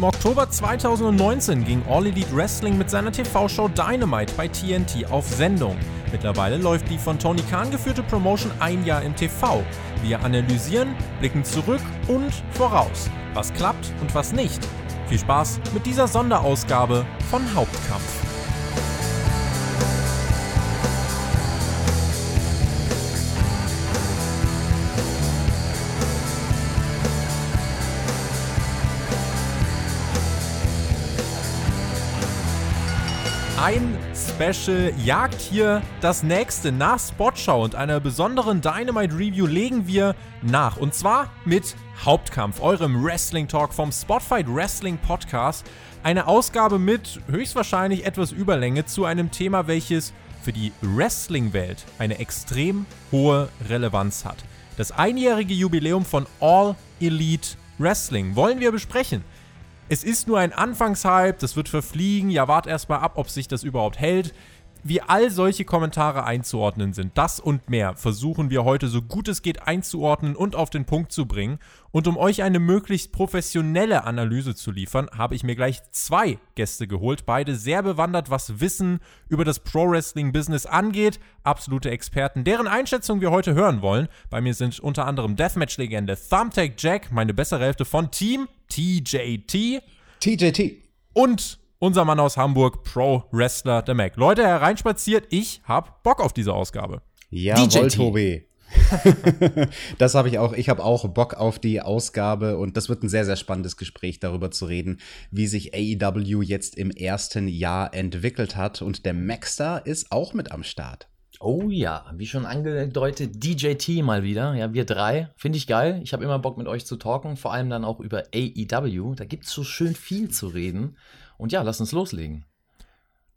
Im Oktober 2019 ging All Elite Wrestling mit seiner TV-Show Dynamite bei TNT auf Sendung. Mittlerweile läuft die von Tony Khan geführte Promotion ein Jahr im TV. Wir analysieren, blicken zurück und voraus. Was klappt und was nicht. Viel Spaß mit dieser Sonderausgabe von Hauptkampf. Ein Special jagt hier das nächste. Nach Spotschau und einer besonderen Dynamite Review legen wir nach. Und zwar mit Hauptkampf, eurem Wrestling Talk vom Spotfight Wrestling Podcast. Eine Ausgabe mit höchstwahrscheinlich etwas Überlänge zu einem Thema, welches für die Wrestling-Welt eine extrem hohe Relevanz hat. Das einjährige Jubiläum von All Elite Wrestling wollen wir besprechen. Es ist nur ein Anfangshype, das wird verfliegen, ja, wart erstmal ab, ob sich das überhaupt hält. Wie all solche Kommentare einzuordnen sind, das und mehr versuchen wir heute so gut es geht einzuordnen und auf den Punkt zu bringen. Und um euch eine möglichst professionelle Analyse zu liefern, habe ich mir gleich zwei Gäste geholt, beide sehr bewandert, was Wissen über das Pro-Wrestling-Business angeht, absolute Experten, deren Einschätzung wir heute hören wollen. Bei mir sind unter anderem Deathmatch-Legende Thumbtack Jack, meine bessere Hälfte von Team TJT. TJT. Und unser Mann aus Hamburg, Pro-Wrestler, der Mac. Leute, hereinspaziert, ich hab Bock auf diese Ausgabe. Jawohl, Tobi. das habe ich auch. Ich habe auch Bock auf die Ausgabe und das wird ein sehr, sehr spannendes Gespräch darüber zu reden, wie sich AEW jetzt im ersten Jahr entwickelt hat. Und der Maxstar ist auch mit am Start. Oh ja, wie schon angedeutet, DJT mal wieder. Ja, wir drei. Finde ich geil. Ich habe immer Bock mit euch zu talken, vor allem dann auch über AEW. Da gibt es so schön viel zu reden. Und ja, lass uns loslegen.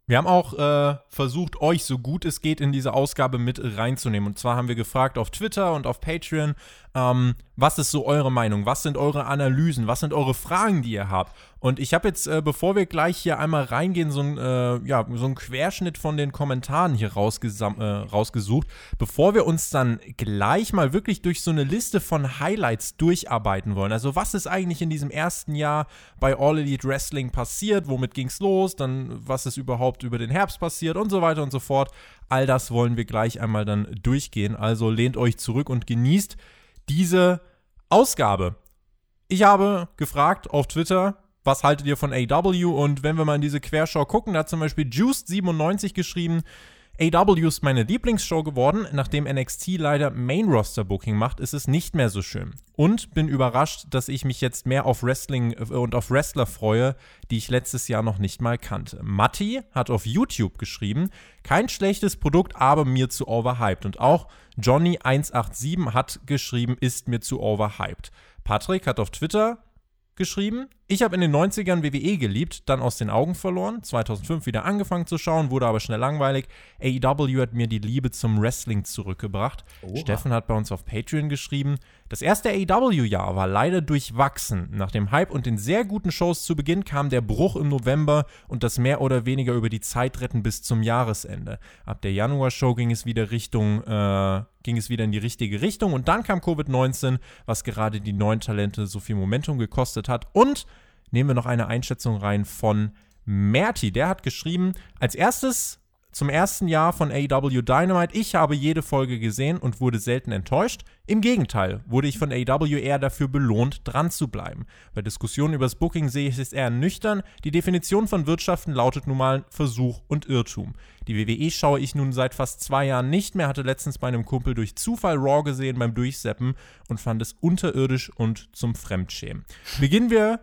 Wir haben auch äh, versucht, euch so gut es geht in diese Ausgabe mit reinzunehmen. Und zwar haben wir gefragt auf Twitter und auf Patreon, ähm, was ist so eure Meinung? Was sind eure Analysen? Was sind eure Fragen, die ihr habt? Und ich habe jetzt, äh, bevor wir gleich hier einmal reingehen, so ein, äh, ja, so ein Querschnitt von den Kommentaren hier äh, rausgesucht, bevor wir uns dann gleich mal wirklich durch so eine Liste von Highlights durcharbeiten wollen. Also was ist eigentlich in diesem ersten Jahr bei All Elite Wrestling passiert? Womit ging es los? Dann was ist überhaupt über den Herbst passiert und so weiter und so fort. All das wollen wir gleich einmal dann durchgehen. Also lehnt euch zurück und genießt diese Ausgabe. Ich habe gefragt auf Twitter, was haltet ihr von AW? Und wenn wir mal in diese Querschau gucken, da hat zum Beispiel Juiced97 geschrieben, AW ist meine Lieblingsshow geworden. Nachdem NXT leider Main-Roster-Booking macht, ist es nicht mehr so schön. Und bin überrascht, dass ich mich jetzt mehr auf Wrestling äh, und auf Wrestler freue, die ich letztes Jahr noch nicht mal kannte. Matti hat auf YouTube geschrieben, kein schlechtes Produkt, aber mir zu overhyped. Und auch Johnny187 hat geschrieben, ist mir zu overhyped. Patrick hat auf Twitter geschrieben. Ich habe in den 90ern WWE geliebt, dann aus den Augen verloren, 2005 wieder angefangen zu schauen, wurde aber schnell langweilig. AEW hat mir die Liebe zum Wrestling zurückgebracht. Oha. Steffen hat bei uns auf Patreon geschrieben, das erste AEW-Jahr war leider durchwachsen. Nach dem Hype und den sehr guten Shows zu Beginn kam der Bruch im November und das mehr oder weniger über die Zeit retten bis zum Jahresende. Ab der Januar-Show ging es wieder Richtung, äh, ging es wieder in die richtige Richtung und dann kam Covid-19, was gerade die neuen Talente so viel Momentum gekostet hat und nehmen wir noch eine Einschätzung rein von Merti. Der hat geschrieben, als erstes zum ersten Jahr von AEW Dynamite. Ich habe jede Folge gesehen und wurde selten enttäuscht. Im Gegenteil, wurde ich von AEW eher dafür belohnt, dran zu bleiben. Bei Diskussionen über das Booking sehe ich es eher nüchtern. Die Definition von Wirtschaften lautet nun mal Versuch und Irrtum. Die WWE schaue ich nun seit fast zwei Jahren nicht mehr, hatte letztens bei einem Kumpel durch Zufall Raw gesehen beim Durchseppen und fand es unterirdisch und zum Fremdschämen. Beginnen wir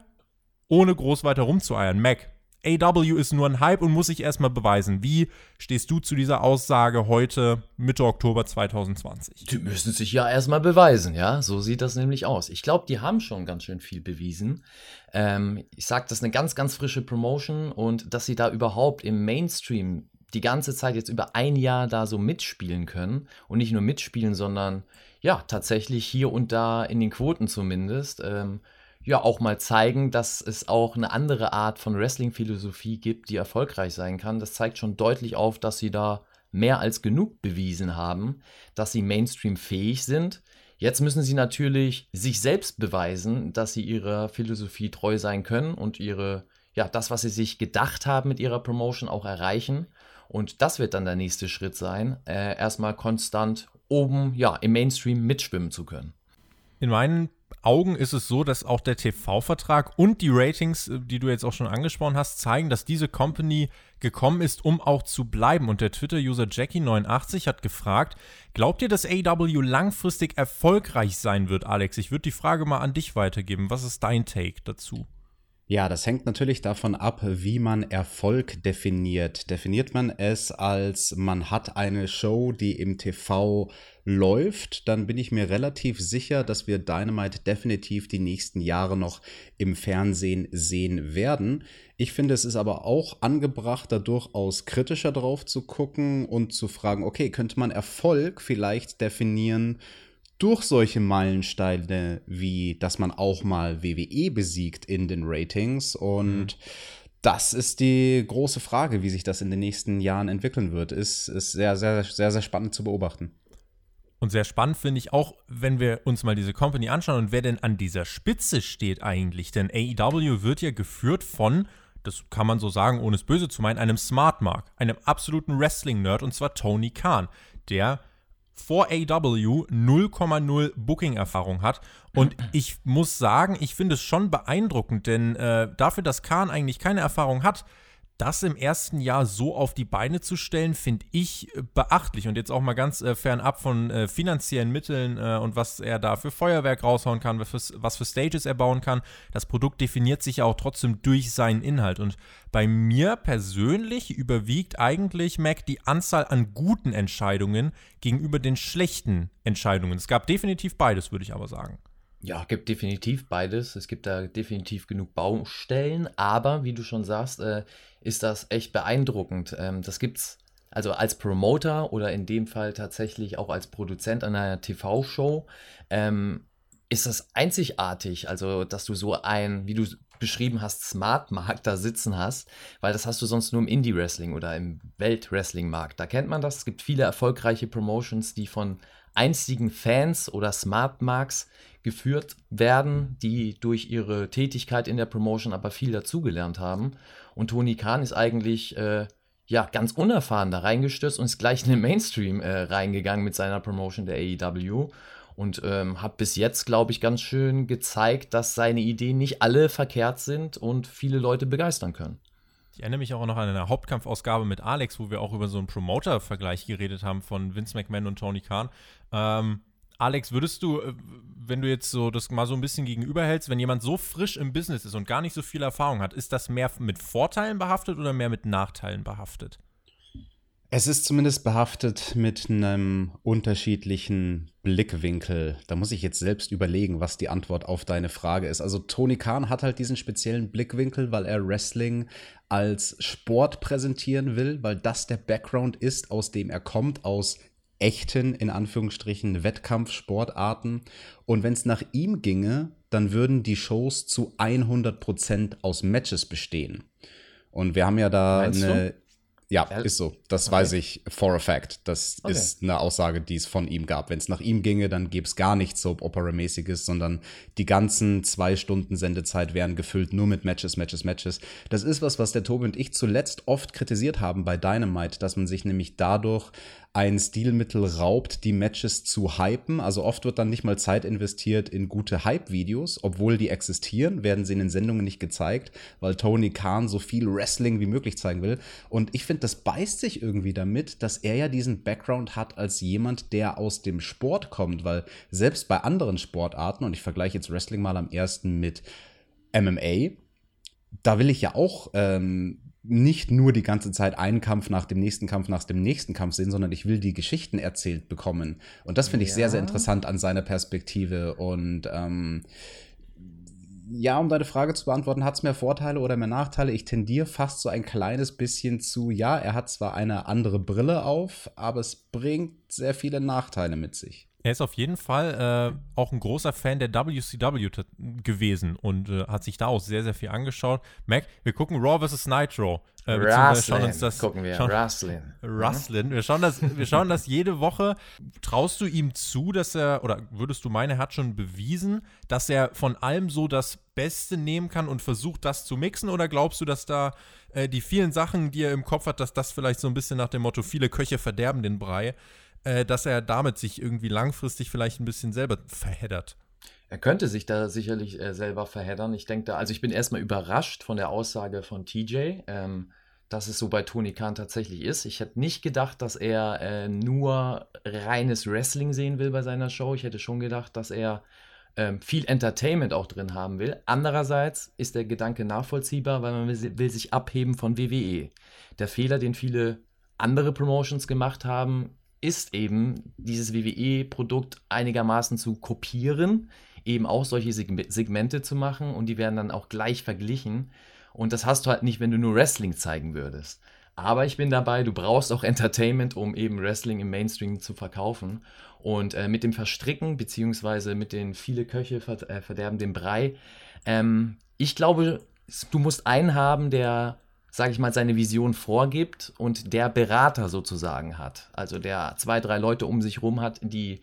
ohne groß weiter rumzueiern. Mac, AW ist nur ein Hype und muss sich erstmal beweisen. Wie stehst du zu dieser Aussage heute, Mitte Oktober 2020? Die müssen sich ja erstmal beweisen, ja. So sieht das nämlich aus. Ich glaube, die haben schon ganz schön viel bewiesen. Ähm, ich sage, das ist eine ganz, ganz frische Promotion und dass sie da überhaupt im Mainstream die ganze Zeit jetzt über ein Jahr da so mitspielen können und nicht nur mitspielen, sondern ja, tatsächlich hier und da in den Quoten zumindest. Ähm, ja auch mal zeigen, dass es auch eine andere Art von Wrestling-Philosophie gibt, die erfolgreich sein kann. Das zeigt schon deutlich auf, dass sie da mehr als genug bewiesen haben, dass sie Mainstream fähig sind. Jetzt müssen sie natürlich sich selbst beweisen, dass sie ihrer Philosophie treu sein können und ihre, ja, das, was sie sich gedacht haben mit ihrer Promotion auch erreichen. Und das wird dann der nächste Schritt sein, äh, erstmal konstant oben, ja, im Mainstream mitschwimmen zu können. In meinen Augen ist es so, dass auch der TV-Vertrag und die Ratings, äh, die du jetzt auch schon angesprochen hast, zeigen, dass diese Company gekommen ist, um auch zu bleiben. Und der Twitter-User Jackie89 hat gefragt, glaubt ihr, dass AW langfristig erfolgreich sein wird, Alex? Ich würde die Frage mal an dich weitergeben. Was ist dein Take dazu? Ja, das hängt natürlich davon ab, wie man Erfolg definiert. Definiert man es als man hat eine Show, die im TV läuft, dann bin ich mir relativ sicher, dass wir Dynamite definitiv die nächsten Jahre noch im Fernsehen sehen werden. Ich finde, es ist aber auch angebracht, da durchaus kritischer drauf zu gucken und zu fragen, okay, könnte man Erfolg vielleicht definieren durch solche Meilensteine wie, dass man auch mal WWE besiegt in den Ratings und mhm. Das ist die große Frage, wie sich das in den nächsten Jahren entwickeln wird. Ist, ist sehr, sehr, sehr, sehr spannend zu beobachten. Und sehr spannend finde ich auch, wenn wir uns mal diese Company anschauen und wer denn an dieser Spitze steht eigentlich. Denn AEW wird ja geführt von, das kann man so sagen, ohne es böse zu meinen, einem Smart Mark, einem absoluten Wrestling-Nerd und zwar Tony Khan, der vor AW 0,0 Booking-Erfahrung hat. Und ich muss sagen, ich finde es schon beeindruckend, denn äh, dafür, dass Khan eigentlich keine Erfahrung hat, das im ersten Jahr so auf die Beine zu stellen, finde ich äh, beachtlich. Und jetzt auch mal ganz äh, fernab von äh, finanziellen Mitteln äh, und was er da für Feuerwerk raushauen kann, was für, was für Stages er bauen kann. Das Produkt definiert sich ja auch trotzdem durch seinen Inhalt. Und bei mir persönlich überwiegt eigentlich, Mac, die Anzahl an guten Entscheidungen gegenüber den schlechten Entscheidungen. Es gab definitiv beides, würde ich aber sagen. Ja, gibt definitiv beides. Es gibt da definitiv genug Baustellen, aber wie du schon sagst, äh, ist das echt beeindruckend. Ähm, das gibt's also als Promoter oder in dem Fall tatsächlich auch als Produzent einer TV-Show, ähm, ist das einzigartig. Also, dass du so ein, wie du beschrieben hast, Smart-Markt da sitzen hast, weil das hast du sonst nur im Indie-Wrestling oder im Welt-Wrestling-Markt. Da kennt man das. Es gibt viele erfolgreiche Promotions, die von einstigen Fans oder Smart Marks geführt werden, die durch ihre Tätigkeit in der Promotion aber viel dazugelernt haben. Und Tony Khan ist eigentlich äh, ja ganz unerfahren da reingestürzt und ist gleich in den Mainstream äh, reingegangen mit seiner Promotion der AEW und ähm, hat bis jetzt, glaube ich, ganz schön gezeigt, dass seine Ideen nicht alle verkehrt sind und viele Leute begeistern können. Ich erinnere mich auch noch an eine Hauptkampfausgabe mit Alex, wo wir auch über so einen Promoter-Vergleich geredet haben von Vince McMahon und Tony Khan. Ähm, Alex, würdest du, äh, wenn du jetzt so das mal so ein bisschen gegenüberhältst, wenn jemand so frisch im Business ist und gar nicht so viel Erfahrung hat, ist das mehr mit Vorteilen behaftet oder mehr mit Nachteilen behaftet? Es ist zumindest behaftet mit einem unterschiedlichen Blickwinkel. Da muss ich jetzt selbst überlegen, was die Antwort auf deine Frage ist. Also Tony Khan hat halt diesen speziellen Blickwinkel, weil er Wrestling als Sport präsentieren will, weil das der Background ist, aus dem er kommt, aus echten, in Anführungsstrichen, Wettkampfsportarten. Und wenn es nach ihm ginge, dann würden die Shows zu 100% aus Matches bestehen. Und wir haben ja da Meinst eine. Du? Ja, ist so. Das okay. weiß ich for a fact. Das okay. ist eine Aussage, die es von ihm gab. Wenn es nach ihm ginge, dann gäbe es gar nichts so Opera-mäßiges, sondern die ganzen zwei Stunden Sendezeit wären gefüllt nur mit Matches, Matches, Matches. Das ist was, was der Tobi und ich zuletzt oft kritisiert haben bei Dynamite, dass man sich nämlich dadurch ein Stilmittel raubt, die Matches zu hypen. Also oft wird dann nicht mal Zeit investiert in gute Hype-Videos, obwohl die existieren, werden sie in den Sendungen nicht gezeigt, weil Tony Khan so viel Wrestling wie möglich zeigen will. Und ich finde, das beißt sich irgendwie damit, dass er ja diesen Background hat als jemand, der aus dem Sport kommt, weil selbst bei anderen Sportarten, und ich vergleiche jetzt Wrestling mal am ersten mit MMA, da will ich ja auch ähm, nicht nur die ganze Zeit einen Kampf nach dem nächsten Kampf nach dem nächsten Kampf sehen, sondern ich will die Geschichten erzählt bekommen. Und das finde ich ja. sehr, sehr interessant an seiner Perspektive. Und ähm, ja, um deine Frage zu beantworten, hat es mehr Vorteile oder mehr Nachteile? Ich tendiere fast so ein kleines bisschen zu, ja, er hat zwar eine andere Brille auf, aber es bringt sehr viele Nachteile mit sich. Er ist auf jeden Fall äh, auch ein großer Fan der WCW gewesen und äh, hat sich da auch sehr, sehr viel angeschaut. Mac, wir gucken Raw vs. Nitro. Äh, Wrestling schauen uns das, gucken wir. Schauen, Wrestling. Wrestling. Wir schauen, das, wir schauen das jede Woche. Traust du ihm zu, dass er, oder würdest du meinen, er hat schon bewiesen, dass er von allem so das Beste nehmen kann und versucht, das zu mixen? Oder glaubst du, dass da äh, die vielen Sachen, die er im Kopf hat, dass das vielleicht so ein bisschen nach dem Motto, viele Köche verderben den Brei, äh, dass er damit sich irgendwie langfristig vielleicht ein bisschen selber verheddert. Er könnte sich da sicherlich äh, selber verheddern. Ich denke da, also ich bin erstmal überrascht von der Aussage von TJ, ähm, dass es so bei Tony Khan tatsächlich ist. Ich hätte nicht gedacht, dass er äh, nur reines Wrestling sehen will bei seiner Show. Ich hätte schon gedacht, dass er ähm, viel Entertainment auch drin haben will. Andererseits ist der Gedanke nachvollziehbar, weil man will, will sich abheben von WWE. Der Fehler, den viele andere Promotions gemacht haben, ist eben, dieses WWE-Produkt einigermaßen zu kopieren, eben auch solche Segmente zu machen und die werden dann auch gleich verglichen. Und das hast du halt nicht, wenn du nur Wrestling zeigen würdest. Aber ich bin dabei, du brauchst auch Entertainment, um eben Wrestling im Mainstream zu verkaufen. Und äh, mit dem Verstricken, beziehungsweise mit den viele Köche äh, verderben den Brei, ähm, ich glaube, du musst einen haben, der sage ich mal, seine Vision vorgibt und der Berater sozusagen hat. Also der zwei, drei Leute um sich rum hat, die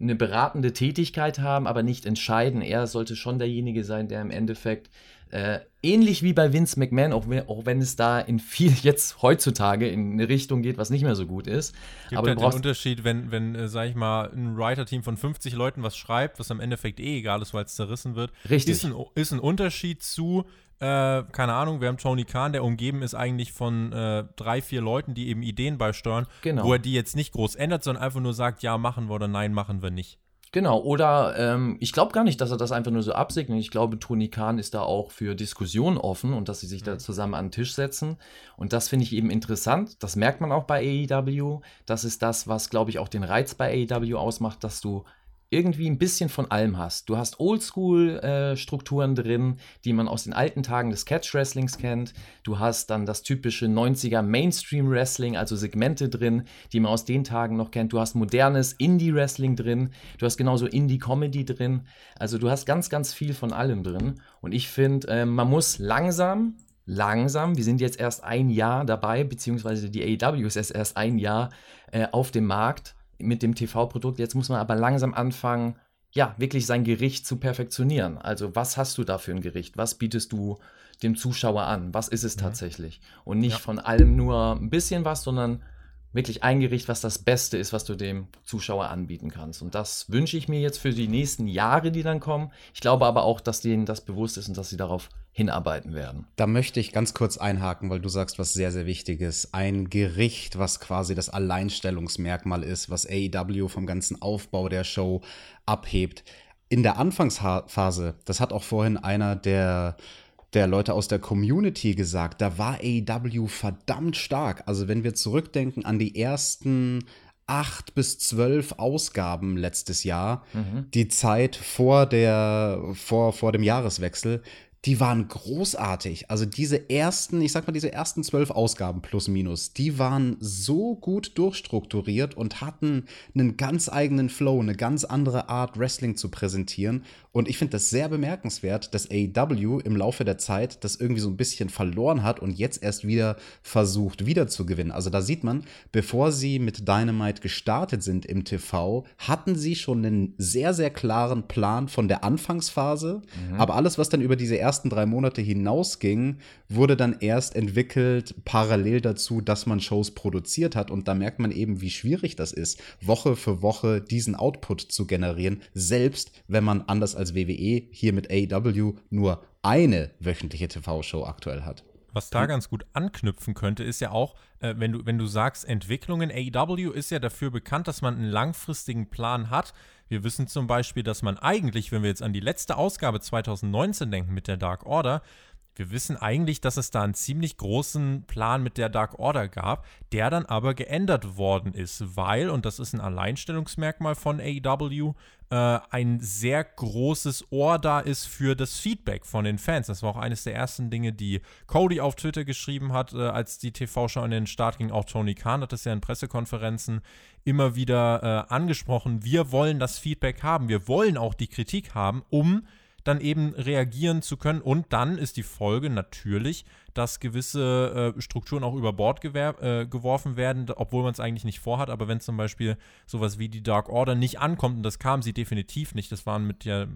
eine beratende Tätigkeit haben, aber nicht entscheiden. Er sollte schon derjenige sein, der im Endeffekt äh, ähnlich wie bei Vince McMahon, auch wenn, auch wenn es da in viel jetzt heutzutage in eine Richtung geht, was nicht mehr so gut ist. Gibt aber halt den Unterschied, wenn, wenn äh, sag ich mal, ein Writer-Team von 50 Leuten was schreibt, was am Endeffekt eh egal ist, weil es zerrissen wird. Richtig. Ist ein, ist ein Unterschied zu, äh, keine Ahnung, wir haben Tony Khan, der umgeben ist eigentlich von äh, drei, vier Leuten, die eben Ideen beisteuern, genau. wo er die jetzt nicht groß ändert, sondern einfach nur sagt, ja, machen wir oder nein, machen wir nicht. Genau, oder ähm, ich glaube gar nicht, dass er das einfach nur so absegnet. Ich glaube, Tony Khan ist da auch für Diskussionen offen und dass sie sich da mhm. zusammen an den Tisch setzen. Und das finde ich eben interessant. Das merkt man auch bei AEW. Das ist das, was, glaube ich, auch den Reiz bei AEW ausmacht, dass du irgendwie ein bisschen von allem hast. Du hast Oldschool-Strukturen äh, drin, die man aus den alten Tagen des Catch-Wrestlings kennt. Du hast dann das typische 90er Mainstream-Wrestling, also Segmente drin, die man aus den Tagen noch kennt. Du hast modernes Indie-Wrestling drin. Du hast genauso Indie-Comedy drin. Also du hast ganz, ganz viel von allem drin. Und ich finde, äh, man muss langsam langsam. Wir sind jetzt erst ein Jahr dabei, beziehungsweise die AEW ist erst ein Jahr äh, auf dem Markt mit dem TV-Produkt. Jetzt muss man aber langsam anfangen, ja, wirklich sein Gericht zu perfektionieren. Also, was hast du da für ein Gericht? Was bietest du dem Zuschauer an? Was ist es mhm. tatsächlich? Und nicht ja. von allem nur ein bisschen was, sondern wirklich ein Gericht, was das Beste ist, was du dem Zuschauer anbieten kannst. Und das wünsche ich mir jetzt für die nächsten Jahre, die dann kommen. Ich glaube aber auch, dass denen das bewusst ist und dass sie darauf hinarbeiten werden. Da möchte ich ganz kurz einhaken, weil du sagst, was sehr, sehr wichtig ist. Ein Gericht, was quasi das Alleinstellungsmerkmal ist, was AEW vom ganzen Aufbau der Show abhebt. In der Anfangsphase, das hat auch vorhin einer der der Leute aus der Community gesagt, da war AEW verdammt stark. Also wenn wir zurückdenken an die ersten acht bis zwölf Ausgaben letztes Jahr, mhm. die Zeit vor der vor vor dem Jahreswechsel, die waren großartig. Also diese ersten, ich sag mal, diese ersten zwölf Ausgaben plus minus, die waren so gut durchstrukturiert und hatten einen ganz eigenen Flow, eine ganz andere Art, Wrestling zu präsentieren. Und ich finde das sehr bemerkenswert, dass AEW im Laufe der Zeit das irgendwie so ein bisschen verloren hat und jetzt erst wieder versucht, wieder zu gewinnen. Also da sieht man, bevor sie mit Dynamite gestartet sind im TV, hatten sie schon einen sehr, sehr klaren Plan von der Anfangsphase. Mhm. Aber alles, was dann über diese ersten drei Monate hinausging, wurde dann erst entwickelt, parallel dazu, dass man Shows produziert hat. Und da merkt man eben, wie schwierig das ist, Woche für Woche diesen Output zu generieren, selbst wenn man anders als WWE hier mit AEW nur eine wöchentliche TV-Show aktuell hat. Was da ganz gut anknüpfen könnte, ist ja auch, äh, wenn, du, wenn du sagst, Entwicklungen, AEW ist ja dafür bekannt, dass man einen langfristigen Plan hat. Wir wissen zum Beispiel, dass man eigentlich, wenn wir jetzt an die letzte Ausgabe 2019 denken mit der Dark Order, wir wissen eigentlich, dass es da einen ziemlich großen Plan mit der Dark Order gab, der dann aber geändert worden ist, weil, und das ist ein Alleinstellungsmerkmal von AEW, äh, ein sehr großes Ohr da ist für das Feedback von den Fans. Das war auch eines der ersten Dinge, die Cody auf Twitter geschrieben hat, äh, als die TV-Show in den Start ging. Auch Tony Khan hat es ja in Pressekonferenzen immer wieder äh, angesprochen. Wir wollen das Feedback haben. Wir wollen auch die Kritik haben, um dann eben reagieren zu können. Und dann ist die Folge natürlich, dass gewisse äh, Strukturen auch über Bord äh, geworfen werden, obwohl man es eigentlich nicht vorhat. Aber wenn zum Beispiel sowas wie die Dark Order nicht ankommt, und das kam sie definitiv nicht, das waren mit ja,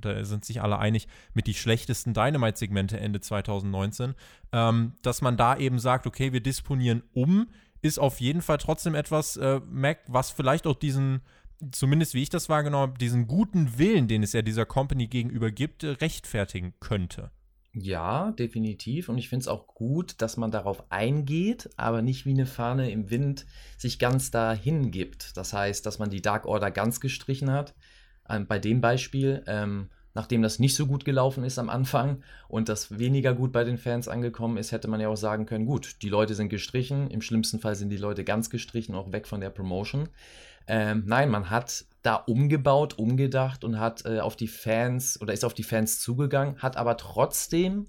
da sind sich alle einig, mit die schlechtesten Dynamite-Segmente Ende 2019, ähm, dass man da eben sagt, okay, wir disponieren um, ist auf jeden Fall trotzdem etwas, äh, Mac, was vielleicht auch diesen zumindest wie ich das wahrgenommen habe, diesen guten Willen, den es ja dieser Company gegenüber gibt, rechtfertigen könnte. Ja, definitiv. Und ich finde es auch gut, dass man darauf eingeht, aber nicht wie eine Fahne im Wind sich ganz dahin gibt. Das heißt, dass man die Dark Order ganz gestrichen hat. Ähm, bei dem Beispiel, ähm, nachdem das nicht so gut gelaufen ist am Anfang und das weniger gut bei den Fans angekommen ist, hätte man ja auch sagen können, gut, die Leute sind gestrichen, im schlimmsten Fall sind die Leute ganz gestrichen, auch weg von der Promotion. Ähm, nein, man hat da umgebaut, umgedacht und hat äh, auf die Fans oder ist auf die Fans zugegangen, hat aber trotzdem,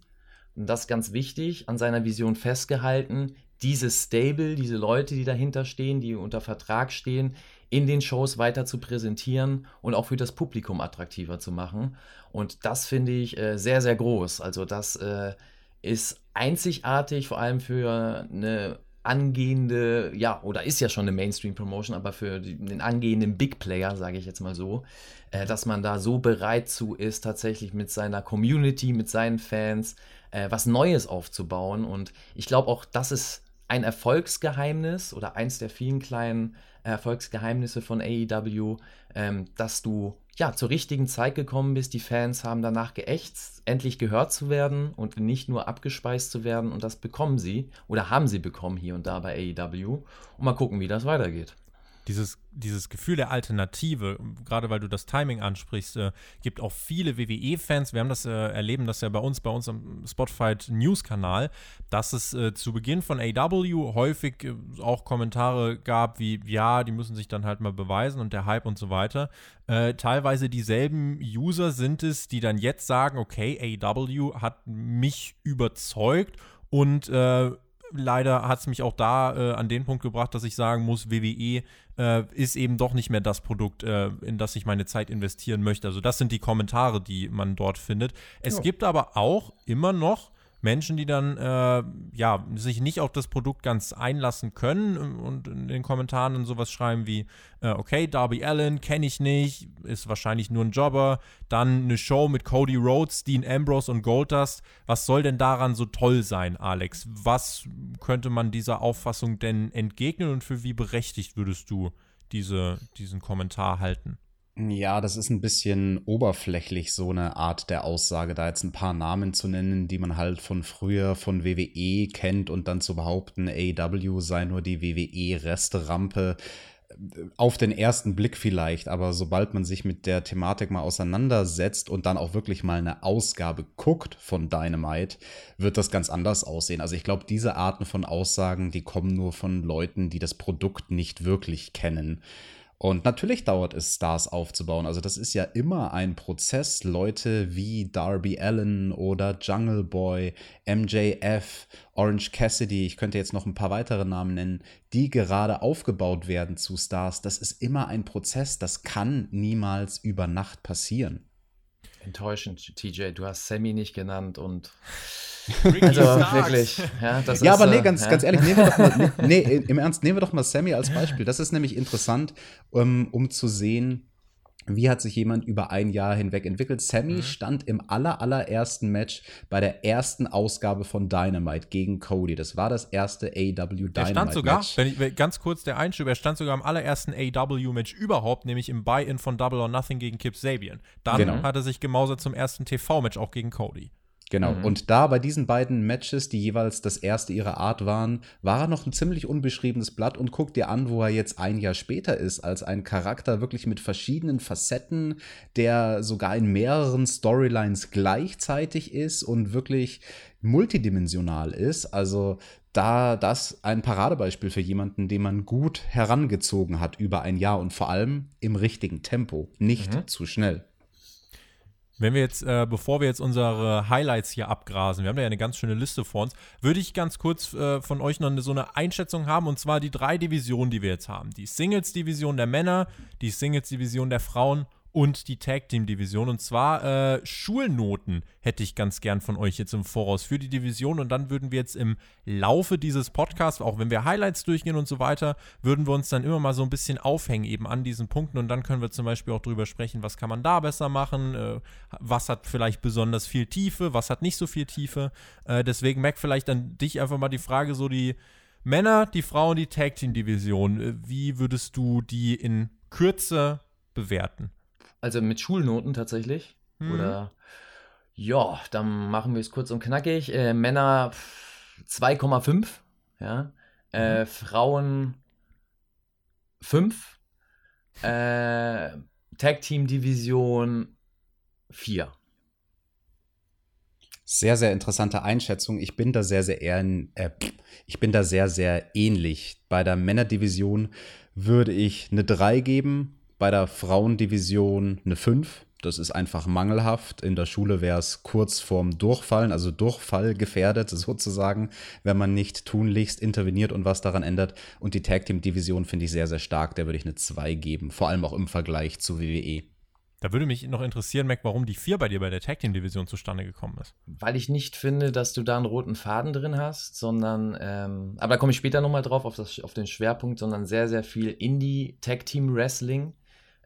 und das ist ganz wichtig, an seiner Vision festgehalten, diese Stable, diese Leute, die dahinter stehen, die unter Vertrag stehen, in den Shows weiter zu präsentieren und auch für das Publikum attraktiver zu machen. Und das finde ich äh, sehr, sehr groß. Also das äh, ist einzigartig, vor allem für eine angehende, ja, oder ist ja schon eine Mainstream-Promotion, aber für den angehenden Big Player, sage ich jetzt mal so, äh, dass man da so bereit zu ist, tatsächlich mit seiner Community, mit seinen Fans äh, was Neues aufzubauen. Und ich glaube auch, das ist ein Erfolgsgeheimnis oder eins der vielen kleinen Erfolgsgeheimnisse von AEW, ähm, dass du ja zur richtigen Zeit gekommen bist. Die Fans haben danach geächtzt, endlich gehört zu werden und nicht nur abgespeist zu werden. Und das bekommen sie oder haben sie bekommen hier und da bei AEW. Und mal gucken, wie das weitergeht dieses, dieses Gefühl der Alternative, gerade weil du das Timing ansprichst, äh, gibt auch viele WWE-Fans, wir haben das äh, erleben, das ja bei uns, bei uns am Spotify News-Kanal, dass es äh, zu Beginn von AW häufig äh, auch Kommentare gab, wie, ja, die müssen sich dann halt mal beweisen und der Hype und so weiter. Äh, teilweise dieselben User sind es, die dann jetzt sagen, okay, AW hat mich überzeugt und äh, leider hat es mich auch da äh, an den Punkt gebracht, dass ich sagen muss, WWE äh, ist eben doch nicht mehr das Produkt, äh, in das ich meine Zeit investieren möchte. Also das sind die Kommentare, die man dort findet. Es ja. gibt aber auch immer noch Menschen, die dann äh, ja sich nicht auf das Produkt ganz einlassen können und in den Kommentaren dann sowas schreiben wie äh, okay Darby Allen kenne ich nicht, ist wahrscheinlich nur ein Jobber, dann eine Show mit Cody Rhodes, Dean Ambrose und Goldust. Was soll denn daran so toll sein, Alex? Was könnte man dieser Auffassung denn entgegnen und für wie berechtigt würdest du diese, diesen Kommentar halten? Ja, das ist ein bisschen oberflächlich, so eine Art der Aussage, da jetzt ein paar Namen zu nennen, die man halt von früher von WWE kennt und dann zu behaupten, AEW sei nur die WWE-Resterampe. Auf den ersten Blick vielleicht, aber sobald man sich mit der Thematik mal auseinandersetzt und dann auch wirklich mal eine Ausgabe guckt von Dynamite, wird das ganz anders aussehen. Also ich glaube, diese Arten von Aussagen, die kommen nur von Leuten, die das Produkt nicht wirklich kennen. Und natürlich dauert es, Stars aufzubauen. Also das ist ja immer ein Prozess. Leute wie Darby Allen oder Jungle Boy, MJF, Orange Cassidy, ich könnte jetzt noch ein paar weitere Namen nennen, die gerade aufgebaut werden zu Stars. Das ist immer ein Prozess. Das kann niemals über Nacht passieren. Enttäuschend, TJ. Du hast Sammy nicht genannt und also wirklich. Ja, das ja ist, aber nee, ganz, ja. ganz ehrlich, nehmen wir doch mal, nee, im Ernst, nehmen wir doch mal Sammy als Beispiel. Das ist nämlich interessant, um, um zu sehen, wie hat sich jemand über ein Jahr hinweg entwickelt? Sammy mhm. stand im aller, allerersten Match bei der ersten Ausgabe von Dynamite gegen Cody. Das war das erste AW Dynamite er stand sogar, Match. Wenn ich, ganz kurz der Einschub, er stand sogar im allerersten AW Match überhaupt, nämlich im Buy-In von Double or Nothing gegen Kip Sabian. Dann genau. hat er sich gemausert zum ersten TV-Match auch gegen Cody. Genau. Mhm. Und da bei diesen beiden Matches, die jeweils das erste ihrer Art waren, war er noch ein ziemlich unbeschriebenes Blatt und guck dir an, wo er jetzt ein Jahr später ist, als ein Charakter wirklich mit verschiedenen Facetten, der sogar in mehreren Storylines gleichzeitig ist und wirklich multidimensional ist. Also da das ein Paradebeispiel für jemanden, den man gut herangezogen hat über ein Jahr und vor allem im richtigen Tempo, nicht mhm. zu schnell. Wenn wir jetzt, äh, bevor wir jetzt unsere Highlights hier abgrasen, wir haben ja eine ganz schöne Liste vor uns, würde ich ganz kurz äh, von euch noch eine, so eine Einschätzung haben, und zwar die drei Divisionen, die wir jetzt haben. Die Singles-Division der Männer, die Singles-Division der Frauen und die Tag Team Division. Und zwar äh, Schulnoten hätte ich ganz gern von euch jetzt im Voraus für die Division. Und dann würden wir jetzt im Laufe dieses Podcasts, auch wenn wir Highlights durchgehen und so weiter, würden wir uns dann immer mal so ein bisschen aufhängen eben an diesen Punkten. Und dann können wir zum Beispiel auch drüber sprechen, was kann man da besser machen, äh, was hat vielleicht besonders viel Tiefe, was hat nicht so viel Tiefe. Äh, deswegen, Mac, vielleicht an dich einfach mal die Frage, so die Männer, die Frauen, die Tag Team Division. Äh, wie würdest du die in Kürze bewerten? Also mit Schulnoten tatsächlich. Mhm. Oder ja, dann machen wir es kurz und knackig. Äh, Männer 2,5. Ja. Äh, mhm. Frauen 5. Äh, Tag Team Division 4. Sehr, sehr interessante Einschätzung. Ich bin da sehr, sehr eher, äh, ich bin da sehr, sehr ähnlich. Bei der Männerdivision würde ich eine 3 geben bei der Frauendivision eine 5. Das ist einfach mangelhaft. In der Schule wäre es kurz vorm Durchfallen, also Durchfall gefährdet sozusagen, wenn man nicht tunlichst interveniert und was daran ändert. Und die Tag Team Division finde ich sehr, sehr stark. Der würde ich eine 2 geben. Vor allem auch im Vergleich zu WWE. Da würde mich noch interessieren, Mac, warum die 4 bei dir bei der Tag Team Division zustande gekommen ist. Weil ich nicht finde, dass du da einen roten Faden drin hast, sondern, ähm, aber da komme ich später nochmal drauf, auf, das, auf den Schwerpunkt, sondern sehr, sehr viel Indie Tag Team Wrestling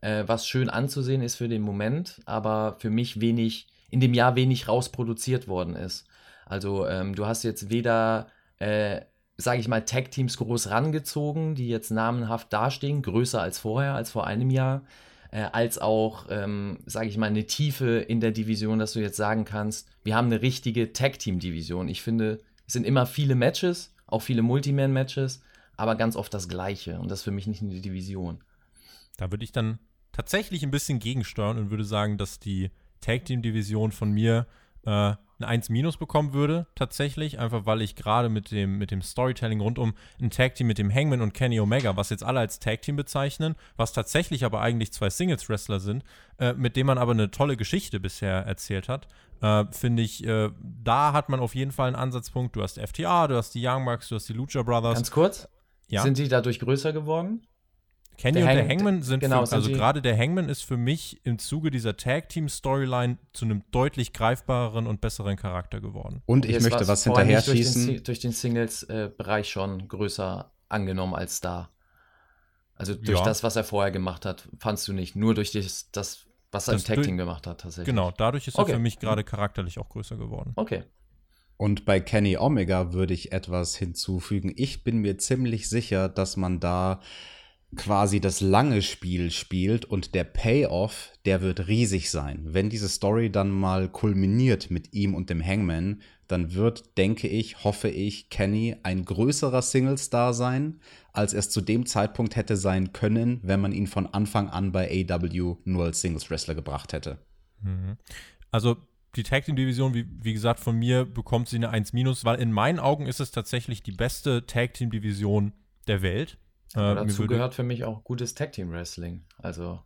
äh, was schön anzusehen ist für den Moment, aber für mich wenig, in dem Jahr wenig rausproduziert worden ist. Also ähm, du hast jetzt weder, äh, sage ich mal, Tag-Teams groß rangezogen, die jetzt namenhaft dastehen, größer als vorher, als vor einem Jahr, äh, als auch, ähm, sage ich mal, eine Tiefe in der Division, dass du jetzt sagen kannst, wir haben eine richtige Tag-Team-Division. Ich finde, es sind immer viele Matches, auch viele Multiman-Matches, aber ganz oft das Gleiche und das ist für mich nicht eine Division. Da würde ich dann tatsächlich ein bisschen gegensteuern und würde sagen, dass die Tag Team Division von mir äh, eine 1 minus bekommen würde, tatsächlich, einfach weil ich gerade mit dem, mit dem Storytelling rund um ein Tag Team mit dem Hangman und Kenny Omega, was jetzt alle als Tag Team bezeichnen, was tatsächlich aber eigentlich zwei Singles Wrestler sind, äh, mit dem man aber eine tolle Geschichte bisher erzählt hat, äh, finde ich, äh, da hat man auf jeden Fall einen Ansatzpunkt. Du hast FTA, du hast die Young Bucks, du hast die Lucha Brothers. Ganz kurz, ja? sind die dadurch größer geworden? Kenny der und der Hangman sind, genau, für, also gerade der Hangman ist für mich im Zuge dieser Tag-Team-Storyline zu einem deutlich greifbareren und besseren Charakter geworden. Und ich möchte was hinterher schießen. Durch den, durch den Singles-Bereich schon größer angenommen als da. Also durch ja. das, was er vorher gemacht hat, fandst du nicht. Nur durch das, das was er das im Tag-Team gemacht hat, tatsächlich. Genau, dadurch ist okay. er für mich gerade charakterlich auch größer geworden. Okay. Und bei Kenny Omega würde ich etwas hinzufügen. Ich bin mir ziemlich sicher, dass man da quasi das lange Spiel spielt und der Payoff, der wird riesig sein. Wenn diese Story dann mal kulminiert mit ihm und dem Hangman, dann wird, denke ich, hoffe ich, Kenny ein größerer Singlestar sein, als es zu dem Zeitpunkt hätte sein können, wenn man ihn von Anfang an bei AW nur als Singles Wrestler gebracht hätte. Mhm. Also die Tag Team Division, wie, wie gesagt, von mir bekommt sie eine 1-, weil in meinen Augen ist es tatsächlich die beste Tag Team Division der Welt. Äh, dazu gehört für mich auch gutes Tag Team Wrestling. Also.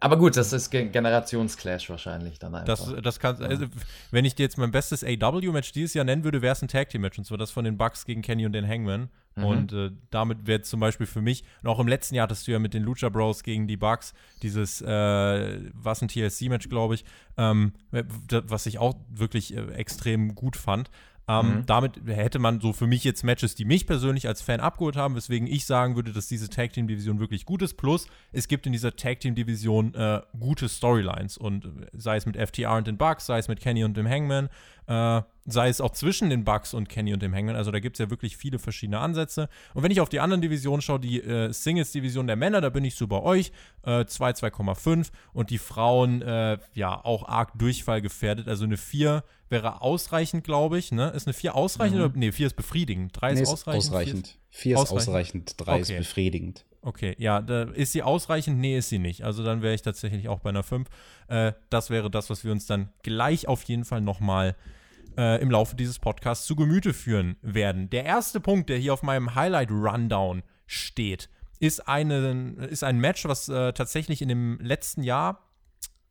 Aber gut, das ist Generationsclash wahrscheinlich dann einfach. Das, das kann, also, wenn ich dir jetzt mein bestes AW-Match dieses Jahr nennen würde, wäre es ein Tag Team-Match. Und zwar das von den Bucks gegen Kenny und den Hangman. Mhm. Und äh, damit wäre zum Beispiel für mich, und auch im letzten Jahr hattest du ja mit den Lucha Bros gegen die Bucks dieses, äh, was ein TLC-Match, glaube ich, ähm, was ich auch wirklich äh, extrem gut fand. Ähm, mhm. Damit hätte man so für mich jetzt Matches, die mich persönlich als Fan abgeholt haben, weswegen ich sagen würde, dass diese Tag Team Division wirklich gut ist. Plus, es gibt in dieser Tag Team Division äh, gute Storylines und äh, sei es mit FTR und den Bucks, sei es mit Kenny und dem Hangman, Äh, sei es auch zwischen den Bucks und Kenny und dem Hangman. Also da gibt es ja wirklich viele verschiedene Ansätze. Und wenn ich auf die anderen Divisionen schaue, die äh, Singles-Division der Männer, da bin ich so bei euch, äh, 2, 2,5 und die Frauen, äh, ja, auch arg Durchfall gefährdet. Also eine 4 wäre ausreichend, glaube ich. Ne? Ist eine 4 ausreichend? Mhm. Oder, nee, 4 ist befriedigend. 3 nee, ist ausreichend. Ausreichend. 4 ist ausreichend, ausreichend 3 okay. ist befriedigend. Okay, ja, ist sie ausreichend? Nee, ist sie nicht. Also dann wäre ich tatsächlich auch bei einer 5. Äh, das wäre das, was wir uns dann gleich auf jeden Fall nochmal äh, im Laufe dieses Podcasts zu Gemüte führen werden. Der erste Punkt, der hier auf meinem Highlight-Rundown steht, ist, eine, ist ein Match, was äh, tatsächlich in dem letzten Jahr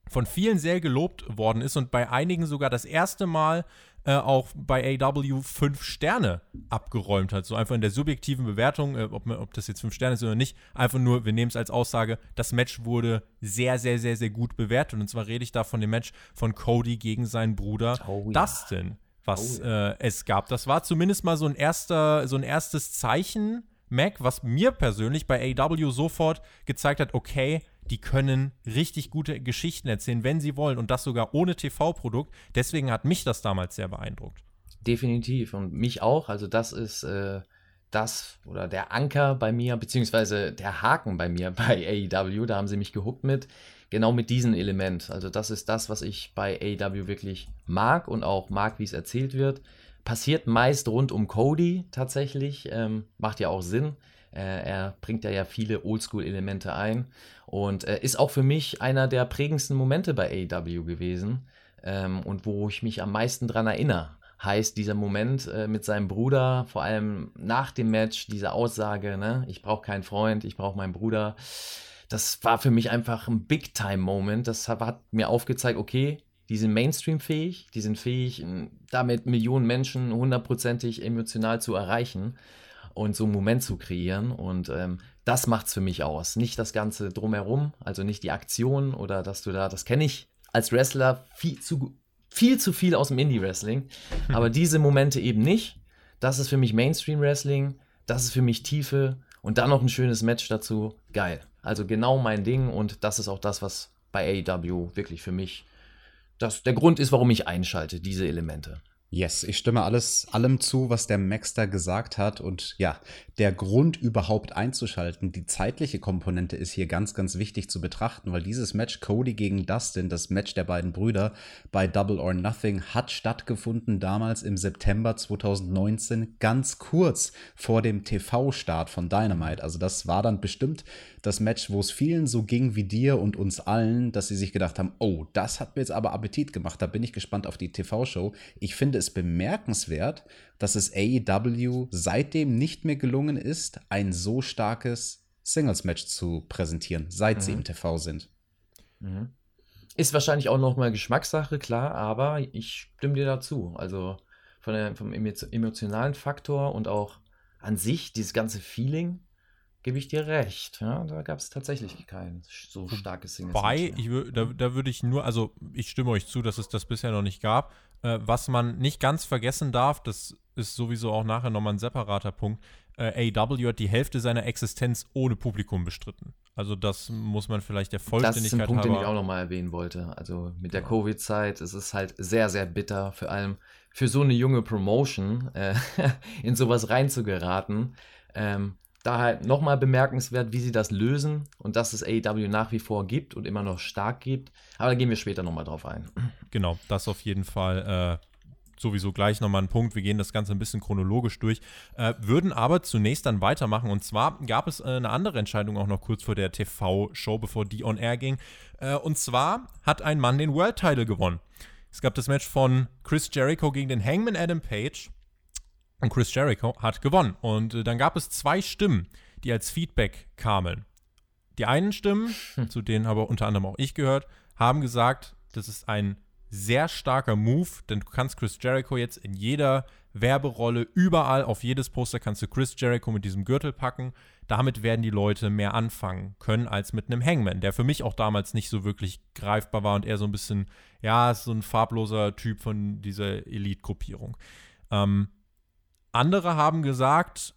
von vielen sehr gelobt worden ist und bei einigen sogar das erste Mal äh, auch bei AW fünf Sterne abgeräumt hat. So einfach in der subjektiven Bewertung, äh, ob, ob das jetzt fünf Sterne ist oder nicht, einfach nur, wir nehmen es als Aussage, das Match wurde sehr, sehr, sehr, sehr gut bewertet. Und zwar rede ich da von dem Match von Cody gegen seinen Bruder oh, ja. Dustin, was oh, ja. äh, es gab. Das war zumindest mal so ein erster, so ein erstes Zeichen, Mac, was mir persönlich bei AW sofort gezeigt hat, okay, die können richtig gute Geschichten erzählen, wenn sie wollen und das sogar ohne TV-Produkt. Deswegen hat mich das damals sehr beeindruckt. Definitiv und mich auch. Also das ist äh, das oder der Anker bei mir, beziehungsweise der Haken bei mir bei AEW. Da haben sie mich gehuckt mit. Genau mit diesem Element. Also das ist das, was ich bei AEW wirklich mag und auch mag, wie es erzählt wird. Passiert meist rund um Cody tatsächlich. Ähm, macht ja auch Sinn. Äh, er bringt ja, ja viele Oldschool-Elemente ein und äh, ist auch für mich einer der prägendsten Momente bei AEW gewesen ähm, und wo ich mich am meisten dran erinnere. Heißt dieser Moment äh, mit seinem Bruder, vor allem nach dem Match, diese Aussage, ne, ich brauche keinen Freund, ich brauche meinen Bruder. Das war für mich einfach ein Big-Time-Moment. Das hat, mir aufgezeigt, okay, die sind Mainstream-fähig, die sind fähig, damit Millionen Menschen hundertprozentig emotional zu erreichen und so einen Moment zu kreieren. Und ähm, das macht es für mich aus. Nicht das Ganze drumherum, also nicht die Aktion oder dass du da, das kenne ich als Wrestler viel zu, viel zu viel aus dem Indie-Wrestling. Aber diese Momente eben nicht. Das ist für mich Mainstream-Wrestling, das ist für mich Tiefe und dann noch ein schönes Match dazu. Geil. Also genau mein Ding und das ist auch das, was bei AEW wirklich für mich das der Grund ist, warum ich einschalte, diese Elemente. Yes, ich stimme alles allem zu, was der Max da gesagt hat. Und ja, der Grund überhaupt einzuschalten, die zeitliche Komponente ist hier ganz, ganz wichtig zu betrachten, weil dieses Match Cody gegen Dustin, das Match der beiden Brüder bei Double or Nothing, hat stattgefunden damals im September 2019, ganz kurz vor dem TV-Start von Dynamite. Also das war dann bestimmt das Match, wo es vielen so ging wie dir und uns allen, dass sie sich gedacht haben, oh, das hat mir jetzt aber Appetit gemacht, da bin ich gespannt auf die TV-Show. Ich finde es bemerkenswert, dass es AEW seitdem nicht mehr gelungen ist, ein so starkes Singles-Match zu präsentieren, seit mhm. sie im TV sind. Mhm. Ist wahrscheinlich auch nochmal Geschmackssache, klar, aber ich stimme dir dazu. Also von der, vom emotionalen Faktor und auch an sich, dieses ganze Feeling, gebe ich dir recht. Ja, da gab es tatsächlich kein so starkes Single. Wobei, ich, da, da würde ich nur, also ich stimme euch zu, dass es das bisher noch nicht gab. Äh, was man nicht ganz vergessen darf, das ist sowieso auch nachher nochmal ein separater Punkt. Äh, AW hat die Hälfte seiner Existenz ohne Publikum bestritten. Also das muss man vielleicht der Vollständigkeit Das ist ein Punkt, den ich auch nochmal erwähnen wollte. Also mit der ja. Covid-Zeit ist es halt sehr, sehr bitter, vor allem für so eine junge Promotion äh, in sowas reinzugeraten. Ähm, da halt nochmal bemerkenswert, wie sie das lösen und dass es AEW nach wie vor gibt und immer noch stark gibt. Aber da gehen wir später nochmal drauf ein. Genau, das auf jeden Fall äh, sowieso gleich nochmal ein Punkt. Wir gehen das Ganze ein bisschen chronologisch durch, äh, würden aber zunächst dann weitermachen. Und zwar gab es äh, eine andere Entscheidung auch noch kurz vor der TV-Show, bevor die on air ging. Äh, und zwar hat ein Mann den World Title gewonnen. Es gab das Match von Chris Jericho gegen den Hangman Adam Page. Und Chris Jericho hat gewonnen. Und äh, dann gab es zwei Stimmen, die als Feedback kamen. Die einen Stimmen, hm. zu denen habe unter anderem auch ich gehört, haben gesagt, das ist ein sehr starker Move, denn du kannst Chris Jericho jetzt in jeder Werberolle, überall auf jedes Poster kannst du Chris Jericho mit diesem Gürtel packen. Damit werden die Leute mehr anfangen können als mit einem Hangman, der für mich auch damals nicht so wirklich greifbar war und eher so ein bisschen, ja, so ein farbloser Typ von dieser Elite-Gruppierung. Ähm, andere haben gesagt,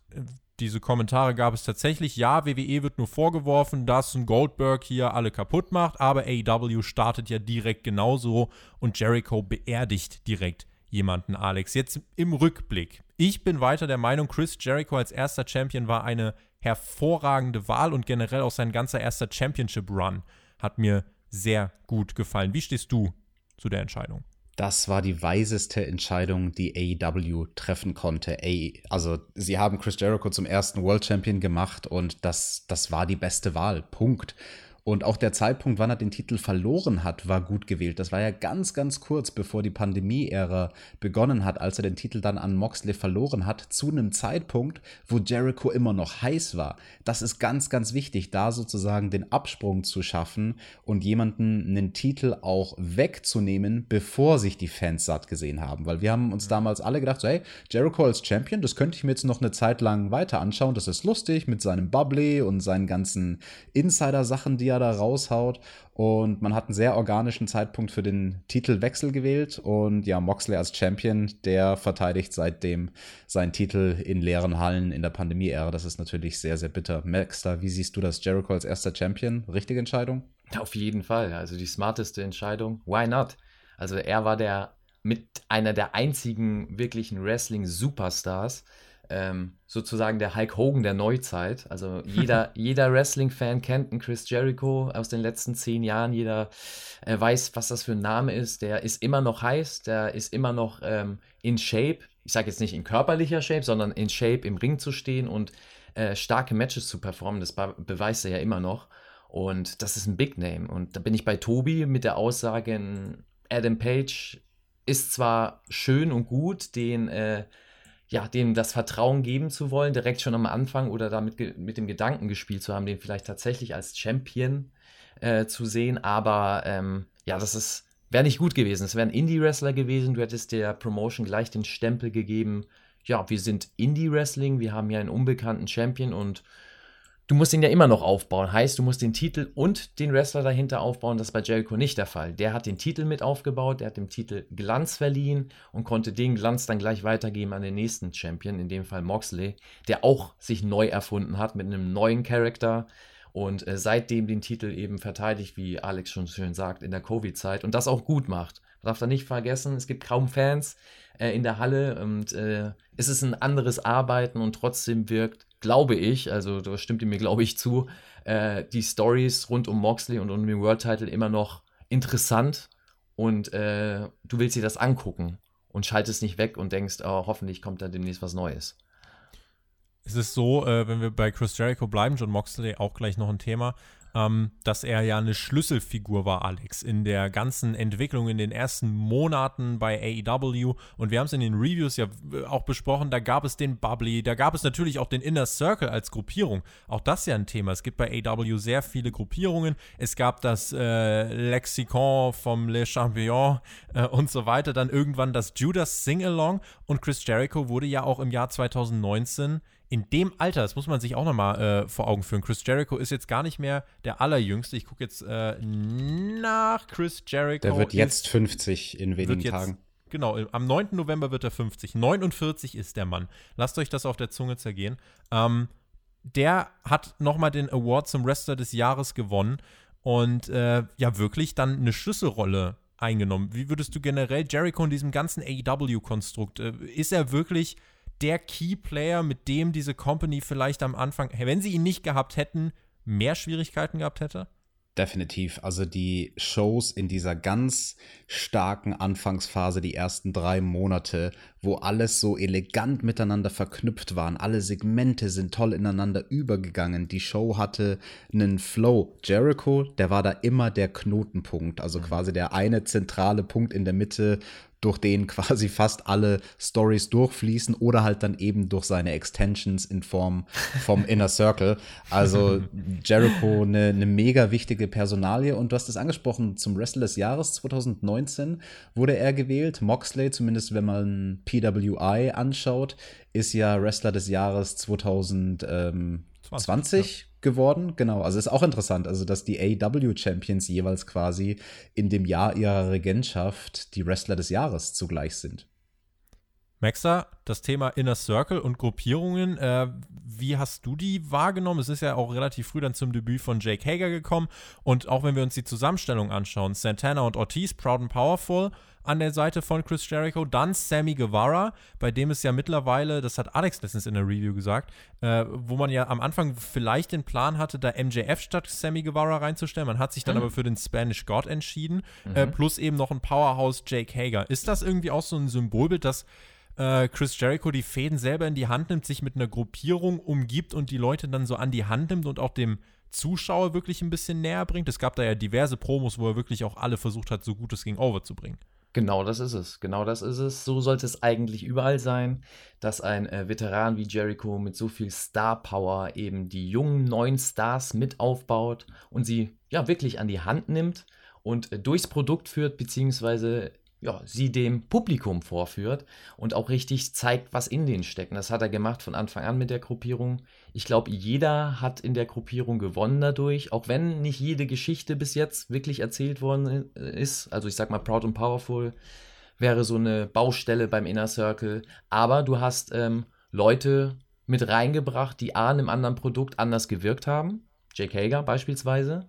diese Kommentare gab es tatsächlich, ja, WWE wird nur vorgeworfen, dass ein Goldberg hier alle kaputt macht, aber AEW startet ja direkt genauso und Jericho beerdigt direkt jemanden, Alex. Jetzt im Rückblick. Ich bin weiter der Meinung, Chris Jericho als erster Champion war eine hervorragende Wahl und generell auch sein ganzer erster Championship-Run hat mir sehr gut gefallen. Wie stehst du zu der Entscheidung? Das war die weiseste Entscheidung, die AEW treffen konnte. Also, sie haben Chris Jericho zum ersten World Champion gemacht und das, das war die beste Wahl. Punkt. Und auch der Zeitpunkt, wann er den Titel verloren hat, war gut gewählt. Das war ja ganz, ganz kurz bevor die Pandemie-Ära begonnen hat, als er den Titel dann an Moxley verloren hat, zu einem Zeitpunkt, wo Jericho immer noch heiß war. Das ist ganz, ganz wichtig, da sozusagen den Absprung zu schaffen und jemanden einen Titel auch wegzunehmen, bevor sich die Fans satt gesehen haben. Weil wir haben uns damals alle gedacht, so, hey, Jericho als Champion, das könnte ich mir jetzt noch eine Zeit lang weiter anschauen. Das ist lustig mit seinem Bubbly und seinen ganzen Insider-Sachen, die er da raushaut. Und man hat einen sehr organischen Zeitpunkt für den Titelwechsel gewählt. Und ja, Moxley als Champion, der verteidigt seitdem seinen Titel in leeren Hallen in der Pandemie-Ära. Das ist natürlich sehr, sehr bitter. Maxter, wie siehst du das? Jericho als erster Champion? Richtige Entscheidung? Auf jeden Fall. Also die smarteste Entscheidung. Why not? Also er war der mit einer der einzigen wirklichen Wrestling-Superstars, ähm, sozusagen der Hulk Hogan der Neuzeit. Also jeder, jeder Wrestling-Fan kennt einen Chris Jericho aus den letzten zehn Jahren. Jeder äh, weiß, was das für ein Name ist. Der ist immer noch heiß, der ist immer noch ähm, in Shape. Ich sage jetzt nicht in körperlicher Shape, sondern in Shape im Ring zu stehen und äh, starke Matches zu performen. Das beweist er ja immer noch. Und das ist ein Big Name. Und da bin ich bei Tobi mit der Aussage, Adam Page ist zwar schön und gut, den äh, ja, dem das Vertrauen geben zu wollen, direkt schon am Anfang oder damit mit dem Gedanken gespielt zu haben, den vielleicht tatsächlich als Champion äh, zu sehen. Aber ähm, ja, das ist, wäre nicht gut gewesen. Es wäre ein Indie-Wrestler gewesen. Du hättest der Promotion gleich den Stempel gegeben. Ja, wir sind Indie-Wrestling, wir haben ja einen unbekannten Champion und du musst ihn ja immer noch aufbauen. Heißt, du musst den Titel und den Wrestler dahinter aufbauen. Das ist bei Jericho nicht der Fall. Der hat den Titel mit aufgebaut, der hat dem Titel Glanz verliehen und konnte den Glanz dann gleich weitergeben an den nächsten Champion, in dem Fall Moxley, der auch sich neu erfunden hat mit einem neuen Charakter und äh, seitdem den Titel eben verteidigt, wie Alex schon schön sagt, in der Covid-Zeit und das auch gut macht. Man darf da nicht vergessen, es gibt kaum Fans äh, in der Halle und äh, es ist ein anderes Arbeiten und trotzdem wirkt glaube ich, also da stimmt ihr mir, glaube ich, zu, äh, die Stories rund um Moxley und um den World Title immer noch interessant und äh, du willst dir das angucken und schaltest nicht weg und denkst, oh, hoffentlich kommt da demnächst was Neues. Es ist so, äh, wenn wir bei Chris Jericho bleiben, John Moxley auch gleich noch ein Thema ähm, dass er ja eine Schlüsselfigur war, Alex, in der ganzen Entwicklung in den ersten Monaten bei AEW. Und wir haben es in den Reviews ja äh, auch besprochen, da gab es den Bubbly, da gab es natürlich auch den Inner Circle als Gruppierung. Auch das ist ja ein Thema. Es gibt bei AEW sehr viele Gruppierungen. Es gab das äh, Lexikon vom Le Champion äh, und so weiter. Dann irgendwann das Judas Sing-Along. Und Chris Jericho wurde ja auch im Jahr 2019 in dem Alter, das muss man sich auch nochmal äh, vor Augen führen. Chris Jericho ist jetzt gar nicht mehr der Allerjüngste. Ich gucke jetzt äh, nach Chris Jericho. Der wird jetzt 50 in wenigen jetzt, Tagen. Genau, am 9. November wird er 50. 49 ist der Mann. Lasst euch das auf der Zunge zergehen. Ähm, der hat nochmal den Award zum Wrestler des Jahres gewonnen und äh, ja wirklich dann eine Schlüsselrolle eingenommen. Wie würdest du generell Jericho in diesem ganzen AEW-Konstrukt, äh, ist er wirklich der Key Player, mit dem diese Company vielleicht am Anfang, wenn sie ihn nicht gehabt hätten, mehr Schwierigkeiten gehabt hätte? Definitiv. Also die Shows in dieser ganz starken Anfangsphase, die ersten drei Monate, wo alles so elegant miteinander verknüpft waren. Alle Segmente sind toll ineinander übergegangen. Die Show hatte einen Flow. Jericho, der war da immer der Knotenpunkt, also mhm. quasi der eine zentrale Punkt in der Mitte, durch den quasi fast alle Stories durchfließen oder halt dann eben durch seine Extensions in Form vom Inner Circle. Also Jericho eine, eine mega wichtige Personalie und du hast es angesprochen, zum Wrestler des Jahres 2019 wurde er gewählt. Moxley, zumindest wenn man PWI anschaut, ist ja Wrestler des Jahres 2020 20, ja. geworden. Genau, also ist auch interessant, also dass die AW Champions jeweils quasi in dem Jahr ihrer Regentschaft die Wrestler des Jahres zugleich sind. Maxer, das Thema Inner Circle und Gruppierungen, äh, wie hast du die wahrgenommen? Es ist ja auch relativ früh dann zum Debüt von Jake Hager gekommen und auch wenn wir uns die Zusammenstellung anschauen, Santana und Ortiz, Proud and Powerful, an der Seite von Chris Jericho. Dann Sammy Guevara, bei dem es ja mittlerweile, das hat Alex letztens in der Review gesagt, äh, wo man ja am Anfang vielleicht den Plan hatte, da MJF statt Sammy Guevara reinzustellen. Man hat sich dann mhm. aber für den Spanish God entschieden. Mhm. Äh, plus eben noch ein Powerhouse Jake Hager. Ist das irgendwie auch so ein Symbolbild, dass äh, Chris Jericho die Fäden selber in die Hand nimmt, sich mit einer Gruppierung umgibt und die Leute dann so an die Hand nimmt und auch dem Zuschauer wirklich ein bisschen näher bringt. Es gab da ja diverse Promos, wo er wirklich auch alle versucht hat, so gut es ging, overzubringen. Genau das ist es. Genau das ist es. So sollte es eigentlich überall sein, dass ein äh, Veteran wie Jericho mit so viel Star Power eben die jungen neuen Stars mit aufbaut und sie ja wirklich an die Hand nimmt und äh, durchs Produkt führt, beziehungsweise ja, sie dem Publikum vorführt und auch richtig zeigt, was in denen steckt. Das hat er gemacht von Anfang an mit der Gruppierung. Ich glaube, jeder hat in der Gruppierung gewonnen dadurch, auch wenn nicht jede Geschichte bis jetzt wirklich erzählt worden ist. Also ich sag mal, Proud and Powerful wäre so eine Baustelle beim Inner Circle. Aber du hast ähm, Leute mit reingebracht, die A, in einem anderen Produkt anders gewirkt haben. Jake Hager beispielsweise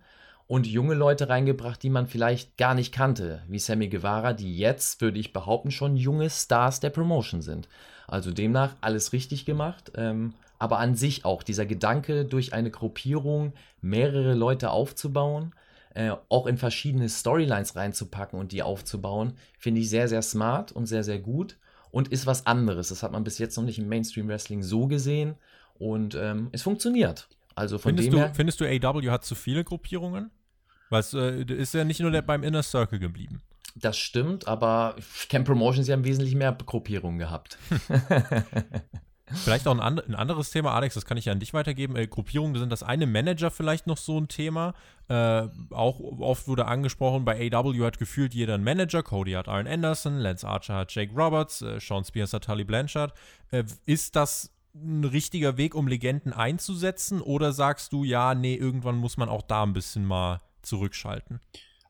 und junge Leute reingebracht, die man vielleicht gar nicht kannte, wie Sammy Guevara, die jetzt, würde ich behaupten, schon junge Stars der Promotion sind. Also demnach alles richtig gemacht, ähm, aber an sich auch dieser Gedanke, durch eine Gruppierung mehrere Leute aufzubauen, äh, auch in verschiedene Storylines reinzupacken und die aufzubauen, finde ich sehr, sehr smart und sehr, sehr gut und ist was anderes. Das hat man bis jetzt noch nicht im Mainstream Wrestling so gesehen und ähm, es funktioniert. Also von findest dem du, Findest du, AW hat zu viele Gruppierungen? Weil es äh, ist ja nicht nur der, beim Inner Circle geblieben. Das stimmt, aber Camp Promotions haben wesentlich mehr Gruppierungen gehabt. Vielleicht auch ein, and ein, anderes Thema, Alex, das kann ich ja an dich weitergeben. Äh, Gruppierungen sind das eine, Manager vielleicht noch so ein Thema. Äh, auch oft wurde angesprochen, bei AW hat gefühlt jeder einen Manager. Cody hat Arn Anderson, Lance Archer hat Jake Roberts, äh, Sean Spears hat Tully Blanchard. Äh, ist das ein richtiger Weg, um Legenden einzusetzen? Oder sagst du, ja, nee, irgendwann muss man auch da ein bisschen mal zurückschalten.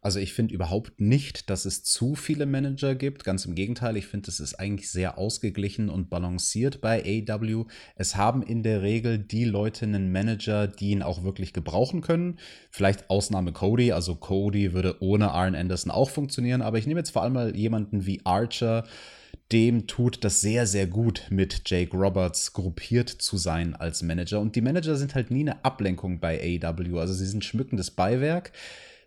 Also ich finde überhaupt nicht, dass es zu viele Manager gibt. Ganz im Gegenteil, ich finde, es ist eigentlich sehr ausgeglichen und balanciert bei AW. Es haben in der Regel die Leute einen Manager, die ihn auch wirklich gebrauchen können. Vielleicht Ausnahme Cody. Also Cody würde ohne Arn Anderson auch funktionieren. Aber ich nehme jetzt vor allem mal jemanden wie Archer. Dem tut das sehr, sehr gut, mit Jake Roberts gruppiert zu sein als Manager. Und die Manager sind halt nie eine Ablenkung bei AW. Also sie sind schmückendes Beiwerk.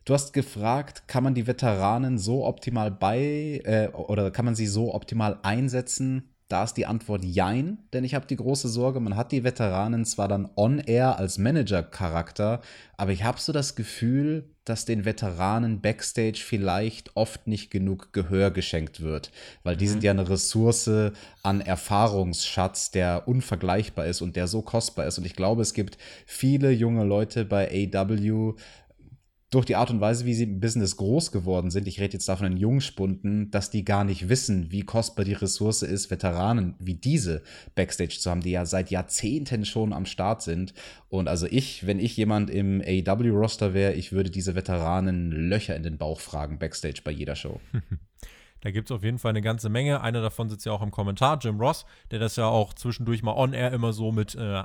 Du hast gefragt, kann man die Veteranen so optimal bei äh, oder kann man sie so optimal einsetzen? Da ist die Antwort Jein, denn ich habe die große Sorge, man hat die Veteranen zwar dann on-air als Manager-Charakter, aber ich habe so das Gefühl, dass den Veteranen backstage vielleicht oft nicht genug Gehör geschenkt wird, weil die mhm. sind ja eine Ressource an Erfahrungsschatz, der unvergleichbar ist und der so kostbar ist. Und ich glaube, es gibt viele junge Leute bei AW, durch die Art und Weise, wie sie im Business groß geworden sind, ich rede jetzt davon in Jungspunden, dass die gar nicht wissen, wie kostbar die Ressource ist, Veteranen wie diese Backstage zu haben, die ja seit Jahrzehnten schon am Start sind. Und also ich, wenn ich jemand im AEW-Roster wäre, ich würde diese Veteranen Löcher in den Bauch fragen, Backstage bei jeder Show. Da gibt es auf jeden Fall eine ganze Menge. Einer davon sitzt ja auch im Kommentar, Jim Ross, der das ja auch zwischendurch mal on-air immer so mit äh,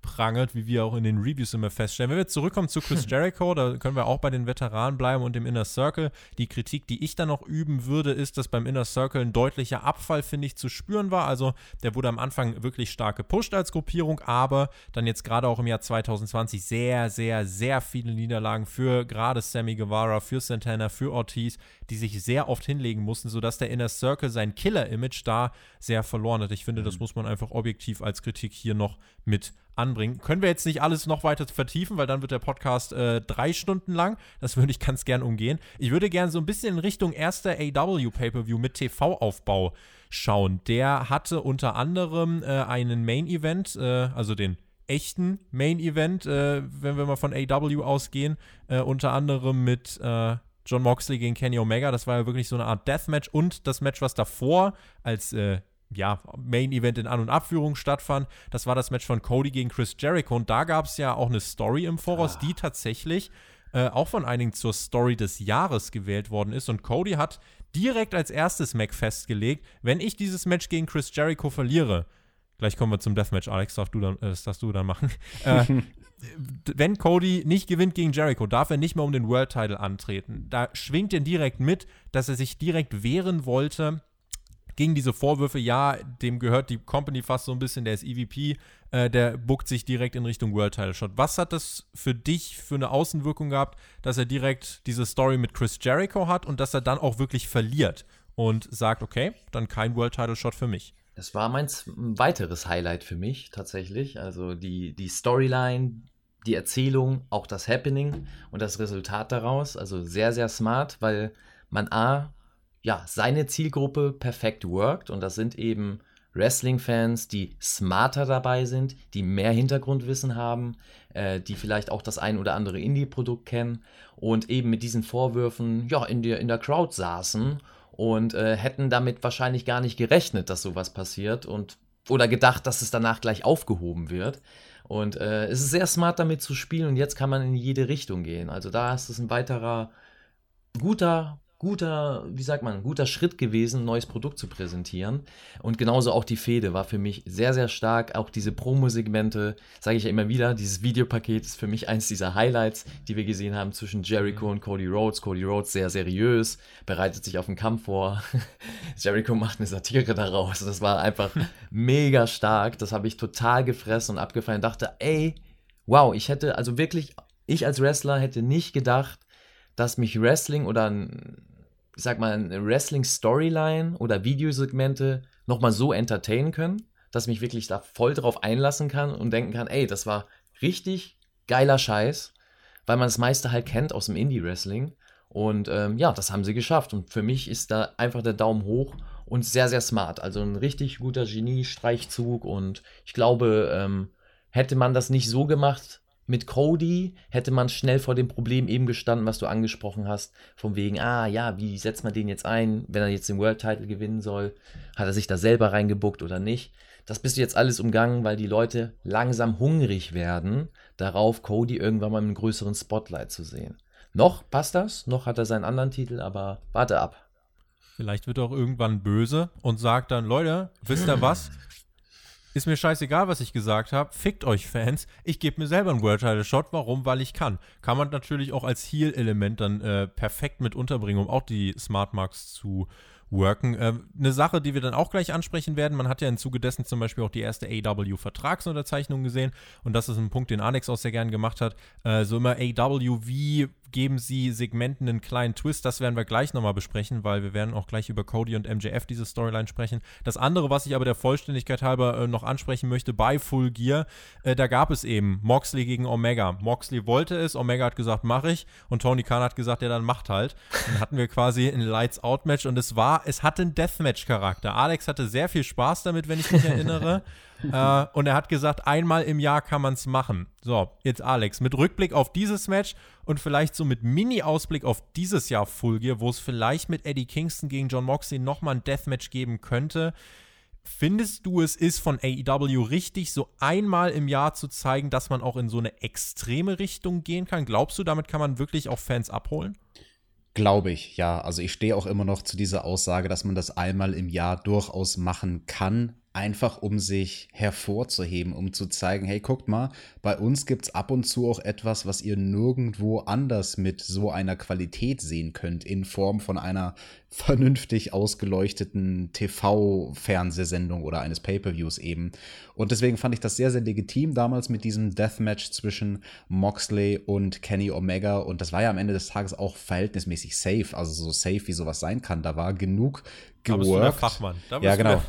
anprangert, wie wir auch in den Reviews immer feststellen. Wenn wir zurückkommen zu Chris Jericho, da können wir auch bei den Veteranen bleiben und dem Inner Circle. Die Kritik, die ich dann noch üben würde, ist, dass beim Inner Circle ein deutlicher Abfall, finde ich, zu spüren war. Also der wurde am Anfang wirklich stark gepusht als Gruppierung, aber dann jetzt gerade auch im Jahr 2020 sehr, sehr, sehr viele Niederlagen für gerade Sammy Guevara, für Santana, für Ortiz, die sich sehr oft hinlegen mussten sodass der Inner Circle sein Killer-Image da sehr verloren hat. Ich finde, mhm. das muss man einfach objektiv als Kritik hier noch mit anbringen. Können wir jetzt nicht alles noch weiter vertiefen, weil dann wird der Podcast äh, drei Stunden lang. Das würde ich ganz gern umgehen. Ich würde gern so ein bisschen in Richtung erster AW Pay-Per-View mit TV-Aufbau schauen. Der hatte unter anderem äh, einen Main-Event, äh, also den echten Main-Event, äh, wenn wir mal von AW ausgehen, äh, unter anderem mit äh, John Moxley gegen Kenny Omega. Das war ja wirklich so eine Art Deathmatch und das Match, was davor als äh, ja, Main Event in An- und Abführung stattfand. Das war das Match von Cody gegen Chris Jericho. Und da gab es ja auch eine Story im Voraus, ah. die tatsächlich äh, auch von einigen zur Story des Jahres gewählt worden ist. Und Cody hat direkt als erstes Mac festgelegt, wenn ich dieses Match gegen Chris Jericho verliere, gleich kommen wir zum Deathmatch, Alex, darfst du dann, äh, das darfst du dann machen. äh, wenn Cody nicht gewinnt gegen Jericho, darf er nicht mehr um den World Title antreten. Da schwingt er direkt mit, dass er sich direkt wehren wollte gegen diese Vorwürfe. Ja, dem gehört die Company fast so ein bisschen, der ist EVP, äh, der buckt sich direkt in Richtung World Title Shot. Was hat das für dich für eine Außenwirkung gehabt, dass er direkt diese Story mit Chris Jericho hat und dass er dann auch wirklich verliert und sagt, okay, dann kein World Title Shot für mich? Das war mein weiteres Highlight für mich tatsächlich. Also die, die Storyline, die Erzählung, auch das Happening und das Resultat daraus. Also sehr, sehr smart, weil man A, ja, seine Zielgruppe perfekt worked und das sind eben Wrestling-Fans, die smarter dabei sind, die mehr Hintergrundwissen haben, äh, die vielleicht auch das ein oder andere Indie-Produkt kennen und eben mit diesen Vorwürfen ja in der, in der Crowd saßen und äh, hätten damit wahrscheinlich gar nicht gerechnet, dass sowas passiert und oder gedacht, dass es danach gleich aufgehoben wird. Und äh, es ist sehr smart damit zu spielen und jetzt kann man in jede Richtung gehen. Also da ist es ein weiterer guter guter, wie sagt man, guter Schritt gewesen, ein neues Produkt zu präsentieren. Und genauso auch die Fehde war für mich sehr, sehr stark. Auch diese Promo-Segmente, sage ich ja immer wieder, dieses Videopaket ist für mich eins dieser Highlights, die wir gesehen haben zwischen Jericho und Cody Rhodes. Cody Rhodes sehr seriös, bereitet sich auf den Kampf vor. Jericho macht eine Satire daraus. Das war einfach mega stark. Das habe ich total gefressen und abgefallen. Dachte, ey, wow, ich hätte, also wirklich, ich als Wrestler hätte nicht gedacht, dass mich Wrestling oder ein ich sag mal, eine Wrestling-Storyline oder Videosegmente nochmal so entertainen können, dass ich mich wirklich da voll drauf einlassen kann und denken kann, ey, das war richtig geiler Scheiß, weil man das meiste halt kennt aus dem Indie-Wrestling. Und ähm, ja, das haben sie geschafft. Und für mich ist da einfach der Daumen hoch und sehr, sehr smart. Also ein richtig guter Genie-Streichzug. Und ich glaube, ähm, hätte man das nicht so gemacht, mit Cody hätte man schnell vor dem Problem eben gestanden, was du angesprochen hast, von wegen, ah ja, wie setzt man den jetzt ein, wenn er jetzt den World Title gewinnen soll? Hat er sich da selber reingebuckt oder nicht? Das bist du jetzt alles umgangen, weil die Leute langsam hungrig werden, darauf Cody irgendwann mal im größeren Spotlight zu sehen. Noch passt das, noch hat er seinen anderen Titel, aber warte ab. Vielleicht wird er auch irgendwann böse und sagt dann, Leute, wisst ihr was? Ist mir scheißegal, was ich gesagt habe. Fickt euch Fans. Ich gebe mir selber einen World Title Shot. Warum? Weil ich kann. Kann man natürlich auch als Heal-Element dann äh, perfekt mit unterbringen, um auch die Smart Marks zu worken. Ähm, eine Sache, die wir dann auch gleich ansprechen werden, man hat ja im Zuge dessen zum Beispiel auch die erste AW-Vertragsunterzeichnung gesehen und das ist ein Punkt, den Alex auch sehr gern gemacht hat. Äh, so immer AW, wie geben sie Segmenten einen kleinen Twist. Das werden wir gleich nochmal besprechen, weil wir werden auch gleich über Cody und MJF diese Storyline sprechen. Das andere, was ich aber der Vollständigkeit halber äh, noch ansprechen möchte, bei Full Gear, äh, da gab es eben Moxley gegen Omega. Moxley wollte es, Omega hat gesagt, mach ich und Tony Khan hat gesagt, ja, dann macht halt. Dann hatten wir quasi ein Lights-Out-Match und es war, es hatte einen Deathmatch-Charakter. Alex hatte sehr viel Spaß damit, wenn ich mich erinnere. äh, und er hat gesagt, einmal im Jahr kann man es machen. So, jetzt Alex, mit Rückblick auf dieses Match und vielleicht so mit Mini-Ausblick auf dieses Jahr Full Gear, wo es vielleicht mit Eddie Kingston gegen John Moxley nochmal ein Deathmatch geben könnte. Findest du, es ist von AEW richtig, so einmal im Jahr zu zeigen, dass man auch in so eine extreme Richtung gehen kann? Glaubst du, damit kann man wirklich auch Fans abholen? Glaube ich, ja. Also ich stehe auch immer noch zu dieser Aussage, dass man das einmal im Jahr durchaus machen kann, einfach um sich hervorzuheben, um zu zeigen, hey, guckt mal, bei uns gibt es ab und zu auch etwas, was ihr nirgendwo anders mit so einer Qualität sehen könnt, in Form von einer vernünftig ausgeleuchteten TV-Fernsehsendung oder eines Pay-per-Views eben. Und deswegen fand ich das sehr, sehr legitim damals mit diesem Deathmatch zwischen Moxley und Kenny Omega. Und das war ja am Ende des Tages auch verhältnismäßig safe, also so safe, wie sowas sein kann. Da war genug geworkt. Ja, genau.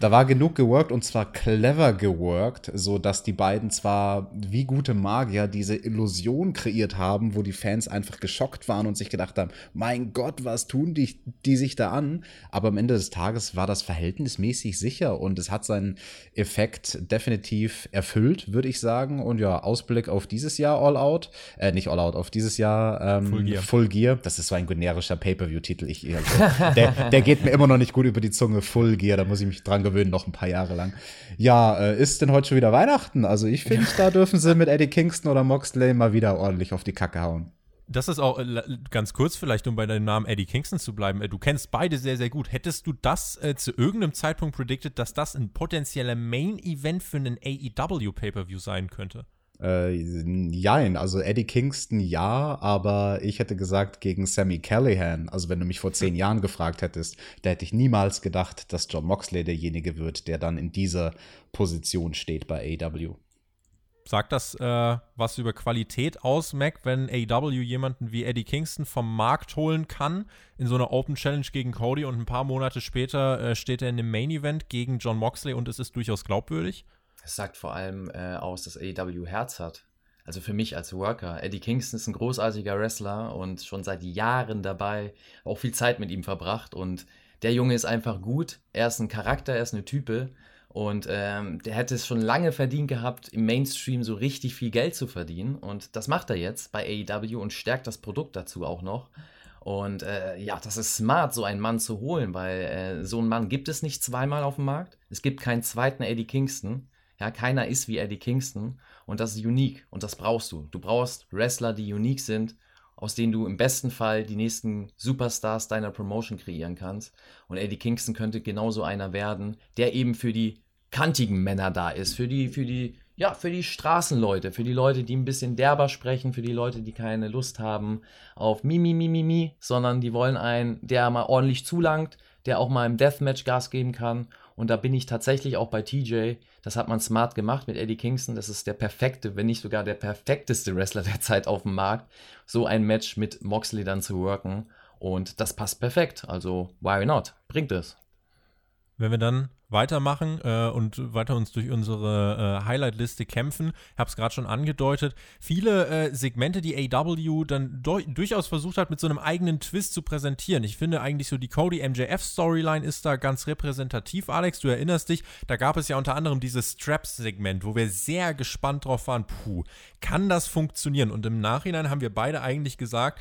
Da war genug geworkt und zwar clever geworkt, so dass die beiden zwar wie gute Magier diese Illusion kreiert haben, wo die Fans einfach geschockt waren und sich gedacht haben, mein Gott, was tun die, die sich da an? Aber am Ende des Tages war das verhältnismäßig sicher und es hat seinen Effekt definitiv erfüllt, würde ich sagen. Und ja, Ausblick auf dieses Jahr All Out, äh, nicht All Out, auf dieses Jahr ähm, Full, Gear. Full Gear. Das ist so ein generischer Pay-Per-View-Titel. Ich, also, der, der geht mir immer noch nicht gut über die Zunge. Full Gear, da muss ich mich dran gewöhnen, noch ein paar Jahre lang. Ja, äh, ist denn heute schon wieder Weihnachten? Also ich finde, da dürfen sie mit Eddie Kingston oder Moxley mal wieder ordentlich auf die Kacke hauen. Das ist auch äh, ganz kurz vielleicht, um bei deinem Namen Eddie Kingston zu bleiben. Äh, du kennst beide sehr, sehr gut. Hättest du das äh, zu irgendeinem Zeitpunkt predicted, dass das ein potenzieller Main-Event für einen AEW Pay-Per-View sein könnte? Äh, jein, also Eddie Kingston ja, aber ich hätte gesagt gegen Sammy Callahan. Also wenn du mich vor zehn Jahren gefragt hättest, da hätte ich niemals gedacht, dass John Moxley derjenige wird, der dann in dieser Position steht bei AEW. Sagt das äh, was über Qualität aus, Mac, wenn AEW jemanden wie Eddie Kingston vom Markt holen kann in so einer Open Challenge gegen Cody und ein paar Monate später äh, steht er in einem Main Event gegen John Moxley und es ist durchaus glaubwürdig? Es sagt vor allem äh, aus, dass AEW Herz hat. Also für mich als Worker. Eddie Kingston ist ein großartiger Wrestler und schon seit Jahren dabei, auch viel Zeit mit ihm verbracht und der Junge ist einfach gut. Er ist ein Charakter, er ist eine Type und ähm, der hätte es schon lange verdient gehabt, im Mainstream so richtig viel Geld zu verdienen. Und das macht er jetzt bei AEW und stärkt das Produkt dazu auch noch. Und äh, ja, das ist smart, so einen Mann zu holen, weil äh, so einen Mann gibt es nicht zweimal auf dem Markt. Es gibt keinen zweiten Eddie Kingston. Ja, keiner ist wie Eddie Kingston. Und das ist unique. Und das brauchst du. Du brauchst Wrestler, die unique sind aus denen du im besten Fall die nächsten Superstars deiner Promotion kreieren kannst. Und Eddie Kingston könnte genauso einer werden, der eben für die kantigen Männer da ist, für die, für die, ja, für die Straßenleute, für die Leute, die ein bisschen derber sprechen, für die Leute, die keine Lust haben auf Mimi, Mimi, Mimi, sondern die wollen einen, der mal ordentlich zulangt, der auch mal im Deathmatch Gas geben kann. Und da bin ich tatsächlich auch bei TJ. Das hat man smart gemacht mit Eddie Kingston. Das ist der perfekte, wenn nicht sogar der perfekteste Wrestler der Zeit auf dem Markt, so ein Match mit Moxley dann zu worken. Und das passt perfekt. Also, why not? Bringt es. Wenn wir dann weitermachen äh, und weiter uns durch unsere äh, Highlight-Liste kämpfen. Ich habe es gerade schon angedeutet. Viele äh, Segmente, die AW dann durchaus versucht hat, mit so einem eigenen Twist zu präsentieren. Ich finde eigentlich so die Cody MJF-Storyline ist da ganz repräsentativ. Alex, du erinnerst dich, da gab es ja unter anderem dieses Straps-Segment, wo wir sehr gespannt drauf waren, puh, kann das funktionieren? Und im Nachhinein haben wir beide eigentlich gesagt,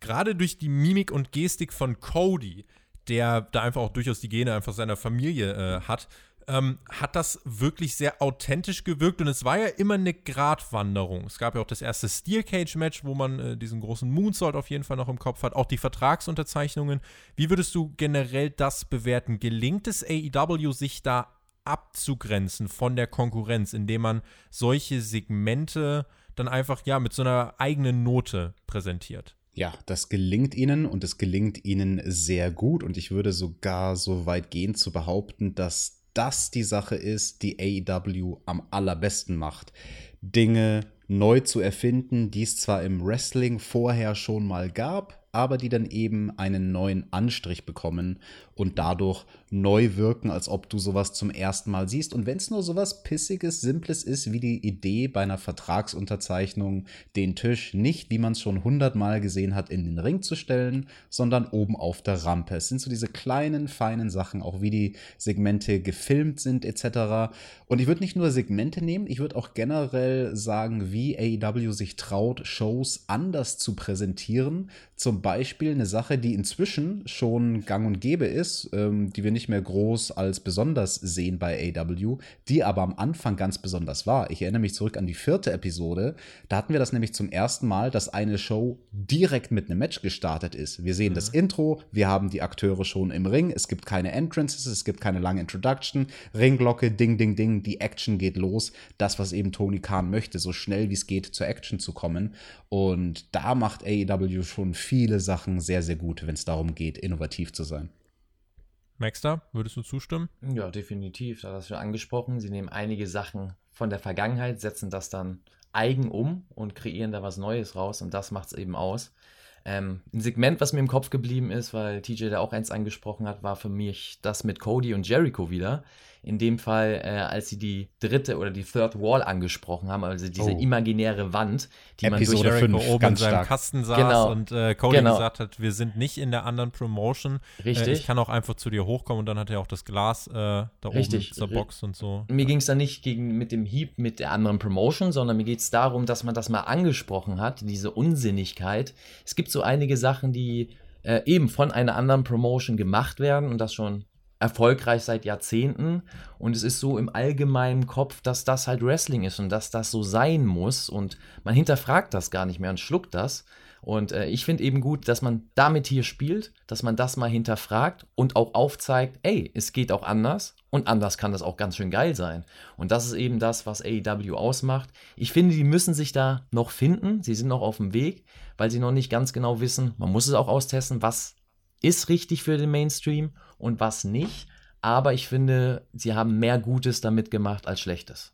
gerade durch die Mimik und Gestik von Cody, der da einfach auch durchaus die Gene einfach seiner Familie äh, hat, ähm, hat das wirklich sehr authentisch gewirkt und es war ja immer eine Gratwanderung. Es gab ja auch das erste Steel Cage Match, wo man äh, diesen großen Moonsault auf jeden Fall noch im Kopf hat, auch die Vertragsunterzeichnungen. Wie würdest du generell das bewerten? Gelingt es AEW, sich da abzugrenzen von der Konkurrenz, indem man solche Segmente dann einfach ja mit so einer eigenen Note präsentiert? Ja, das gelingt ihnen und es gelingt ihnen sehr gut. Und ich würde sogar so weit gehen zu behaupten, dass das die Sache ist, die AEW am allerbesten macht. Dinge neu zu erfinden, die es zwar im Wrestling vorher schon mal gab, aber die dann eben einen neuen Anstrich bekommen und dadurch neu wirken, als ob du sowas zum ersten Mal siehst. Und wenn es nur sowas Pissiges, Simples ist, wie die Idee bei einer Vertragsunterzeichnung, den Tisch nicht, wie man es schon hundertmal gesehen hat, in den Ring zu stellen, sondern oben auf der Rampe. Es sind so diese kleinen, feinen Sachen, auch wie die Segmente gefilmt sind, etc. Und ich würde nicht nur Segmente nehmen, ich würde auch generell sagen, wie AEW sich traut, Shows anders zu präsentieren. Zum Beispiel eine Sache, die inzwischen schon gang und gäbe ist, ähm, die wir nicht mehr groß als besonders sehen bei AW, die aber am Anfang ganz besonders war. Ich erinnere mich zurück an die vierte Episode. Da hatten wir das nämlich zum ersten Mal, dass eine Show direkt mit einem Match gestartet ist. Wir sehen mhm. das Intro, wir haben die Akteure schon im Ring, es gibt keine Entrances, es gibt keine lange Introduction, Ringglocke, Ding, Ding, Ding, die Action geht los. Das, was eben Tony Khan möchte, so schnell wie es geht zur Action zu kommen. Und da macht AEW schon viele Sachen sehr, sehr gut, wenn es darum geht, innovativ zu sein. Maxter, würdest du zustimmen? Ja, definitiv. Da hast du angesprochen. Sie nehmen einige Sachen von der Vergangenheit, setzen das dann eigen um und kreieren da was Neues raus und das macht es eben aus. Ähm, ein Segment, was mir im Kopf geblieben ist, weil TJ da auch eins angesprochen hat, war für mich das mit Cody und Jericho wieder in dem Fall, äh, als sie die dritte oder die Third Wall angesprochen haben, also diese oh. imaginäre Wand, die Episode man durch 5, oben in seinem stark. Kasten saß genau. und äh, Cody genau. gesagt hat, wir sind nicht in der anderen Promotion. Richtig. Äh, ich kann auch einfach zu dir hochkommen und dann hat er auch das Glas äh, da Richtig. oben zur Box und so. Mir ging es da nicht gegen, mit dem Hieb mit der anderen Promotion, sondern mir geht es darum, dass man das mal angesprochen hat, diese Unsinnigkeit. Es gibt so einige Sachen, die äh, eben von einer anderen Promotion gemacht werden und das schon erfolgreich seit Jahrzehnten und es ist so im allgemeinen Kopf, dass das halt Wrestling ist und dass das so sein muss und man hinterfragt das gar nicht mehr und schluckt das Und äh, ich finde eben gut, dass man damit hier spielt, dass man das mal hinterfragt und auch aufzeigt, ey, es geht auch anders und anders kann das auch ganz schön geil sein. Und das ist eben das, was AEW ausmacht. Ich finde, die müssen sich da noch finden. Sie sind noch auf dem Weg, weil sie noch nicht ganz genau wissen. Man muss es auch austesten, was ist richtig für den Mainstream und was nicht. Aber ich finde, sie haben mehr Gutes damit gemacht als Schlechtes.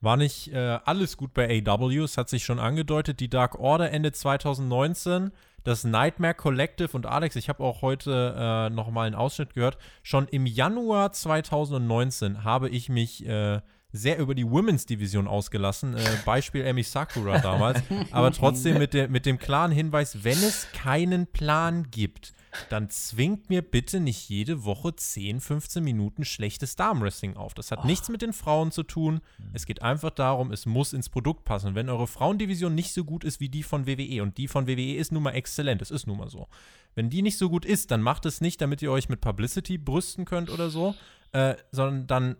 War nicht äh, alles gut bei AW, es hat sich schon angedeutet, die Dark Order Ende 2019, das Nightmare Collective und Alex, ich habe auch heute äh, nochmal einen Ausschnitt gehört, schon im Januar 2019 habe ich mich äh, sehr über die Women's Division ausgelassen, äh, Beispiel Amy Sakura damals, aber trotzdem mit, der, mit dem klaren Hinweis, wenn es keinen Plan gibt, dann zwingt mir bitte nicht jede Woche 10, 15 Minuten schlechtes Darmwrestling auf. Das hat oh. nichts mit den Frauen zu tun. Es geht einfach darum, es muss ins Produkt passen. Wenn eure Frauendivision nicht so gut ist wie die von WWE und die von WWE ist nun mal exzellent, es ist nun mal so. Wenn die nicht so gut ist, dann macht es nicht, damit ihr euch mit Publicity brüsten könnt oder so, äh, sondern dann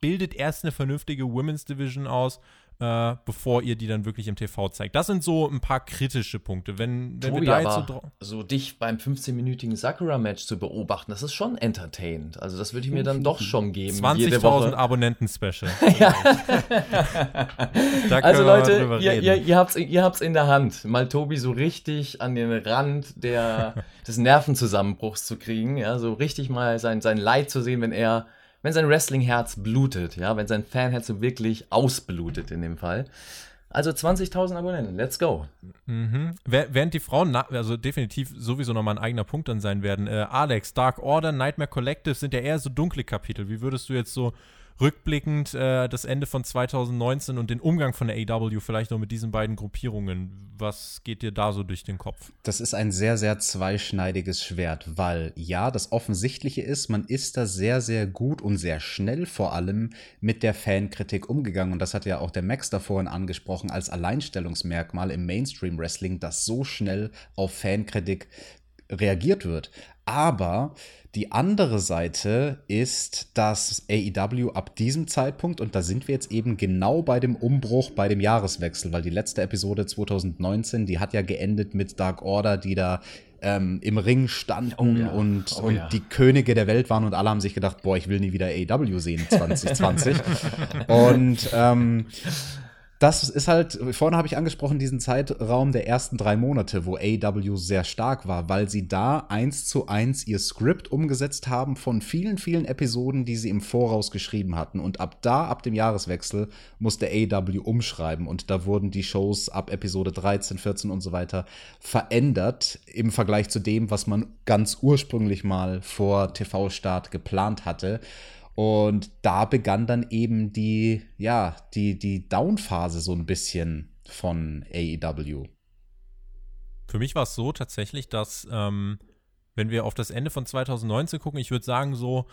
bildet erst eine vernünftige Women's Division aus äh, bevor ihr die dann wirklich im TV zeigt. Das sind so ein paar kritische Punkte. Wenn, wenn Tobi, wir da jetzt so, so dich beim 15-minütigen Sakura-Match zu beobachten, das ist schon entertained. Also das würde ich mir dann doch schon geben. 20.000 Abonnenten-Special. also Leute, ihr, ihr, ihr habt es ihr habt's in der Hand, mal Tobi so richtig an den Rand der, des Nervenzusammenbruchs zu kriegen. Ja, so richtig mal sein, sein Leid zu sehen, wenn er wenn sein Wrestling-Herz blutet, ja, wenn sein Fanherz so wirklich ausblutet in dem Fall. Also 20.000 Abonnenten, let's go. Mhm. Während die Frauen, also definitiv sowieso nochmal ein eigener Punkt dann sein werden. Äh, Alex, Dark Order, Nightmare Collective sind ja eher so dunkle Kapitel. Wie würdest du jetzt so rückblickend äh, das Ende von 2019 und den Umgang von der AW vielleicht noch mit diesen beiden Gruppierungen. Was geht dir da so durch den Kopf? Das ist ein sehr, sehr zweischneidiges Schwert, weil ja, das Offensichtliche ist, man ist da sehr, sehr gut und sehr schnell vor allem mit der Fankritik umgegangen. Und das hat ja auch der Max da vorhin angesprochen als Alleinstellungsmerkmal im Mainstream-Wrestling, dass so schnell auf Fankritik reagiert wird. Aber die andere Seite ist, dass AEW ab diesem Zeitpunkt, und da sind wir jetzt eben genau bei dem Umbruch, bei dem Jahreswechsel, weil die letzte Episode 2019, die hat ja geendet mit Dark Order, die da ähm, im Ring standen oh ja. und, oh und ja. die Könige der Welt waren und alle haben sich gedacht, boah, ich will nie wieder AEW sehen 2020. und ähm, das ist halt, vorhin habe ich angesprochen, diesen Zeitraum der ersten drei Monate, wo AW sehr stark war, weil sie da eins zu eins ihr Skript umgesetzt haben von vielen, vielen Episoden, die sie im Voraus geschrieben hatten. Und ab da, ab dem Jahreswechsel, musste AW umschreiben. Und da wurden die Shows ab Episode 13, 14 und so weiter verändert im Vergleich zu dem, was man ganz ursprünglich mal vor TV-Start geplant hatte. Und da begann dann eben die, ja, die, die Down-Phase so ein bisschen von AEW. Für mich war es so tatsächlich, dass, ähm, wenn wir auf das Ende von 2019 gucken, ich würde sagen so,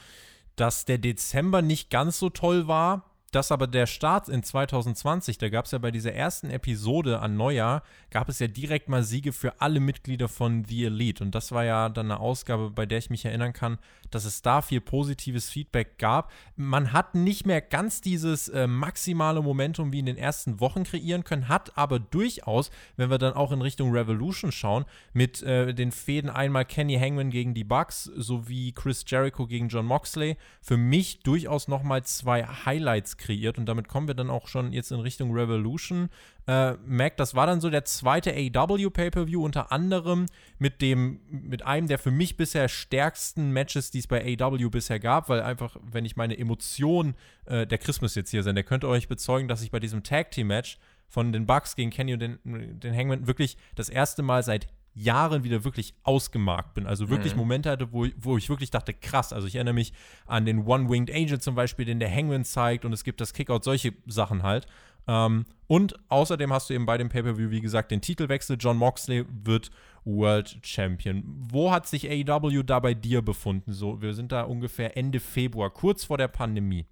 dass der Dezember nicht ganz so toll war dass aber der Start in 2020, da gab es ja bei dieser ersten Episode an Neujahr, gab es ja direkt mal Siege für alle Mitglieder von The Elite. Und das war ja dann eine Ausgabe, bei der ich mich erinnern kann, dass es da viel positives Feedback gab. Man hat nicht mehr ganz dieses äh, maximale Momentum wie in den ersten Wochen kreieren können, hat aber durchaus, wenn wir dann auch in Richtung Revolution schauen, mit äh, den Fäden einmal Kenny Hangman gegen die Bucks sowie Chris Jericho gegen John Moxley, für mich durchaus nochmal zwei Highlights kreiert und damit kommen wir dann auch schon jetzt in Richtung Revolution. Äh, Mac, das war dann so der zweite AW Pay-per-View unter anderem mit dem mit einem der für mich bisher stärksten Matches, die es bei AW bisher gab, weil einfach wenn ich meine Emotionen äh, der Christmas jetzt hier sind, der könnte euch bezeugen, dass ich bei diesem Tag Team Match von den Bucks gegen Kenny und den, den Hangman wirklich das erste Mal seit Jahren wieder wirklich ausgemarkt bin. Also wirklich mhm. Momente hatte, wo, wo ich wirklich dachte, krass. Also ich erinnere mich an den One-Winged Angel zum Beispiel, den der Hangman zeigt und es gibt das Kickout, solche Sachen halt. Ähm, und außerdem hast du eben bei dem Pay-Per-View, wie gesagt, den Titelwechsel. John Moxley wird World Champion. Wo hat sich AEW da bei dir befunden? So, wir sind da ungefähr Ende Februar, kurz vor der Pandemie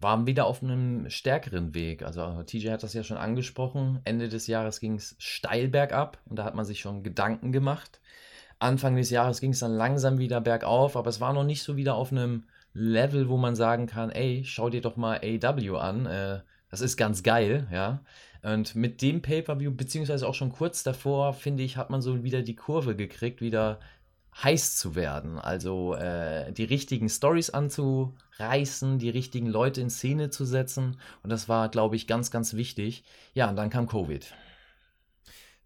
waren wieder auf einem stärkeren Weg. Also TJ hat das ja schon angesprochen. Ende des Jahres ging es steil bergab und da hat man sich schon Gedanken gemacht. Anfang des Jahres ging es dann langsam wieder bergauf, aber es war noch nicht so wieder auf einem Level, wo man sagen kann, ey, schau dir doch mal AW an. Äh, Das ist ganz geil, ja. Und mit dem Pay-Per-View, beziehungsweise auch schon kurz davor, finde ich, hat man so wieder die Kurve gekriegt, wieder heiß zu werden. Also äh, die richtigen Stories anzureißen, die richtigen Leute in Szene zu setzen. Und das war, glaube ich, ganz, ganz wichtig. Ja, und dann kam Covid.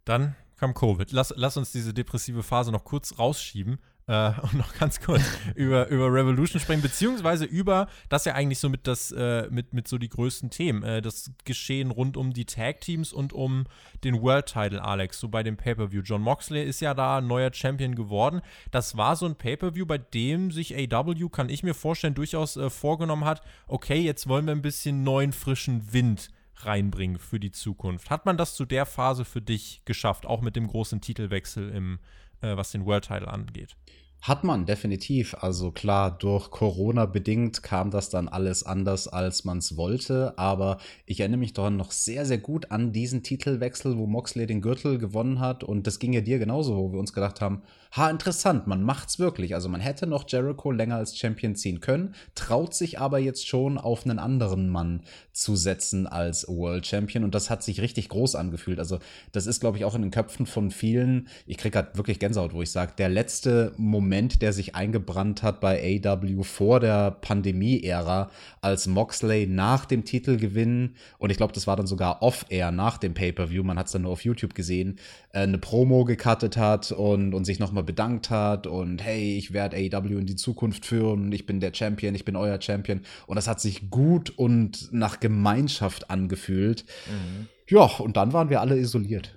Dann kam Covid. Lass, lass uns diese depressive Phase noch kurz rausschieben äh, und noch ganz kurz über, über Revolution sprechen, beziehungsweise über das ja eigentlich so mit das, äh, mit, mit so die größten Themen. Äh, das Geschehen rund um die Tag-Teams und um den World-Title, Alex, so bei dem Pay-Per-View. John Moxley ist ja da neuer Champion geworden. Das war so ein Pay-Per-View, bei dem sich AW, kann ich mir vorstellen, durchaus äh, vorgenommen hat, okay, jetzt wollen wir ein bisschen neuen, frischen Wind reinbringen für die Zukunft. Hat man das zu der Phase für dich geschafft, auch mit dem großen Titelwechsel im, äh, was den World Title angeht? Hat man definitiv. Also klar, durch Corona bedingt kam das dann alles anders, als man es wollte. Aber ich erinnere mich daran noch sehr, sehr gut an diesen Titelwechsel, wo Moxley den Gürtel gewonnen hat. Und das ging ja dir genauso, wo wir uns gedacht haben, ha, interessant, man macht's wirklich. Also man hätte noch Jericho länger als Champion ziehen können, traut sich aber jetzt schon auf einen anderen Mann zu setzen als World Champion. Und das hat sich richtig groß angefühlt. Also das ist, glaube ich, auch in den Köpfen von vielen. Ich kriege gerade wirklich Gänsehaut, wo ich sage, der letzte Moment, der sich eingebrannt hat bei AW vor der Pandemie-Ära, als Moxley nach dem Titelgewinn, und ich glaube, das war dann sogar off-air nach dem Pay-Per-View, man hat es dann nur auf YouTube gesehen, eine Promo gecuttet hat und, und sich nochmal bedankt hat und hey, ich werde AW in die Zukunft führen, ich bin der Champion, ich bin euer Champion. Und das hat sich gut und nach Gemeinschaft angefühlt. Mhm. Ja, und dann waren wir alle isoliert.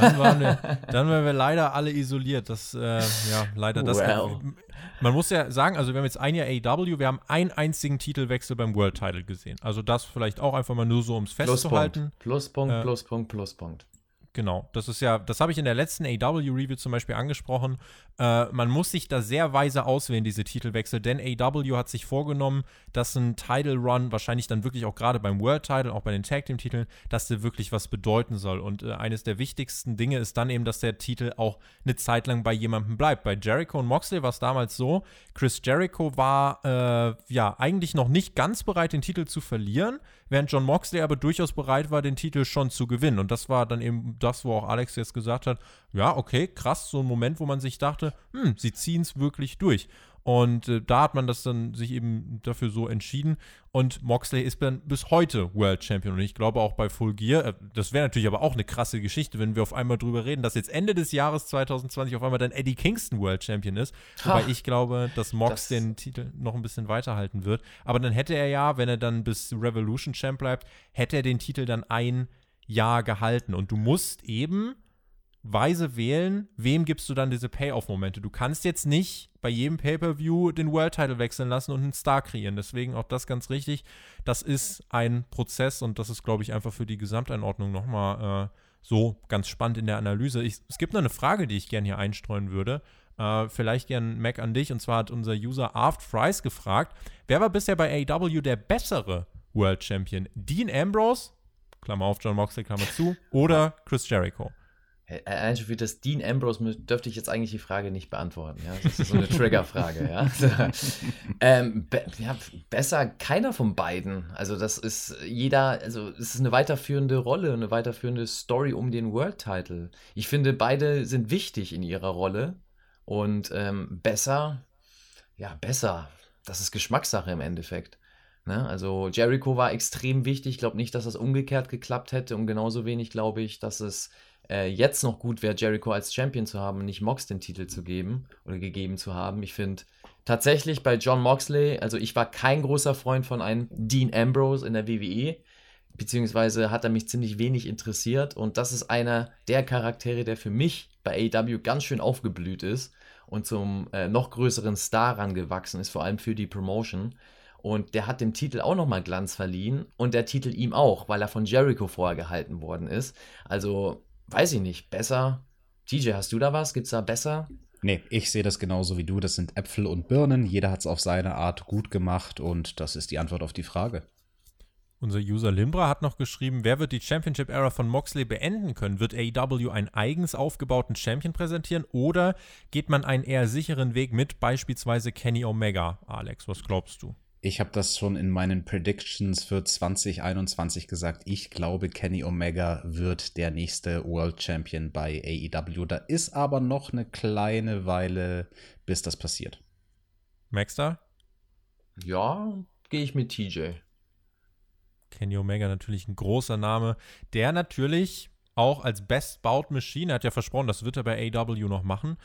Dann waren wir, dann waren wir leider alle isoliert. Das, äh, ja, leider das. Well. Man muss ja sagen, also wir haben jetzt ein Jahr AW, wir haben einen einzigen Titelwechsel beim World Title gesehen. Also das vielleicht auch einfach mal nur so, um es festzuhalten. Pluspunkt, Pluspunkt, äh, Pluspunkt, Pluspunkt. Genau, das ist ja, das habe ich in der letzten AW-Review zum Beispiel angesprochen. Äh, man muss sich da sehr weise auswählen, diese Titelwechsel, denn AW hat sich vorgenommen, dass ein Title Run, wahrscheinlich dann wirklich auch gerade beim World Title, auch bei den Tag Team Titeln, dass der wirklich was bedeuten soll. Und äh, eines der wichtigsten Dinge ist dann eben, dass der Titel auch eine Zeit lang bei jemandem bleibt. Bei Jericho und Moxley war es damals so, Chris Jericho war äh, ja eigentlich noch nicht ganz bereit, den Titel zu verlieren, während John Moxley aber durchaus bereit war, den Titel schon zu gewinnen. Und das war dann eben das, wo auch Alex jetzt gesagt hat, ja, okay, krass, so ein Moment, wo man sich dachte, hm, sie ziehen es wirklich durch. Und äh, da hat man das dann sich eben dafür so entschieden. Und Moxley ist dann bis heute World Champion. Und ich glaube auch bei Full Gear, äh, das wäre natürlich aber auch eine krasse Geschichte, wenn wir auf einmal drüber reden, dass jetzt Ende des Jahres 2020 auf einmal dann Eddie Kingston World Champion ist. Wobei ich glaube, dass Mox das den Titel noch ein bisschen weiterhalten wird. Aber dann hätte er ja, wenn er dann bis Revolution Champ bleibt, hätte er den Titel dann ein Jahr gehalten. Und du musst eben weise wählen, wem gibst du dann diese Payoff-Momente. Du kannst jetzt nicht bei jedem Pay-Per-View den World-Title wechseln lassen und einen Star kreieren. Deswegen auch das ganz richtig. Das ist ein Prozess und das ist, glaube ich, einfach für die Gesamteinordnung nochmal äh, so ganz spannend in der Analyse. Ich, es gibt noch eine Frage, die ich gerne hier einstreuen würde. Äh, vielleicht gern Mac an dich. Und zwar hat unser User Aft Fries gefragt, wer war bisher bei AEW der bessere World Champion? Dean Ambrose, Klammer auf John Moxley, Klammer zu, oder Chris Jericho? Allein schon für das Dean Ambrose dürfte ich jetzt eigentlich die Frage nicht beantworten. Ja? Das ist so eine Triggerfrage. ja? ähm, be ja, besser keiner von beiden. Also das ist jeder, also es ist eine weiterführende Rolle, eine weiterführende Story um den World Title. Ich finde, beide sind wichtig in ihrer Rolle und ähm, besser, ja besser. Das ist Geschmackssache im Endeffekt. Ne? Also Jericho war extrem wichtig. Ich glaube nicht, dass das umgekehrt geklappt hätte und genauso wenig glaube ich, dass es äh, jetzt noch gut wäre, Jericho als Champion zu haben und nicht Mox den Titel zu geben oder gegeben zu haben. Ich finde tatsächlich bei John Moxley, also ich war kein großer Freund von einem Dean Ambrose in der WWE, beziehungsweise hat er mich ziemlich wenig interessiert und das ist einer der Charaktere, der für mich bei AEW ganz schön aufgeblüht ist und zum äh, noch größeren Star rangewachsen ist, vor allem für die Promotion. Und der hat dem Titel auch nochmal Glanz verliehen und der Titel ihm auch, weil er von Jericho vorher gehalten worden ist. Also weiß ich nicht, besser. TJ, hast du da was? Gibt's da besser? Nee, ich sehe das genauso wie du. Das sind Äpfel und Birnen. Jeder hat es auf seine Art gut gemacht und das ist die Antwort auf die Frage. Unser User Limbra hat noch geschrieben, wer wird die Championship-Era von Moxley beenden können? Wird AEW einen eigens aufgebauten Champion präsentieren oder geht man einen eher sicheren Weg mit beispielsweise Kenny Omega? Alex, was glaubst du? Ich habe das schon in meinen Predictions für 2021 gesagt. Ich glaube, Kenny Omega wird der nächste World Champion bei AEW. Da ist aber noch eine kleine Weile, bis das passiert. Maxter? Ja, gehe ich mit TJ. Kenny Omega natürlich ein großer Name, der natürlich auch als Best Bout Machine, er hat ja versprochen, das wird er bei AEW noch machen,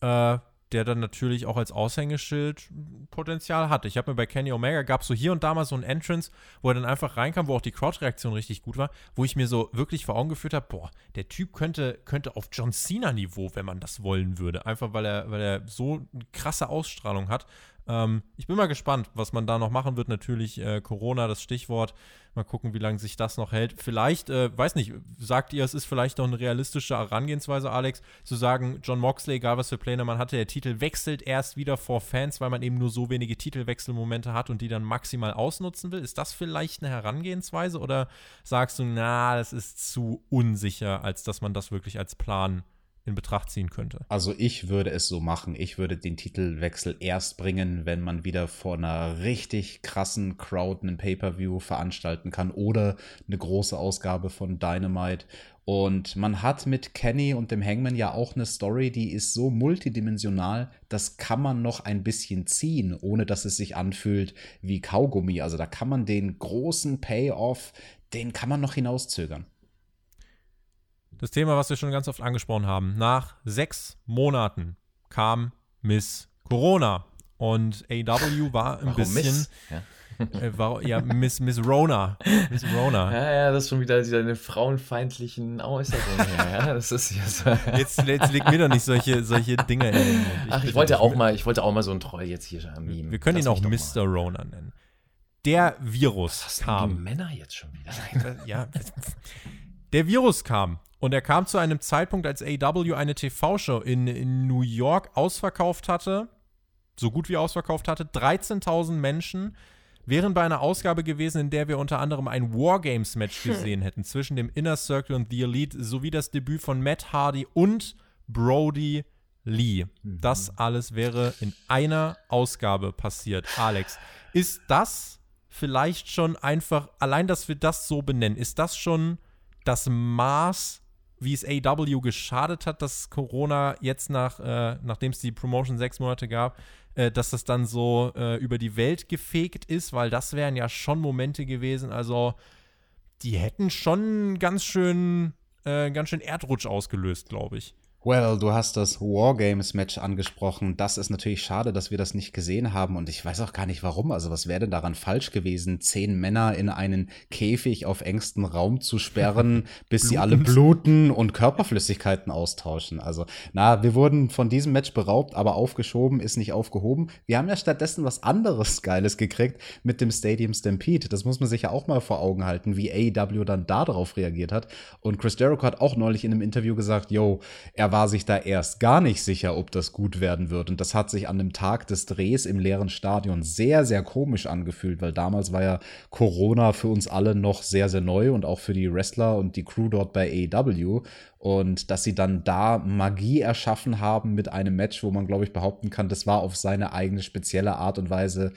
äh, der dann natürlich auch als Aushängeschild Potenzial hat. Ich habe mir bei Kenny Omega gab so hier und da mal so ein Entrance, wo er dann einfach reinkam, wo auch die Crowd-Reaktion richtig gut war, wo ich mir so wirklich vor Augen geführt habe, boah, der Typ könnte, könnte auf John Cena-Niveau, wenn man das wollen würde. Einfach weil er, weil er so eine krasse Ausstrahlung hat. Ähm, ich bin mal gespannt, was man da noch machen wird. Natürlich äh, Corona, das Stichwort. Mal gucken, wie lange sich das noch hält. Vielleicht, äh, weiß nicht, sagt ihr, es ist vielleicht noch eine realistische Herangehensweise, Alex, zu sagen, John Moxley, egal was für Pläne man hatte, der Titel wechselt erst wieder vor Fans, weil man eben nur so wenige Titelwechselmomente hat und die dann maximal ausnutzen will. Ist das vielleicht eine Herangehensweise oder sagst du, na, das ist zu unsicher, als dass man das wirklich als Plan in Betracht ziehen könnte. Also ich würde es so machen. Ich würde den Titelwechsel erst bringen, wenn man wieder vor einer richtig krassen Crowd einen Pay-per-View veranstalten kann oder eine große Ausgabe von Dynamite. Und man hat mit Kenny und dem Hangman ja auch eine Story, die ist so multidimensional, das kann man noch ein bisschen ziehen, ohne dass es sich anfühlt wie Kaugummi. Also da kann man den großen Payoff, den kann man noch hinauszögern das Thema, was wir schon ganz oft angesprochen haben. Nach sechs Monaten kam Miss Corona. Und AW war ein Warum bisschen. Miss? Ja. Äh, war, ja, Miss, Miss Rona. Miss Rona. Ja, ja, das ist schon wieder eine frauenfeindlichen Äußerung. ja, das ist so. Jetzt, jetzt leg mir doch nicht solche, solche Dinge in den Mund. Ich Ach, ich wollte, auch mal, ich wollte auch mal so einen Troll jetzt hier meme. Wir können Lass ihn auch Mr. Rona nennen. Der Virus Was kam. Die Männer jetzt schon wieder. ja. Der Virus kam und er kam zu einem Zeitpunkt, als AW eine TV-Show in, in New York ausverkauft hatte, so gut wie ausverkauft hatte, 13.000 Menschen wären bei einer Ausgabe gewesen, in der wir unter anderem ein Wargames-Match hm. gesehen hätten zwischen dem Inner Circle und The Elite, sowie das Debüt von Matt Hardy und Brody Lee. Mhm. Das alles wäre in einer Ausgabe passiert. Alex, ist das vielleicht schon einfach, allein, dass wir das so benennen, ist das schon das Maß wie es AW geschadet hat, dass Corona jetzt nach, äh, nachdem es die Promotion sechs Monate gab, äh, dass das dann so äh, über die Welt gefegt ist, weil das wären ja schon Momente gewesen, also die hätten schon ganz schön, äh, ganz schön Erdrutsch ausgelöst, glaube ich. Well, du hast das Wargames-Match angesprochen. Das ist natürlich schade, dass wir das nicht gesehen haben. Und ich weiß auch gar nicht warum. Also, was wäre denn daran falsch gewesen, zehn Männer in einen Käfig auf engstem Raum zu sperren, bis sie alle bluten und Körperflüssigkeiten austauschen? Also, na, wir wurden von diesem Match beraubt, aber aufgeschoben ist nicht aufgehoben. Wir haben ja stattdessen was anderes Geiles gekriegt mit dem Stadium Stampede. Das muss man sich ja auch mal vor Augen halten, wie AEW dann darauf reagiert hat. Und Chris Jericho hat auch neulich in einem Interview gesagt, yo, er war sich da erst gar nicht sicher, ob das gut werden wird. Und das hat sich an dem Tag des Drehs im leeren Stadion sehr, sehr komisch angefühlt, weil damals war ja Corona für uns alle noch sehr, sehr neu und auch für die Wrestler und die Crew dort bei AEW. Und dass sie dann da Magie erschaffen haben mit einem Match, wo man, glaube ich, behaupten kann, das war auf seine eigene spezielle Art und Weise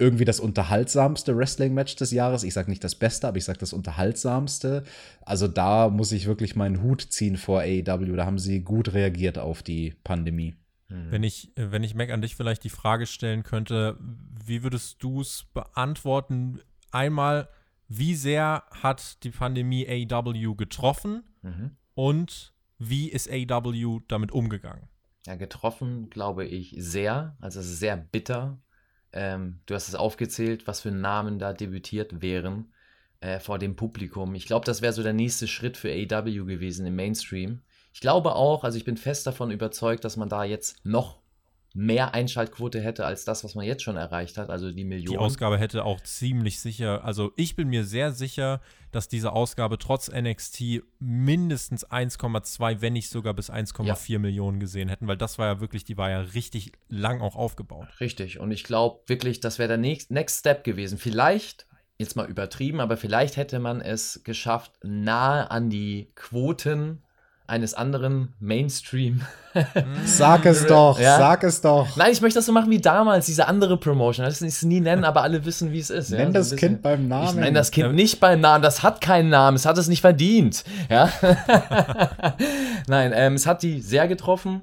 irgendwie das unterhaltsamste Wrestling-Match des Jahres. Ich sage nicht das Beste, aber ich sage das unterhaltsamste. Also da muss ich wirklich meinen Hut ziehen vor AEW. Da haben sie gut reagiert auf die Pandemie. Mhm. Wenn ich, wenn ich Mac an dich vielleicht die Frage stellen könnte, wie würdest du es beantworten? Einmal, wie sehr hat die Pandemie AEW getroffen mhm. und wie ist AEW damit umgegangen? Ja, getroffen, glaube ich, sehr. Also es ist sehr bitter ähm, du hast es aufgezählt, was für Namen da debütiert wären äh, vor dem Publikum. Ich glaube, das wäre so der nächste Schritt für AEW gewesen im Mainstream. Ich glaube auch, also ich bin fest davon überzeugt, dass man da jetzt noch mehr Einschaltquote hätte als das, was man jetzt schon erreicht hat, also die Millionen. Die Ausgabe hätte auch ziemlich sicher, also ich bin mir sehr sicher, dass diese Ausgabe trotz NXT mindestens 1,2, wenn nicht sogar bis 1,4 ja. Millionen gesehen hätten, weil das war ja wirklich, die war ja richtig lang auch aufgebaut. Richtig, und ich glaube wirklich, das wäre der Next, Next Step gewesen. Vielleicht, jetzt mal übertrieben, aber vielleicht hätte man es geschafft, nahe an die Quoten eines anderen Mainstream. sag es doch, ja? sag es doch. Nein, ich möchte das so machen wie damals, diese andere Promotion. Das ist nie nennen, aber alle wissen, wie es ist. Nenn ja? das Kind beim Namen. Ich nenne das Kind nicht beim Namen. Das hat keinen Namen. Es hat es nicht verdient. Ja? Nein, ähm, es hat die sehr getroffen.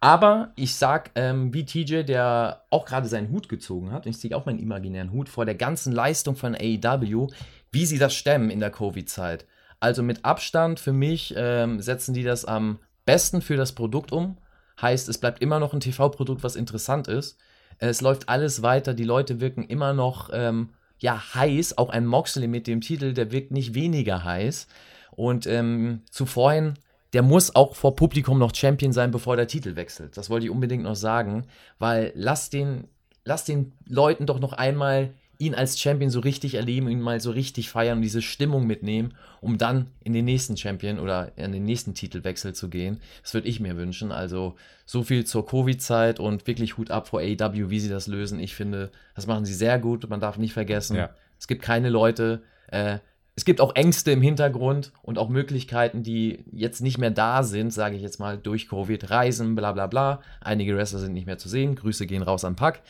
Aber ich sag, ähm, wie TJ, der auch gerade seinen Hut gezogen hat, und ich ziehe auch meinen imaginären Hut vor der ganzen Leistung von AEW, wie sie das stemmen in der Covid-Zeit. Also mit Abstand für mich ähm, setzen die das am besten für das Produkt um. Heißt, es bleibt immer noch ein TV-Produkt, was interessant ist. Es läuft alles weiter, die Leute wirken immer noch ähm, ja, heiß. Auch ein Moxley mit dem Titel, der wirkt nicht weniger heiß. Und ähm, zuvorhin der muss auch vor Publikum noch Champion sein, bevor der Titel wechselt. Das wollte ich unbedingt noch sagen, weil lass den, lass den Leuten doch noch einmal ihn als Champion so richtig erleben, ihn mal so richtig feiern und diese Stimmung mitnehmen, um dann in den nächsten Champion oder in den nächsten Titelwechsel zu gehen. Das würde ich mir wünschen. Also so viel zur Covid-Zeit und wirklich Hut ab vor AEW, wie sie das lösen. Ich finde, das machen sie sehr gut. Man darf nicht vergessen, ja. es gibt keine Leute, äh, es gibt auch Ängste im Hintergrund und auch Möglichkeiten, die jetzt nicht mehr da sind, sage ich jetzt mal, durch Covid, Reisen, bla bla bla. Einige Wrestler sind nicht mehr zu sehen. Grüße gehen raus an Pack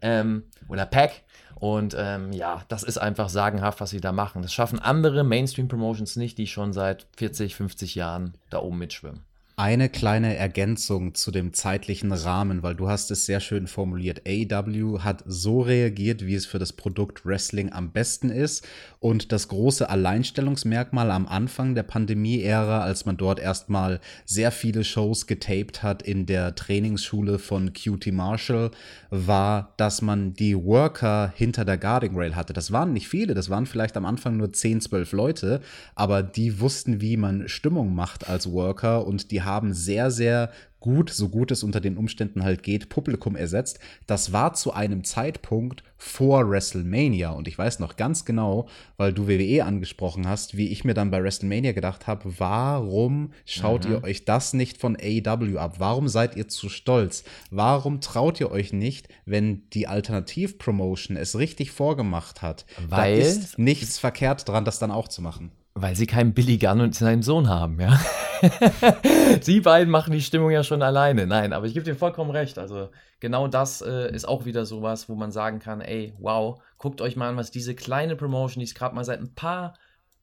ähm, oder Pack. Und ähm, ja, das ist einfach sagenhaft, was sie da machen. Das schaffen andere Mainstream-Promotions nicht, die schon seit 40, 50 Jahren da oben mitschwimmen eine kleine Ergänzung zu dem zeitlichen Rahmen, weil du hast es sehr schön formuliert. AEW hat so reagiert, wie es für das Produkt Wrestling am besten ist. Und das große Alleinstellungsmerkmal am Anfang der Pandemie-Ära, als man dort erstmal sehr viele Shows getaped hat in der Trainingsschule von QT Marshall, war, dass man die Worker hinter der Guarding Rail hatte. Das waren nicht viele, das waren vielleicht am Anfang nur 10, 12 Leute, aber die wussten, wie man Stimmung macht als Worker und die haben sehr, sehr gut, so gut es unter den Umständen halt geht, Publikum ersetzt. Das war zu einem Zeitpunkt vor WrestleMania. Und ich weiß noch ganz genau, weil du WWE angesprochen hast, wie ich mir dann bei WrestleMania gedacht habe, warum schaut mhm. ihr euch das nicht von AEW ab? Warum seid ihr zu stolz? Warum traut ihr euch nicht, wenn die Alternativ-Promotion es richtig vorgemacht hat? Weil da ist nichts verkehrt dran, das dann auch zu machen. Weil sie keinen Billy Gunn und seinen Sohn haben, ja. Sie beiden machen die Stimmung ja schon alleine. Nein, aber ich gebe dir vollkommen recht. Also genau das äh, ist auch wieder sowas, wo man sagen kann, ey, wow, guckt euch mal an, was diese kleine Promotion, die es gerade mal seit ein paar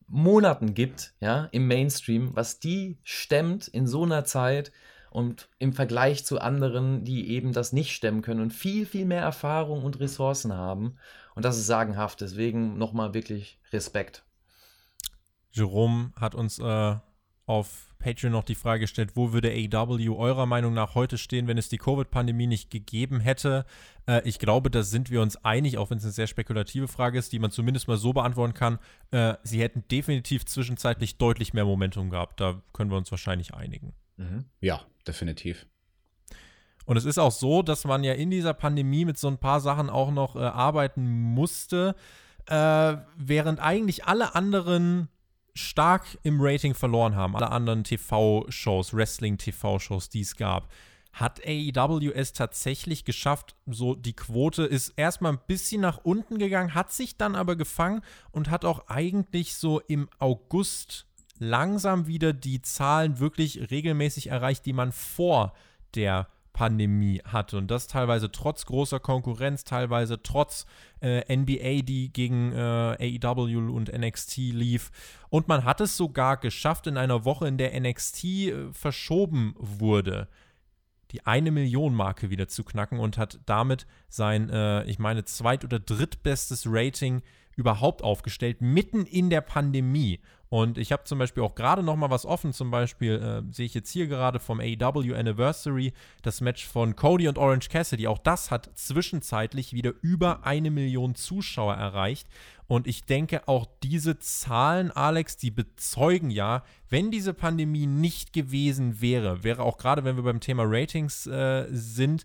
Monaten gibt, ja, im Mainstream, was die stemmt in so einer Zeit und im Vergleich zu anderen, die eben das nicht stemmen können und viel, viel mehr Erfahrung und Ressourcen haben. Und das ist sagenhaft. Deswegen nochmal wirklich Respekt. Jerome hat uns äh, auf Patreon noch die Frage gestellt, wo würde AEW eurer Meinung nach heute stehen, wenn es die Covid-Pandemie nicht gegeben hätte? Äh, ich glaube, da sind wir uns einig, auch wenn es eine sehr spekulative Frage ist, die man zumindest mal so beantworten kann. Äh, sie hätten definitiv zwischenzeitlich deutlich mehr Momentum gehabt. Da können wir uns wahrscheinlich einigen. Mhm. Ja, definitiv. Und es ist auch so, dass man ja in dieser Pandemie mit so ein paar Sachen auch noch äh, arbeiten musste, äh, während eigentlich alle anderen stark im Rating verloren haben, alle anderen TV-Shows, Wrestling-TV-Shows, die es gab, hat AEW es tatsächlich geschafft, so die Quote ist erstmal ein bisschen nach unten gegangen, hat sich dann aber gefangen und hat auch eigentlich so im August langsam wieder die Zahlen wirklich regelmäßig erreicht, die man vor der Pandemie hatte. Und das teilweise trotz großer Konkurrenz, teilweise trotz äh, NBA, die gegen äh, AEW und NXT lief. Und man hat es sogar geschafft in einer Woche, in der NXT äh, verschoben wurde, die eine Million Marke wieder zu knacken und hat damit sein, äh, ich meine, zweit- oder drittbestes Rating überhaupt aufgestellt, mitten in der Pandemie. Und ich habe zum Beispiel auch gerade noch mal was offen. Zum Beispiel äh, sehe ich jetzt hier gerade vom AEW Anniversary das Match von Cody und Orange Cassidy. Auch das hat zwischenzeitlich wieder über eine Million Zuschauer erreicht. Und ich denke, auch diese Zahlen, Alex, die bezeugen ja, wenn diese Pandemie nicht gewesen wäre, wäre auch gerade, wenn wir beim Thema Ratings äh, sind,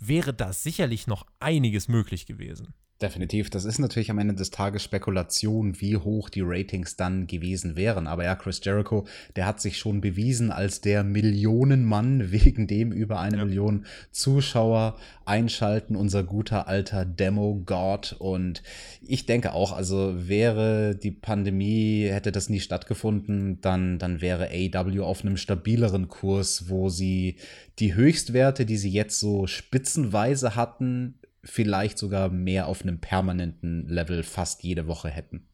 wäre da sicherlich noch einiges möglich gewesen. Definitiv. Das ist natürlich am Ende des Tages Spekulation, wie hoch die Ratings dann gewesen wären. Aber ja, Chris Jericho, der hat sich schon bewiesen als der Millionenmann, wegen dem über eine ja. Million Zuschauer einschalten, unser guter alter Demo-God. Und ich denke auch, also wäre die Pandemie, hätte das nie stattgefunden, dann, dann wäre AEW auf einem stabileren Kurs, wo sie die Höchstwerte, die sie jetzt so spitzenweise hatten, vielleicht sogar mehr auf einem permanenten Level fast jede Woche hätten.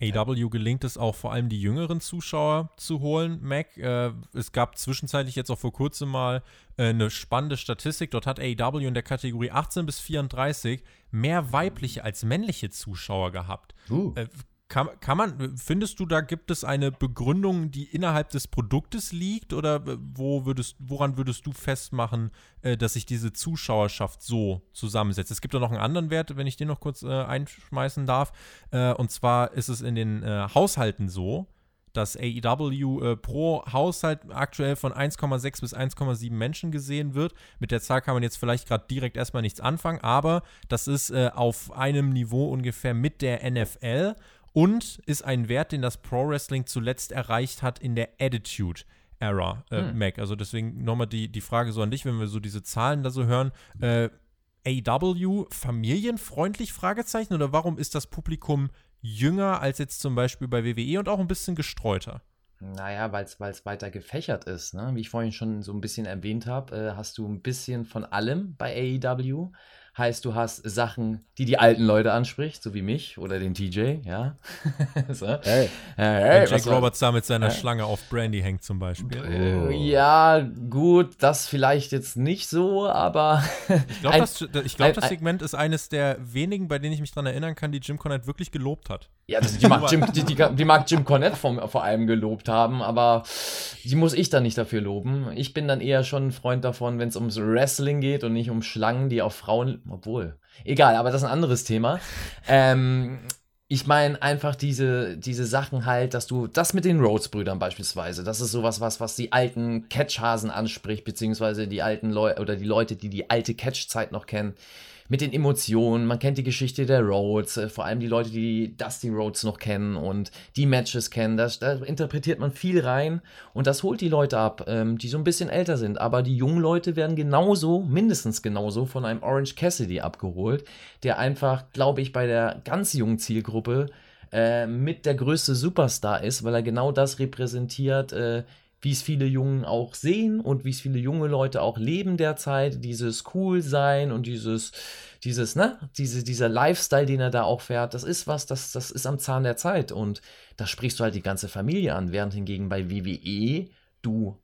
AW gelingt es auch vor allem die jüngeren Zuschauer zu holen, Mac. Äh, es gab zwischenzeitlich jetzt auch vor kurzem mal äh, eine spannende Statistik. Dort hat AW in der Kategorie 18 bis 34 mehr weibliche als männliche Zuschauer gehabt. Uh. Äh, kann, kann man, findest du, da gibt es eine Begründung, die innerhalb des Produktes liegt oder wo würdest, woran würdest du festmachen, äh, dass sich diese Zuschauerschaft so zusammensetzt? Es gibt da noch einen anderen Wert, wenn ich den noch kurz äh, einschmeißen darf. Äh, und zwar ist es in den äh, Haushalten so, dass AEW äh, pro Haushalt aktuell von 1,6 bis 1,7 Menschen gesehen wird. Mit der Zahl kann man jetzt vielleicht gerade direkt erstmal nichts anfangen, aber das ist äh, auf einem Niveau ungefähr mit der NFL und ist ein Wert, den das Pro Wrestling zuletzt erreicht hat in der Attitude. Era, äh, hm. Mac. Also deswegen nochmal die, die Frage so an dich, wenn wir so diese Zahlen da so hören. Äh, AW familienfreundlich? Fragezeichen oder warum ist das Publikum jünger als jetzt zum Beispiel bei WWE und auch ein bisschen gestreuter? Naja, weil es weiter gefächert ist. Ne? Wie ich vorhin schon so ein bisschen erwähnt habe, äh, hast du ein bisschen von allem bei AEW. Heißt, du hast Sachen, die die alten Leute anspricht, so wie mich oder den TJ, ja. so. Hey. Hey, Jack Roberts da mit seiner äh? Schlange auf Brandy hängt zum Beispiel. Oh. Ja, gut, das vielleicht jetzt nicht so, aber. ich glaube, das, glaub, das Segment ist eines der wenigen, bei denen ich mich daran erinnern kann, die Jim Cornette wirklich gelobt hat. Ja, das, die, mag Jim, die, die, die, mag Jim Cornette vom, vor allem gelobt haben, aber die muss ich dann nicht dafür loben. Ich bin dann eher schon ein Freund davon, wenn es ums Wrestling geht und nicht um Schlangen, die auf Frauen obwohl, egal, aber das ist ein anderes Thema. ähm, ich meine einfach diese, diese Sachen halt, dass du, das mit den Rhodes-Brüdern beispielsweise, das ist sowas, was, was die alten Catchhasen anspricht, beziehungsweise die alten Leute oder die Leute, die die alte Catch-Zeit noch kennen mit den Emotionen. Man kennt die Geschichte der Rhodes, äh, vor allem die Leute, die Dusty Rhodes noch kennen und die Matches kennen. Das, da interpretiert man viel rein und das holt die Leute ab, ähm, die so ein bisschen älter sind. Aber die jungen Leute werden genauso, mindestens genauso, von einem Orange Cassidy abgeholt, der einfach, glaube ich, bei der ganz jungen Zielgruppe äh, mit der größte Superstar ist, weil er genau das repräsentiert, äh, wie es viele Jungen auch sehen und wie es viele junge Leute auch leben derzeit, dieses cool sein und dieses, dieses, ne, diese, dieser Lifestyle, den er da auch fährt, das ist was, das, das ist am Zahn der Zeit und da sprichst du halt die ganze Familie an, während hingegen bei WWE du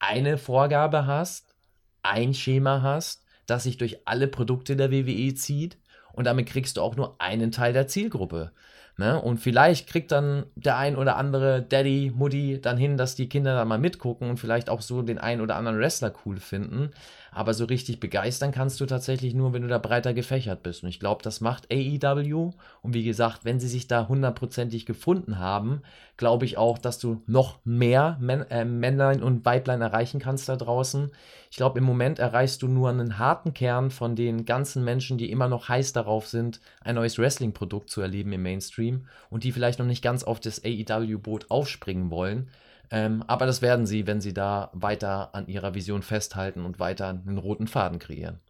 eine Vorgabe hast, ein Schema hast, das sich durch alle Produkte der WWE zieht und damit kriegst du auch nur einen Teil der Zielgruppe. Ne? Und vielleicht kriegt dann der ein oder andere Daddy, Mutti dann hin, dass die Kinder da mal mitgucken und vielleicht auch so den ein oder anderen Wrestler cool finden. Aber so richtig begeistern kannst du tatsächlich nur, wenn du da breiter gefächert bist. Und ich glaube, das macht AEW. Und wie gesagt, wenn sie sich da hundertprozentig gefunden haben, glaube ich auch, dass du noch mehr Män äh, Männlein und Weiblein erreichen kannst da draußen. Ich glaube, im Moment erreichst du nur einen harten Kern von den ganzen Menschen, die immer noch heiß darauf sind, ein neues Wrestling-Produkt zu erleben im Mainstream und die vielleicht noch nicht ganz auf das AEW-Boot aufspringen wollen. Ähm, aber das werden sie, wenn sie da weiter an ihrer Vision festhalten und weiter einen roten Faden kreieren.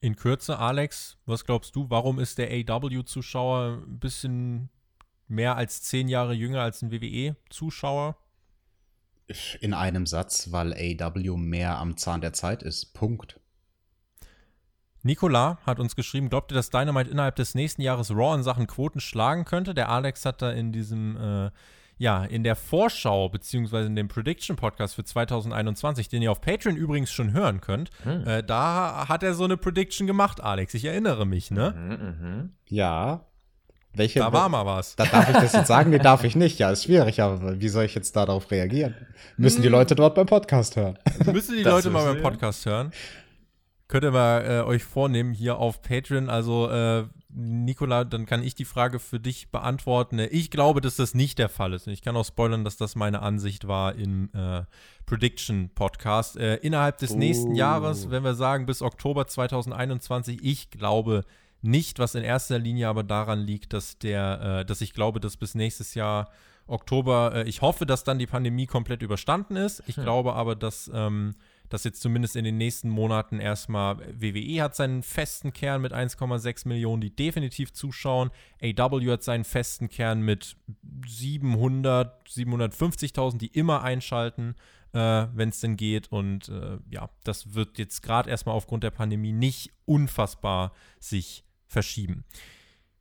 In Kürze, Alex, was glaubst du, warum ist der AW-Zuschauer ein bisschen mehr als zehn Jahre jünger als ein WWE-Zuschauer? In einem Satz, weil AW mehr am Zahn der Zeit ist. Punkt. Nicola hat uns geschrieben, glaubt ihr, dass Dynamite innerhalb des nächsten Jahres Raw in Sachen Quoten schlagen könnte? Der Alex hat da in diesem äh, ja, in der Vorschau beziehungsweise in dem Prediction Podcast für 2021, den ihr auf Patreon übrigens schon hören könnt, hm. äh, da hat er so eine Prediction gemacht, Alex. Ich erinnere mich, ne? Mhm, mh. Ja. Welche, da war mal was. Da darf ich das jetzt sagen? Nee, darf ich nicht. Ja, ist schwierig, aber wie soll ich jetzt darauf reagieren? Müssen die Leute dort beim Podcast hören? Müssen die Leute mal beim Podcast hören? Könnt ihr mal äh, euch vornehmen hier auf Patreon. Also äh, Nikola, dann kann ich die Frage für dich beantworten. Ich glaube, dass das nicht der Fall ist. Ich kann auch spoilern, dass das meine Ansicht war im äh, Prediction Podcast. Äh, innerhalb des oh. nächsten Jahres, wenn wir sagen bis Oktober 2021, ich glaube nicht, was in erster Linie aber daran liegt, dass der, äh, dass ich glaube, dass bis nächstes Jahr Oktober, äh, ich hoffe, dass dann die Pandemie komplett überstanden ist. Ich hm. glaube aber, dass ähm, dass jetzt zumindest in den nächsten Monaten erstmal WWE hat seinen festen Kern mit 1,6 Millionen, die definitiv zuschauen. AW hat seinen festen Kern mit 700, 750.000, die immer einschalten, äh, wenn es denn geht. Und äh, ja, das wird jetzt gerade erstmal aufgrund der Pandemie nicht unfassbar sich verschieben.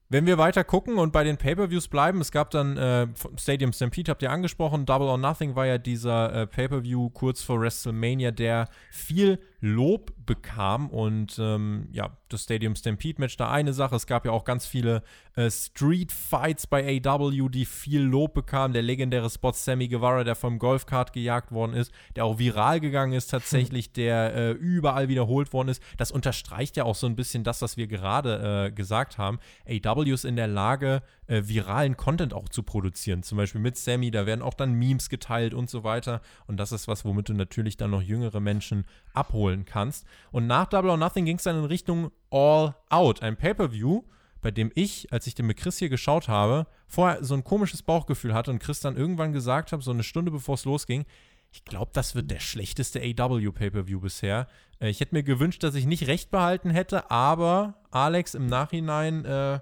Wenn wir weiter gucken und bei den Pay-Per-Views bleiben, es gab dann äh, Stadium Stampede, habt ihr angesprochen, Double or Nothing war ja dieser äh, Pay-Per-View kurz vor WrestleMania, der viel Lob bekam und ähm, ja, das Stadium Stampede Match da eine Sache. Es gab ja auch ganz viele äh, Street Fights bei AW, die viel Lob bekamen. Der legendäre Spot Sammy Guevara, der vom Golfkart gejagt worden ist, der auch viral gegangen ist tatsächlich, der äh, überall wiederholt worden ist. Das unterstreicht ja auch so ein bisschen das, was wir gerade äh, gesagt haben. AW ist in der Lage, äh, viralen Content auch zu produzieren. Zum Beispiel mit Sammy, da werden auch dann Memes geteilt und so weiter. Und das ist was, womit du natürlich dann noch jüngere Menschen abholen kannst. Und nach Double or Nothing ging es dann in Richtung All Out, ein Pay-Per-View, bei dem ich, als ich den mit Chris hier geschaut habe, vorher so ein komisches Bauchgefühl hatte und Chris dann irgendwann gesagt habe, so eine Stunde bevor es losging, ich glaube, das wird der schlechteste AW Pay-Per-View bisher. Äh, ich hätte mir gewünscht, dass ich nicht recht behalten hätte, aber Alex im Nachhinein äh,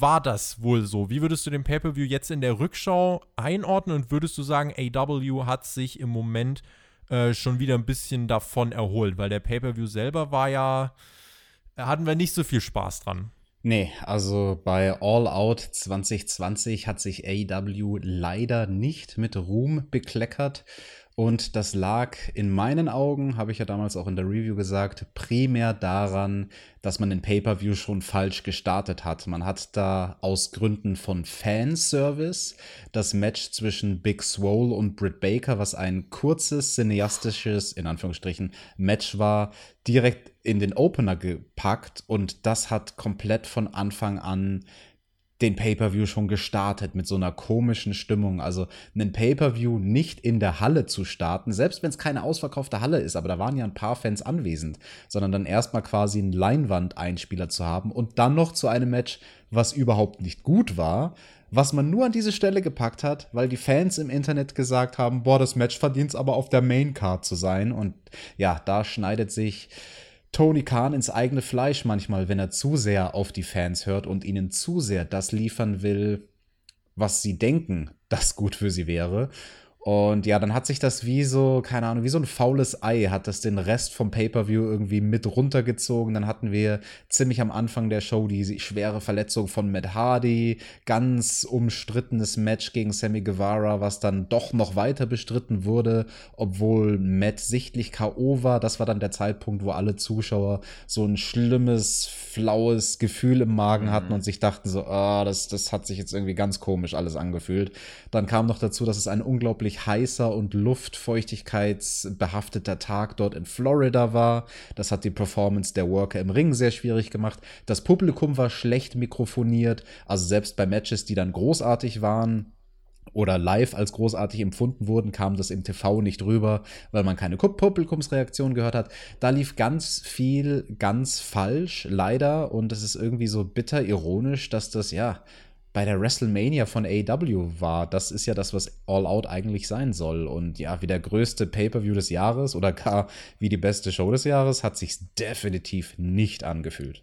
war das wohl so? Wie würdest du den Pay-Per-View jetzt in der Rückschau einordnen und würdest du sagen, AW hat sich im Moment äh, schon wieder ein bisschen davon erholt? Weil der Pay-Per-View selber war ja, hatten wir nicht so viel Spaß dran. Nee, also bei All Out 2020 hat sich AW leider nicht mit Ruhm bekleckert. Und das lag in meinen Augen, habe ich ja damals auch in der Review gesagt, primär daran, dass man den Pay-per-view schon falsch gestartet hat. Man hat da aus Gründen von Fanservice das Match zwischen Big Swole und Britt Baker, was ein kurzes cineastisches, in Anführungsstrichen, Match war, direkt in den Opener gepackt und das hat komplett von Anfang an den Pay-per-view schon gestartet mit so einer komischen Stimmung. Also einen Pay-per-view nicht in der Halle zu starten, selbst wenn es keine ausverkaufte Halle ist, aber da waren ja ein paar Fans anwesend, sondern dann erstmal quasi einen Leinwand-Einspieler zu haben und dann noch zu einem Match, was überhaupt nicht gut war, was man nur an diese Stelle gepackt hat, weil die Fans im Internet gesagt haben, boah, das Match verdient es aber auf der Main-Card zu sein. Und ja, da schneidet sich Tony Khan ins eigene Fleisch manchmal, wenn er zu sehr auf die Fans hört und ihnen zu sehr das liefern will, was sie denken, das gut für sie wäre. Und ja, dann hat sich das wie so, keine Ahnung, wie so ein faules Ei, hat das den Rest vom Pay-Per-View irgendwie mit runtergezogen. Dann hatten wir ziemlich am Anfang der Show die schwere Verletzung von Matt Hardy, ganz umstrittenes Match gegen Sammy Guevara, was dann doch noch weiter bestritten wurde, obwohl Matt sichtlich K.O. war. Das war dann der Zeitpunkt, wo alle Zuschauer so ein schlimmes, flaues Gefühl im Magen hatten mhm. und sich dachten so, ah, das, das hat sich jetzt irgendwie ganz komisch alles angefühlt. Dann kam noch dazu, dass es ein unglaublich unglaublich heißer und luftfeuchtigkeitsbehafteter Tag dort in Florida war. Das hat die Performance der Worker im Ring sehr schwierig gemacht. Das Publikum war schlecht mikrofoniert, also selbst bei Matches, die dann großartig waren, oder live als großartig empfunden wurden, kam das im TV nicht rüber, weil man keine Publikumsreaktion gehört hat. Da lief ganz viel ganz falsch, leider. Und es ist irgendwie so bitter ironisch, dass das, ja, bei der WrestleMania von AEW war. Das ist ja das, was All Out eigentlich sein soll. Und ja, wie der größte Pay-per-view des Jahres oder gar wie die beste Show des Jahres hat sich definitiv nicht angefühlt.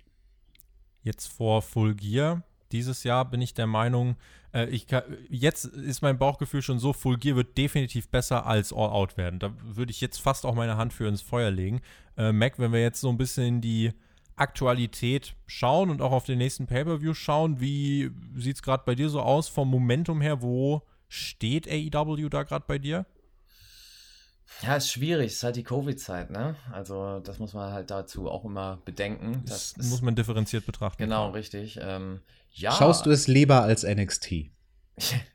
Jetzt vor Full Gear dieses Jahr bin ich der Meinung, äh, ich kann, jetzt ist mein Bauchgefühl schon so, Full Gear wird definitiv besser als All Out werden. Da würde ich jetzt fast auch meine Hand für ins Feuer legen. Äh, Mac, wenn wir jetzt so ein bisschen in die Aktualität schauen und auch auf den nächsten Pay-Per-View schauen. Wie sieht es gerade bei dir so aus vom Momentum her? Wo steht AEW da gerade bei dir? Ja, ist schwierig, es ist halt die Covid-Zeit, ne? Also, das muss man halt dazu auch immer bedenken. Das, das muss man differenziert betrachten. Genau, richtig. Ähm, ja. Schaust du es lieber als NXT?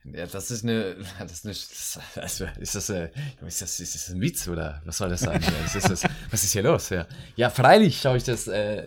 Ja, das ist eine, das ist eine, das, ist das, äh, ist das, ist das ein Witz oder was soll das sein? ist das, was ist hier los? Ja, ja freilich schaue ich das äh,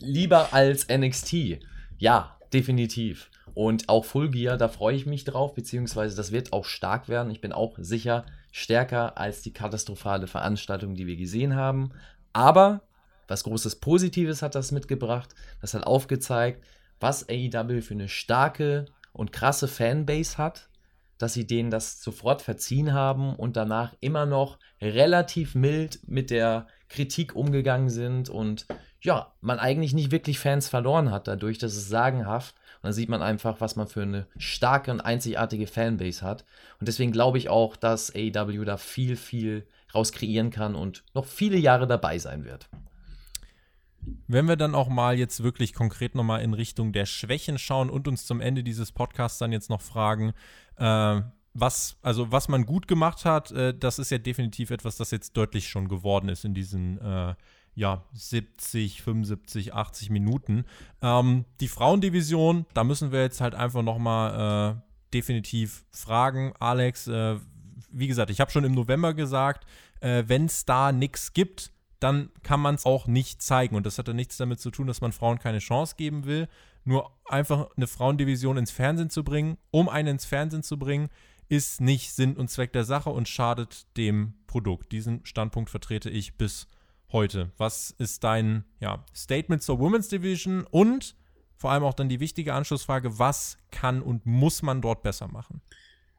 lieber als NXT. Ja, definitiv. Und auch Full Gear, da freue ich mich drauf, beziehungsweise das wird auch stark werden. Ich bin auch sicher stärker als die katastrophale Veranstaltung, die wir gesehen haben. Aber was Großes Positives hat das mitgebracht. Das hat aufgezeigt, was AEW für eine starke und krasse Fanbase hat, dass sie denen das sofort verziehen haben und danach immer noch relativ mild mit der Kritik umgegangen sind und ja, man eigentlich nicht wirklich Fans verloren hat dadurch, dass es sagenhaft. Und dann sieht man einfach, was man für eine starke und einzigartige Fanbase hat. Und deswegen glaube ich auch, dass AEW da viel, viel raus kreieren kann und noch viele Jahre dabei sein wird. Wenn wir dann auch mal jetzt wirklich konkret nochmal in Richtung der Schwächen schauen und uns zum Ende dieses Podcasts dann jetzt noch fragen, äh, was, also was man gut gemacht hat, äh, das ist ja definitiv etwas, das jetzt deutlich schon geworden ist in diesen äh, ja, 70, 75, 80 Minuten. Ähm, die Frauendivision, da müssen wir jetzt halt einfach nochmal äh, definitiv fragen. Alex, äh, wie gesagt, ich habe schon im November gesagt, äh, wenn es da nichts gibt, dann kann man es auch nicht zeigen. Und das hat dann nichts damit zu tun, dass man Frauen keine Chance geben will. Nur einfach eine Frauendivision ins Fernsehen zu bringen, um einen ins Fernsehen zu bringen, ist nicht Sinn und Zweck der Sache und schadet dem Produkt. Diesen Standpunkt vertrete ich bis heute. Was ist dein ja, Statement zur Women's Division und vor allem auch dann die wichtige Anschlussfrage, was kann und muss man dort besser machen?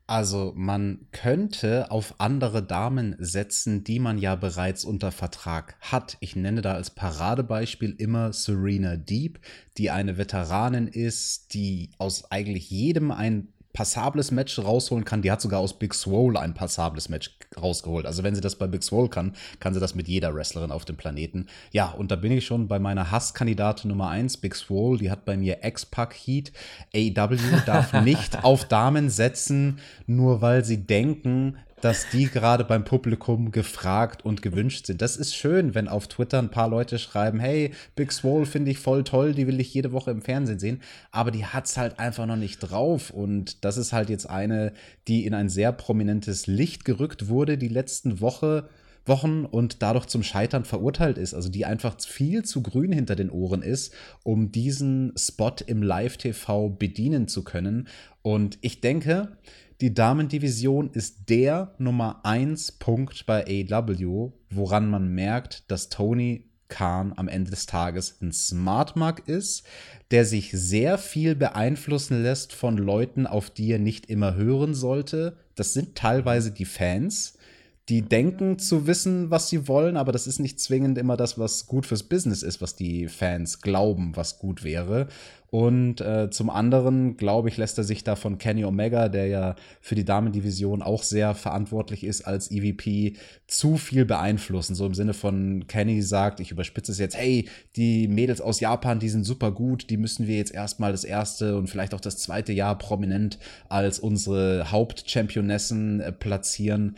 Also man könnte auf andere Damen setzen, die man ja bereits unter Vertrag hat. Ich nenne da als Paradebeispiel immer Serena Deep, die eine Veteranin ist, die aus eigentlich jedem ein passables Match rausholen kann. Die hat sogar aus Big Swole ein passables Match rausgeholt. Also wenn sie das bei Big Swole kann, kann sie das mit jeder Wrestlerin auf dem Planeten. Ja, und da bin ich schon bei meiner Hasskandidatin Nummer 1, Big Swole. Die hat bei mir X-Pac Heat. AW darf nicht auf Damen setzen, nur weil sie denken, dass die gerade beim Publikum gefragt und gewünscht sind. Das ist schön, wenn auf Twitter ein paar Leute schreiben, hey, Big Swole finde ich voll toll, die will ich jede Woche im Fernsehen sehen, aber die hat es halt einfach noch nicht drauf und das ist halt jetzt eine, die in ein sehr prominentes Licht gerückt wurde die letzten Woche. Wochen und dadurch zum Scheitern verurteilt ist. Also die einfach viel zu grün hinter den Ohren ist, um diesen Spot im Live-TV bedienen zu können. Und ich denke, die Damendivision ist der Nummer 1 Punkt bei AW, woran man merkt, dass Tony Khan am Ende des Tages ein Smartmark ist, der sich sehr viel beeinflussen lässt von Leuten, auf die er nicht immer hören sollte. Das sind teilweise die Fans, die denken zu wissen, was sie wollen, aber das ist nicht zwingend immer das, was gut fürs Business ist, was die Fans glauben, was gut wäre. Und äh, zum anderen, glaube ich, lässt er sich da von Kenny Omega, der ja für die Damendivision auch sehr verantwortlich ist als EVP, zu viel beeinflussen. So im Sinne von Kenny sagt, ich überspitze es jetzt, hey, die Mädels aus Japan, die sind super gut, die müssen wir jetzt erstmal das erste und vielleicht auch das zweite Jahr prominent als unsere Hauptchampionessen äh, platzieren.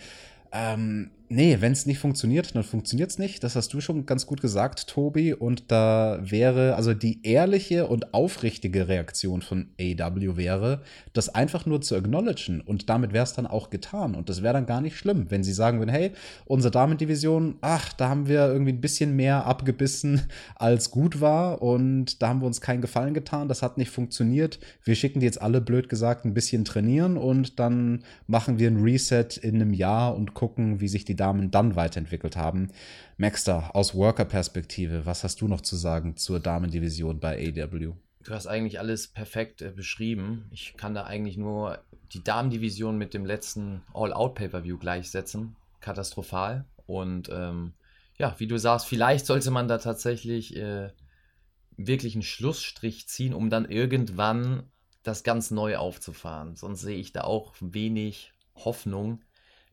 Ähm, nee, wenn es nicht funktioniert, dann funktioniert es nicht. Das hast du schon ganz gut gesagt, Tobi. Und da wäre, also die ehrliche und aufrichtige Reaktion von AW wäre, das einfach nur zu acknowledgen. Und damit wäre es dann auch getan. Und das wäre dann gar nicht schlimm, wenn sie sagen würden, hey, unsere Damendivision, ach, da haben wir irgendwie ein bisschen mehr abgebissen, als gut war. Und da haben wir uns keinen Gefallen getan. Das hat nicht funktioniert. Wir schicken die jetzt alle, blöd gesagt, ein bisschen trainieren und dann machen wir ein Reset in einem Jahr und gucken, wie sich die Damen dann weiterentwickelt haben. Maxter, aus Worker-Perspektive, was hast du noch zu sagen zur Damendivision bei AW? Du hast eigentlich alles perfekt äh, beschrieben. Ich kann da eigentlich nur die Damendivision mit dem letzten All-Out-Pay-Per-View gleichsetzen. Katastrophal. Und ähm, ja, wie du sagst, vielleicht sollte man da tatsächlich äh, wirklich einen Schlussstrich ziehen, um dann irgendwann das ganz neu aufzufahren. Sonst sehe ich da auch wenig Hoffnung,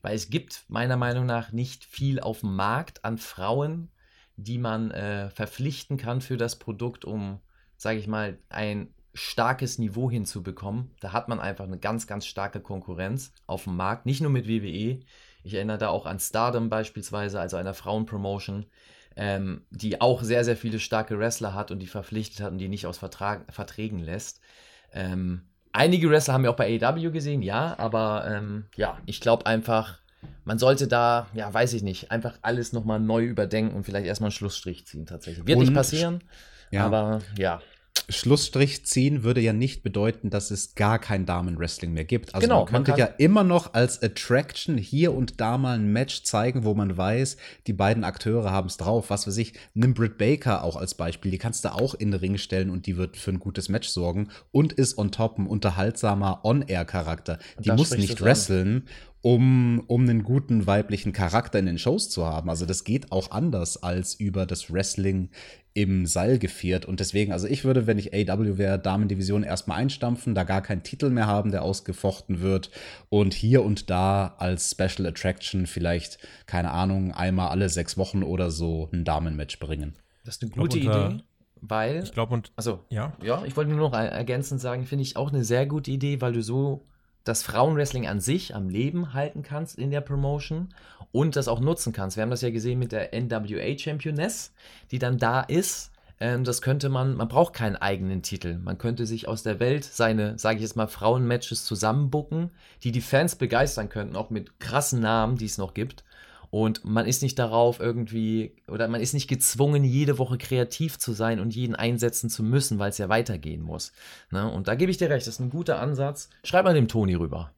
weil es gibt meiner Meinung nach nicht viel auf dem Markt an Frauen, die man äh, verpflichten kann für das Produkt, um, sage ich mal, ein starkes Niveau hinzubekommen. Da hat man einfach eine ganz, ganz starke Konkurrenz auf dem Markt, nicht nur mit WWE. Ich erinnere da auch an Stardom beispielsweise, also einer Frauenpromotion, ähm, die auch sehr, sehr viele starke Wrestler hat und die verpflichtet hat und die nicht aus Vertrag, Verträgen lässt. Ähm, Einige Wrestler haben wir auch bei AEW gesehen, ja, aber ähm, ja, ich glaube einfach, man sollte da, ja, weiß ich nicht, einfach alles nochmal neu überdenken und vielleicht erstmal einen Schlussstrich ziehen tatsächlich. Wird und, nicht passieren, ja. aber ja. Schlussstrich ziehen würde ja nicht bedeuten, dass es gar kein Damen-Wrestling mehr gibt. Also genau, man könnte man ja immer noch als Attraction hier und da mal ein Match zeigen, wo man weiß, die beiden Akteure haben es drauf. Was weiß ich, nimm Britt Baker auch als Beispiel. Die kannst du auch in den Ring stellen und die wird für ein gutes Match sorgen und ist on top ein unterhaltsamer On-Air-Charakter. Die muss nicht wresteln um, um einen guten weiblichen Charakter in den Shows zu haben. Also das geht auch anders als über das Wrestling im Seil gefiert. Und deswegen, also ich würde, wenn ich AW wäre, Damendivision erstmal einstampfen, da gar keinen Titel mehr haben, der ausgefochten wird. Und hier und da als Special Attraction vielleicht, keine Ahnung, einmal alle sechs Wochen oder so ein Damenmatch bringen. Das ist eine gute glaub, Idee. Weil, ich glaube, und also, ja. ja, ich wollte nur noch ergänzend sagen, finde ich auch eine sehr gute Idee, weil du so das Frauenwrestling an sich am Leben halten kannst in der Promotion und das auch nutzen kannst. Wir haben das ja gesehen mit der NWA Championess, die dann da ist. Ähm, das könnte man, man braucht keinen eigenen Titel. Man könnte sich aus der Welt seine, sage ich jetzt mal, Frauenmatches zusammenbucken, die die Fans begeistern könnten, auch mit krassen Namen, die es noch gibt. Und man ist nicht darauf irgendwie, oder man ist nicht gezwungen, jede Woche kreativ zu sein und jeden einsetzen zu müssen, weil es ja weitergehen muss. Ne? Und da gebe ich dir recht, das ist ein guter Ansatz. Schreib mal dem Toni rüber.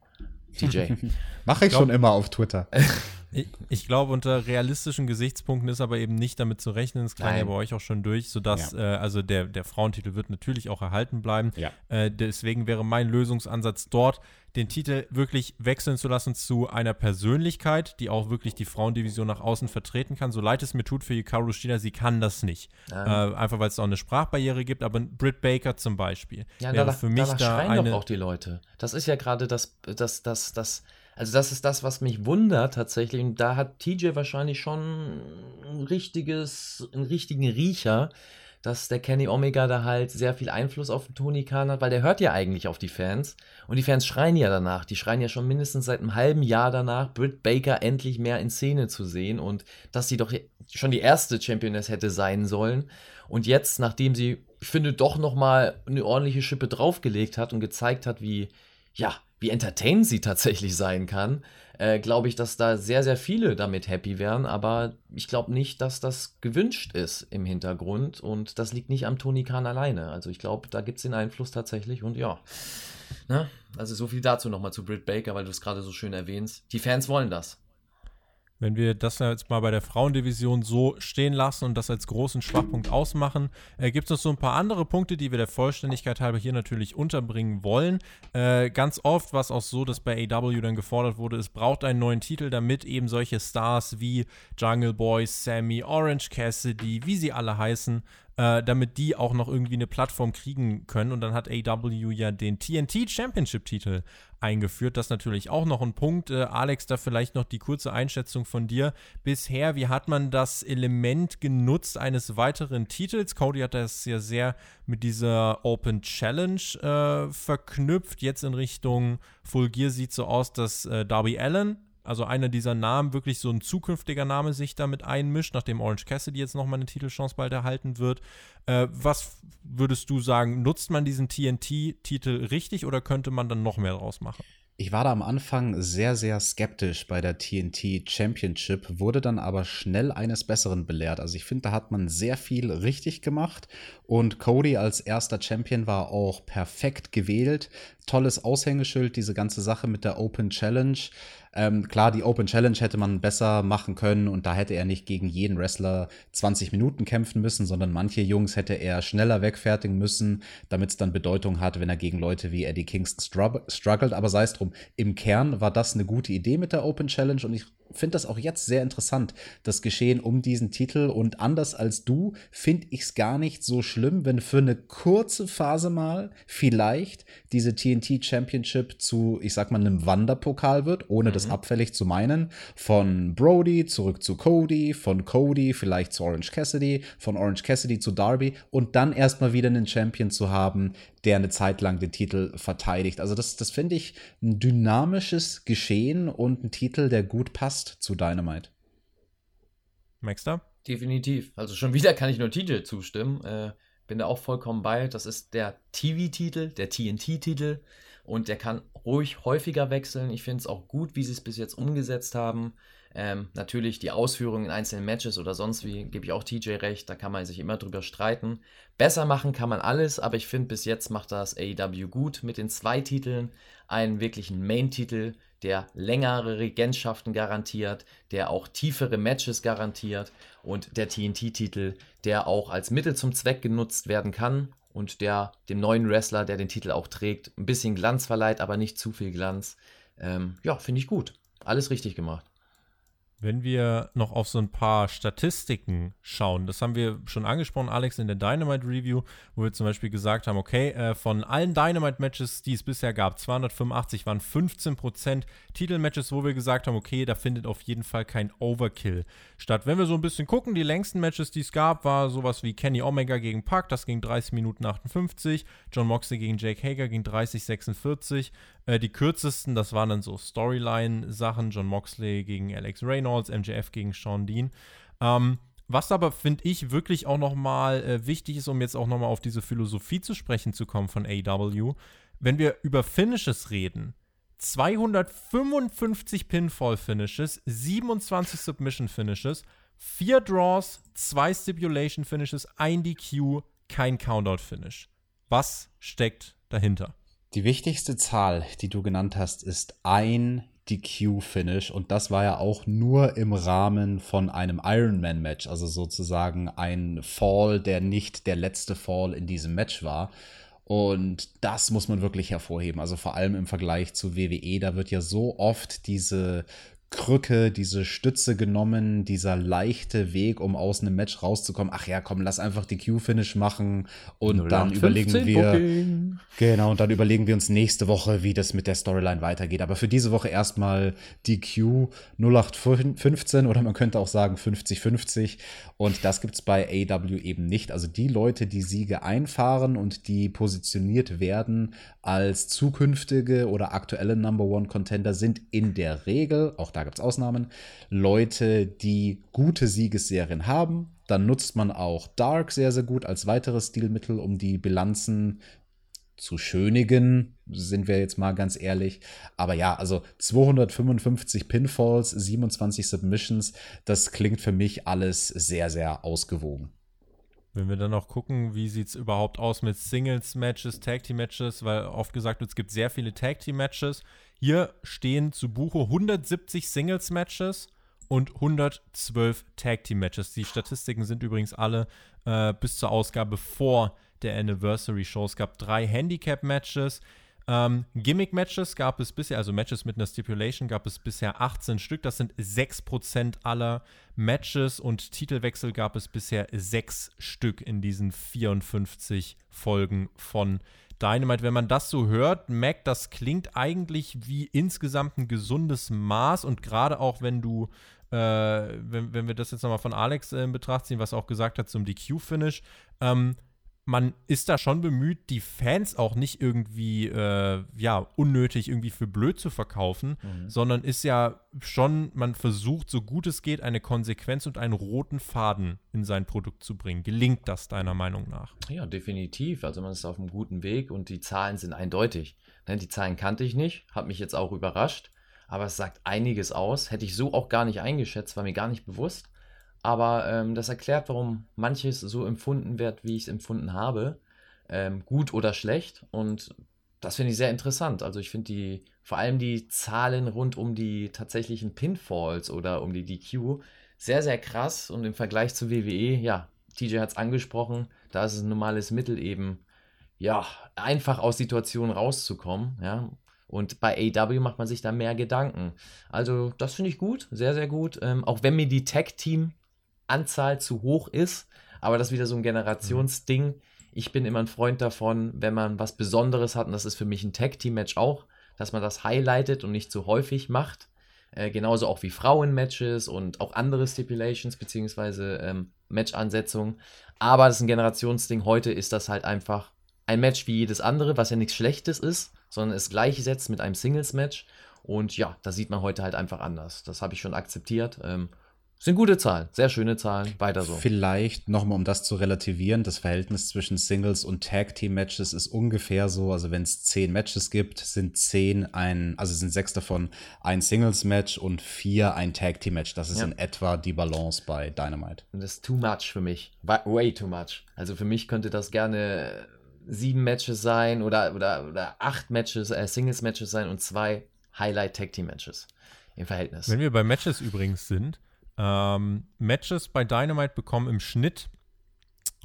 TJ. Mache ich, ich glaub, schon immer auf Twitter. ich, ich glaube, unter realistischen Gesichtspunkten ist aber eben nicht damit zu rechnen, das klang ja bei euch auch schon durch, sodass, ja. äh, also der, der Frauentitel wird natürlich auch erhalten bleiben. Ja. Äh, deswegen wäre mein Lösungsansatz dort, den Titel wirklich wechseln zu lassen zu einer Persönlichkeit, die auch wirklich die Frauendivision nach außen vertreten kann. So leid es mir tut für Hikaru Shida, sie kann das nicht. Äh, einfach weil es auch eine Sprachbarriere gibt, aber Britt Baker zum Beispiel ja, wäre danach, für mich da schreien eine doch auch die Leute. Das ist ja gerade das, das, das, das, also das ist das, was mich wundert tatsächlich. Und da hat TJ wahrscheinlich schon ein richtiges, einen richtigen Riecher dass der Kenny Omega da halt sehr viel Einfluss auf den Tony Khan hat, weil der hört ja eigentlich auf die Fans. Und die Fans schreien ja danach. Die schreien ja schon mindestens seit einem halben Jahr danach, Britt Baker endlich mehr in Szene zu sehen und dass sie doch schon die erste Championess hätte sein sollen. Und jetzt, nachdem sie, ich finde, doch nochmal eine ordentliche Schippe draufgelegt hat und gezeigt hat, wie, ja, wie entertainend sie tatsächlich sein kann, äh, glaube ich, dass da sehr, sehr viele damit happy wären. Aber ich glaube nicht, dass das gewünscht ist im Hintergrund. Und das liegt nicht am Tony Khan alleine. Also ich glaube, da gibt es den Einfluss tatsächlich. Und ja, ne? also so viel dazu nochmal zu Britt Baker, weil du es gerade so schön erwähnst. Die Fans wollen das. Wenn wir das jetzt mal bei der Frauendivision so stehen lassen und das als großen Schwachpunkt ausmachen, äh, gibt es noch so ein paar andere Punkte, die wir der Vollständigkeit halber hier natürlich unterbringen wollen. Äh, ganz oft war es auch so, dass bei AW dann gefordert wurde, es braucht einen neuen Titel, damit eben solche Stars wie Jungle Boy, Sammy, Orange Cassidy, wie sie alle heißen, äh, damit die auch noch irgendwie eine Plattform kriegen können. Und dann hat AW ja den TNT Championship-Titel eingeführt. Das ist natürlich auch noch ein Punkt. Äh, Alex, da vielleicht noch die kurze Einschätzung von dir. Bisher, wie hat man das Element genutzt eines weiteren Titels? Cody hat das ja sehr mit dieser Open Challenge äh, verknüpft. Jetzt in Richtung Full Gear sieht so aus, dass äh, Darby Allen also einer dieser Namen wirklich so ein zukünftiger Name sich damit einmischt, nachdem Orange Cassidy jetzt nochmal eine Titelchance bald erhalten wird. Äh, was würdest du sagen, nutzt man diesen TNT-Titel richtig oder könnte man dann noch mehr draus machen? Ich war da am Anfang sehr, sehr skeptisch bei der TNT Championship, wurde dann aber schnell eines Besseren belehrt. Also ich finde, da hat man sehr viel richtig gemacht und Cody als erster Champion war auch perfekt gewählt. Tolles Aushängeschild, diese ganze Sache mit der Open Challenge. Ähm, klar, die Open Challenge hätte man besser machen können und da hätte er nicht gegen jeden Wrestler 20 Minuten kämpfen müssen, sondern manche Jungs hätte er schneller wegfertigen müssen, damit es dann Bedeutung hat, wenn er gegen Leute wie Eddie Kingston struggelt. Aber sei es drum, im Kern war das eine gute Idee mit der Open Challenge und ich finde das auch jetzt sehr interessant, das Geschehen um diesen Titel. Und anders als du finde ich es gar nicht so schlimm, wenn für eine kurze Phase mal vielleicht diese TNT Championship zu, ich sag mal, einem Wanderpokal wird, ohne mhm. das abfällig zu meinen. Von Brody zurück zu Cody, von Cody vielleicht zu Orange Cassidy, von Orange Cassidy zu Darby und dann erstmal wieder einen Champion zu haben, der eine Zeit lang den Titel verteidigt. Also das, das finde ich ein dynamisches Geschehen und ein Titel, der gut passt zu Dynamite. Maxter? Definitiv. Also schon wieder kann ich nur Titel zustimmen. Äh, bin da auch vollkommen bei. Das ist der TV-Titel, der TNT-Titel. Und der kann ruhig häufiger wechseln. Ich finde es auch gut, wie sie es bis jetzt umgesetzt haben. Ähm, natürlich die Ausführungen in einzelnen Matches oder sonst wie, gebe ich auch TJ recht, da kann man sich immer drüber streiten. Besser machen kann man alles, aber ich finde, bis jetzt macht das AEW gut mit den zwei Titeln. Einen wirklichen Main-Titel, der längere Regentschaften garantiert, der auch tiefere Matches garantiert und der TNT-Titel, der auch als Mittel zum Zweck genutzt werden kann und der dem neuen Wrestler, der den Titel auch trägt, ein bisschen Glanz verleiht, aber nicht zu viel Glanz. Ähm, ja, finde ich gut. Alles richtig gemacht. Wenn wir noch auf so ein paar Statistiken schauen, das haben wir schon angesprochen, Alex, in der Dynamite Review, wo wir zum Beispiel gesagt haben, okay, äh, von allen Dynamite-Matches, die es bisher gab, 285 waren 15% Titelmatches, wo wir gesagt haben, okay, da findet auf jeden Fall kein Overkill statt. Wenn wir so ein bisschen gucken, die längsten Matches, die es gab, war sowas wie Kenny Omega gegen Puck, das ging 30 Minuten 58, John Moxley gegen Jake Hager ging 30, 46, äh, die kürzesten, das waren dann so Storyline-Sachen, John Moxley gegen Alex Reynolds, MJF gegen Sean Dean. Ähm, was aber, finde ich, wirklich auch nochmal äh, wichtig ist, um jetzt auch nochmal auf diese Philosophie zu sprechen zu kommen von AW, wenn wir über Finishes reden, 255 Pinfall-Finishes, 27 Submission-Finishes, 4 Draws, 2 Stipulation-Finishes, 1 DQ, kein Countout-Finish. Was steckt dahinter? Die wichtigste Zahl, die du genannt hast, ist ein DQ-Finish und das war ja auch nur im Rahmen von einem Ironman-Match, also sozusagen ein Fall, der nicht der letzte Fall in diesem Match war. Und das muss man wirklich hervorheben. Also vor allem im Vergleich zu WWE, da wird ja so oft diese Krücke, diese Stütze genommen, dieser leichte Weg, um aus einem Match rauszukommen. Ach ja, komm, lass einfach die Q-Finish machen und dann überlegen wir. Booking. Genau, und dann überlegen wir uns nächste Woche, wie das mit der Storyline weitergeht. Aber für diese Woche erstmal die Q 0815 oder man könnte auch sagen 50-50. Und das gibt es bei AW eben nicht. Also die Leute, die Siege einfahren und die positioniert werden als zukünftige oder aktuelle Number One Contender, sind in der Regel, auch da gibt es Ausnahmen, Leute, die gute Siegesserien haben. Dann nutzt man auch Dark sehr, sehr gut als weiteres Stilmittel, um die Bilanzen zu schönigen, sind wir jetzt mal ganz ehrlich. Aber ja, also 255 Pinfalls, 27 Submissions, das klingt für mich alles sehr, sehr ausgewogen. Wenn wir dann noch gucken, wie sieht es überhaupt aus mit Singles-Matches, Tag-Team-Matches, weil oft gesagt wird, es gibt sehr viele Tag-Team-Matches. Hier stehen zu Buche 170 Singles-Matches und 112 Tag-Team-Matches. Die Statistiken sind übrigens alle äh, bis zur Ausgabe vor der Anniversary Show. Es gab drei Handicap-Matches. Ähm, Gimmick-Matches gab es bisher, also Matches mit einer Stipulation gab es bisher 18 Stück. Das sind 6% aller Matches und Titelwechsel gab es bisher 6 Stück in diesen 54 Folgen von Dynamite. Wenn man das so hört, Mac, das klingt eigentlich wie insgesamt ein gesundes Maß und gerade auch wenn du, äh, wenn, wenn wir das jetzt nochmal von Alex äh, in Betracht ziehen, was er auch gesagt hat zum DQ-Finish, ähm, man ist da schon bemüht, die Fans auch nicht irgendwie, äh, ja, unnötig irgendwie für blöd zu verkaufen, mhm. sondern ist ja schon, man versucht, so gut es geht, eine Konsequenz und einen roten Faden in sein Produkt zu bringen. Gelingt das deiner Meinung nach? Ja, definitiv. Also man ist auf einem guten Weg und die Zahlen sind eindeutig. Ne, die Zahlen kannte ich nicht, hat mich jetzt auch überrascht, aber es sagt einiges aus. Hätte ich so auch gar nicht eingeschätzt, war mir gar nicht bewusst. Aber ähm, das erklärt, warum manches so empfunden wird, wie ich es empfunden habe. Ähm, gut oder schlecht. Und das finde ich sehr interessant. Also ich finde die, vor allem die Zahlen rund um die tatsächlichen Pinfalls oder um die DQ sehr, sehr krass. Und im Vergleich zu WWE, ja, TJ hat es angesprochen, da ist es ein normales Mittel eben, ja, einfach aus Situationen rauszukommen, ja. Und bei AW macht man sich da mehr Gedanken. Also, das finde ich gut, sehr, sehr gut. Ähm, auch wenn mir die Tag-Team Anzahl zu hoch ist. Aber das ist wieder so ein Generationsding. Ich bin immer ein Freund davon, wenn man was Besonderes hat, und das ist für mich ein Tag-Team-Match auch, dass man das highlightet und nicht zu häufig macht. Äh, genauso auch wie Frauen-Matches und auch andere Stipulations beziehungsweise ähm, Match-Ansetzungen. Aber das ist ein Generationsding. Heute ist das halt einfach ein Match wie jedes andere, was ja nichts Schlechtes ist, sondern es gleichsetzt mit einem Singles-Match. Und ja, das sieht man heute halt einfach anders. Das habe ich schon akzeptiert. Ähm, Sind gute Zahlen, sehr schöne Zahlen, weiter so. Vielleicht nochmal, um das zu relativieren, das Verhältnis zwischen Singles und Tag Team Matches ist ungefähr so, also wenn es zehn Matches gibt, sind zehn ein, also sind sechs davon ein Singles Match und vier ein Tag Team Match. Das ist ja. in etwa die Balance bei Dynamite. Und das ist too much für mich, way too much. Also für mich könnte das gerne sieben Matches sein oder, oder, oder acht Matches, äh, Singles Matches sein und zwei Highlight Tag Team Matches im Verhältnis. Wenn wir bei Matches übrigens sind, ähm, Matches bei Dynamite bekommen im Schnitt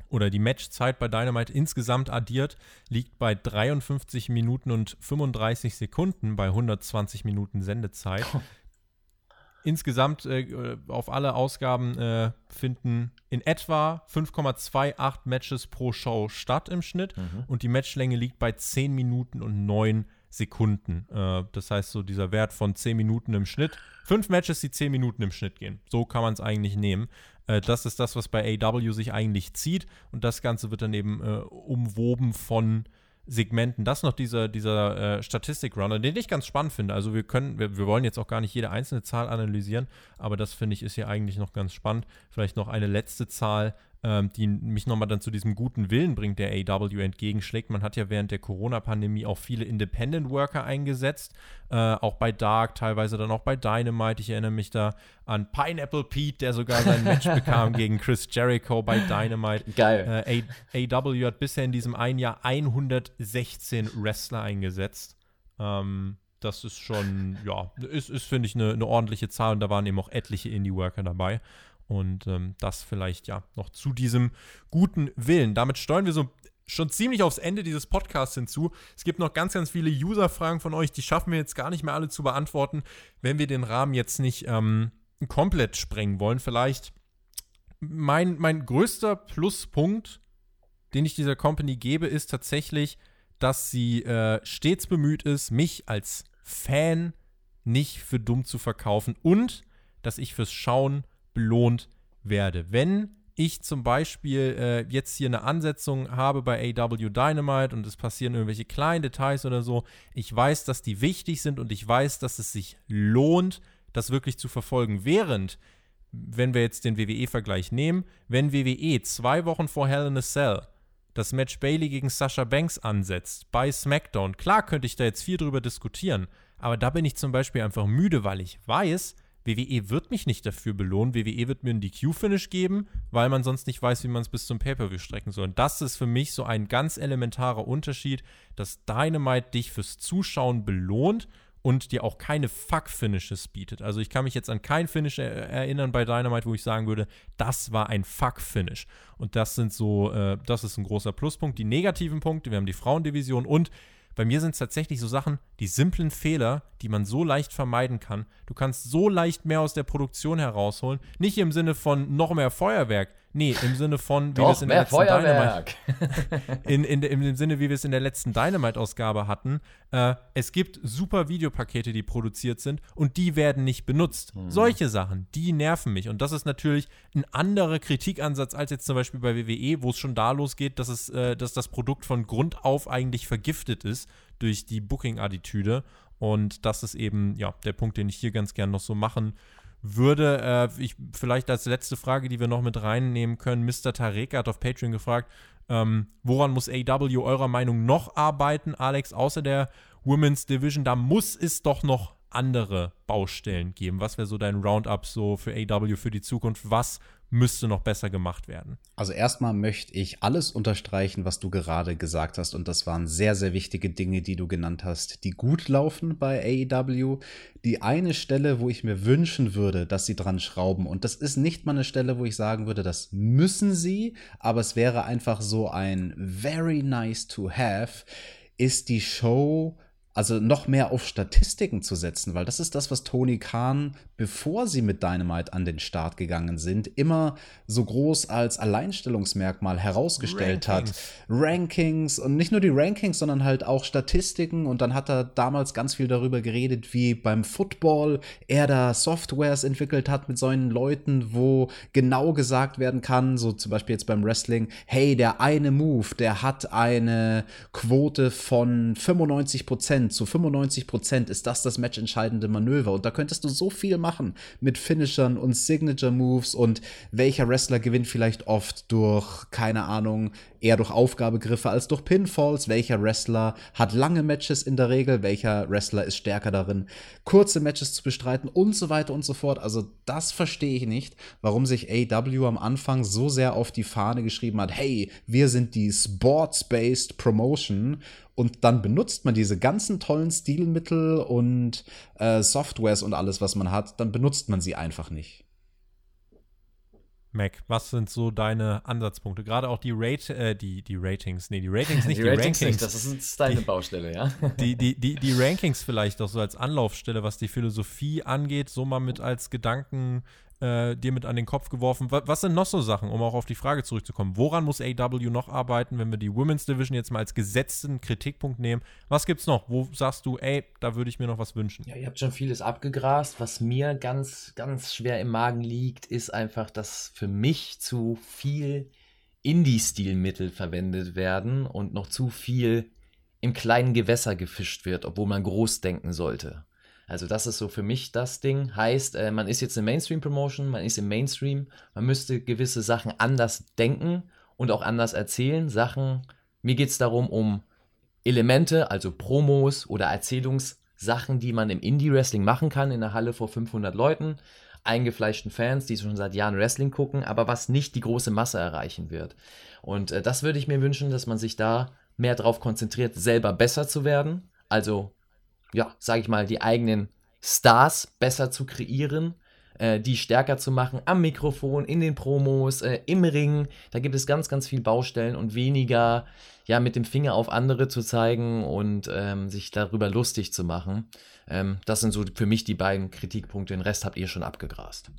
oder die Matchzeit bei Dynamite insgesamt addiert liegt bei 53 Minuten und 35 Sekunden bei 120 Minuten Sendezeit. insgesamt äh, auf alle Ausgaben äh, finden in etwa 5,28 Matches pro Show statt im Schnitt mhm. und die Matchlänge liegt bei 10 Minuten und 9 Sekunden. Äh, das heißt, so dieser Wert von 10 Minuten im Schnitt. Fünf Matches, die 10 Minuten im Schnitt gehen. So kann man es eigentlich nehmen. Äh, das ist das, was bei AW sich eigentlich zieht. Und das Ganze wird dann eben äh, umwoben von Segmenten. Das noch dieser, dieser Statistik-Runner, den ich ganz spannend finde. Also wir können, wir, wir, wollen jetzt auch gar nicht jede einzelne Zahl analysieren, aber das finde ich ist hier eigentlich noch ganz spannend. Vielleicht noch eine letzte Zahl, ähm, die mich nochmal dann zu diesem guten Willen bringt, der AW entgegenschlägt. Man hat ja während der Corona-Pandemie auch viele Independent Worker eingesetzt, äh, auch bei Dark, teilweise dann auch bei Dynamite. Ich erinnere mich da an Pineapple Pete, der sogar sein Match bekam gegen Chris Jericho bei Dynamite. Geil. Äh, AW hat bisher in diesem einen Jahr 116 Wrestler eingesetzt. Ähm, das ist schon, ja, ist, ist finde ich, eine, eine ordentliche Zahl und da waren eben auch etliche Indie-Worker dabei. Und ähm, das vielleicht ja noch zu diesem guten Willen. Damit steuern wir so schon ziemlich aufs Ende dieses Podcasts hinzu. Es gibt noch ganz, ganz viele User-Fragen von euch, die schaffen wir jetzt gar nicht mehr alle zu beantworten, wenn wir den Rahmen jetzt nicht ähm, komplett sprengen wollen. Vielleicht mein, mein größter Pluspunkt, den ich dieser Company gebe, ist tatsächlich, dass sie äh, stets bemüht ist, mich als Fan nicht für dumm zu verkaufen und dass ich fürs Schauen belohnt werde. Wenn ich zum Beispiel äh, jetzt hier eine Ansetzung habe bei AW Dynamite und es passieren irgendwelche kleinen Details oder so, ich weiß, dass die wichtig sind und ich weiß, dass es sich lohnt, das wirklich zu verfolgen. Während, wenn wir jetzt den WWE-Vergleich nehmen, wenn WWE zwei Wochen vor Hell in a Cell das Match Bailey gegen Sasha Banks ansetzt bei SmackDown, klar könnte ich da jetzt viel drüber diskutieren, aber da bin ich zum Beispiel einfach müde, weil ich weiß, WWE wird mich nicht dafür belohnen. WWE wird mir einen DQ-Finish geben, weil man sonst nicht weiß, wie man es bis zum Pay-Per-View strecken soll. Und das ist für mich so ein ganz elementarer Unterschied, dass Dynamite dich fürs Zuschauen belohnt und dir auch keine Fuck-Finishes bietet. Also ich kann mich jetzt an kein Finish erinnern bei Dynamite, wo ich sagen würde, das war ein Fuck-Finish. Und das sind so, äh, das ist ein großer Pluspunkt. Die negativen Punkte, wir haben die Frauendivision und bei mir sind es tatsächlich so Sachen, die simplen Fehler, die man so leicht vermeiden kann. Du kannst so leicht mehr aus der Produktion herausholen. Nicht im Sinne von noch mehr Feuerwerk. Nee, im Sinne von, wie wir es in der letzten Feuerwerk. Dynamite. in, in, Im Sinne, wie wir es in der letzten Dynamite-Ausgabe hatten. Äh, es gibt super Videopakete, die produziert sind und die werden nicht benutzt. Mhm. Solche Sachen, die nerven mich. Und das ist natürlich ein anderer Kritikansatz als jetzt zum Beispiel bei WWE, wo es schon da losgeht, dass, es, äh, dass das Produkt von Grund auf eigentlich vergiftet ist durch die Booking-Attitüde. Und das ist eben ja der Punkt, den ich hier ganz gern noch so machen würde. Äh, ich, vielleicht als letzte Frage, die wir noch mit reinnehmen können. Mr. Tareka hat auf Patreon gefragt, ähm, woran muss AW eurer Meinung noch arbeiten, Alex, außer der Women's Division? Da muss es doch noch andere Baustellen geben. Was wäre so dein Roundup so für AW für die Zukunft? Was müsste noch besser gemacht werden? Also erstmal möchte ich alles unterstreichen, was du gerade gesagt hast. Und das waren sehr, sehr wichtige Dinge, die du genannt hast, die gut laufen bei AEW. Die eine Stelle, wo ich mir wünschen würde, dass sie dran schrauben. Und das ist nicht mal eine Stelle, wo ich sagen würde, das müssen sie. Aber es wäre einfach so ein very nice to have, ist die Show also noch mehr auf Statistiken zu setzen, weil das ist das, was Tony Khan, bevor sie mit Dynamite an den Start gegangen sind, immer so groß als Alleinstellungsmerkmal herausgestellt Rankings. hat. Rankings und nicht nur die Rankings, sondern halt auch Statistiken. Und dann hat er damals ganz viel darüber geredet, wie beim Football er da Softwares entwickelt hat mit solchen Leuten, wo genau gesagt werden kann, so zum Beispiel jetzt beim Wrestling, hey, der eine Move, der hat eine Quote von 95 Prozent Prozent, zu 95 Prozent ist das das matchentscheidende Manöver. Und da könntest du so viel machen mit Finishern und Signature Moves und welcher Wrestler gewinnt vielleicht oft durch, keine Ahnung, eher durch Aufgabegriffe als durch Pinfalls, welcher Wrestler hat lange Matches in der Regel, welcher Wrestler ist stärker darin, kurze Matches zu bestreiten und so weiter und so fort. Also das verstehe ich nicht, warum sich AW am Anfang so sehr auf die Fahne geschrieben hat, hey, wir sind die Sports-Based Promotion und dann benutzt man diese ganzen tollen Stilmittel und äh, Softwares und alles, was man hat, dann benutzt man sie einfach nicht. Mac, was sind so deine Ansatzpunkte? Gerade auch die, Rate, äh, die, die Ratings, nee, die Ratings nicht, die, die Ratings. Rankings. Nicht, das ist deine die, Baustelle, ja. Die, die, die, die Rankings vielleicht auch so als Anlaufstelle, was die Philosophie angeht, so mal mit als Gedanken äh, dir mit an den Kopf geworfen. Was, was, sind noch so Sachen, um auch auf die Frage zurückzukommen? Woran muss AW noch arbeiten, wenn wir die Women's Division jetzt mal als gesetzten Kritikpunkt nehmen? Was gibt's noch? Wo sagst du, ey, da würde ich mir noch was wünschen? Ja, ihr habt schon vieles abgegrast. Was mir ganz, ganz schwer im Magen liegt, ist einfach, dass für mich zu viel Indie-Stilmittel verwendet werden und noch zu viel im kleinen Gewässer gefischt wird, obwohl man groß denken sollte. Also das ist so für mich das Ding. Heißt, äh, man ist jetzt eine Mainstream-Promotion, man ist im Mainstream, man müsste gewisse Sachen anders denken und auch anders erzählen. Sachen, mir geht es darum, um Elemente, also Promos oder Erzählungssachen, die man im Indie-Wrestling machen kann, in der Halle vor 500 Leuten, eingefleischten Fans, die schon seit Jahren Wrestling gucken, aber was nicht die große Masse erreichen wird. Und äh, das würde ich mir wünschen, dass man sich da mehr darauf konzentriert, selber besser zu werden. Also ja, sage ich mal, die eigenen Stars besser zu kreieren, äh, die stärker zu machen am Mikrofon, in den Promos, äh, im Ring. Da gibt es ganz, ganz viel Baustellen und weniger ja mit dem Finger auf andere zu zeigen und ähm, sich darüber lustig zu machen. Ähm, das sind so für mich die beiden Kritikpunkte. Den Rest habt ihr schon abgegrast.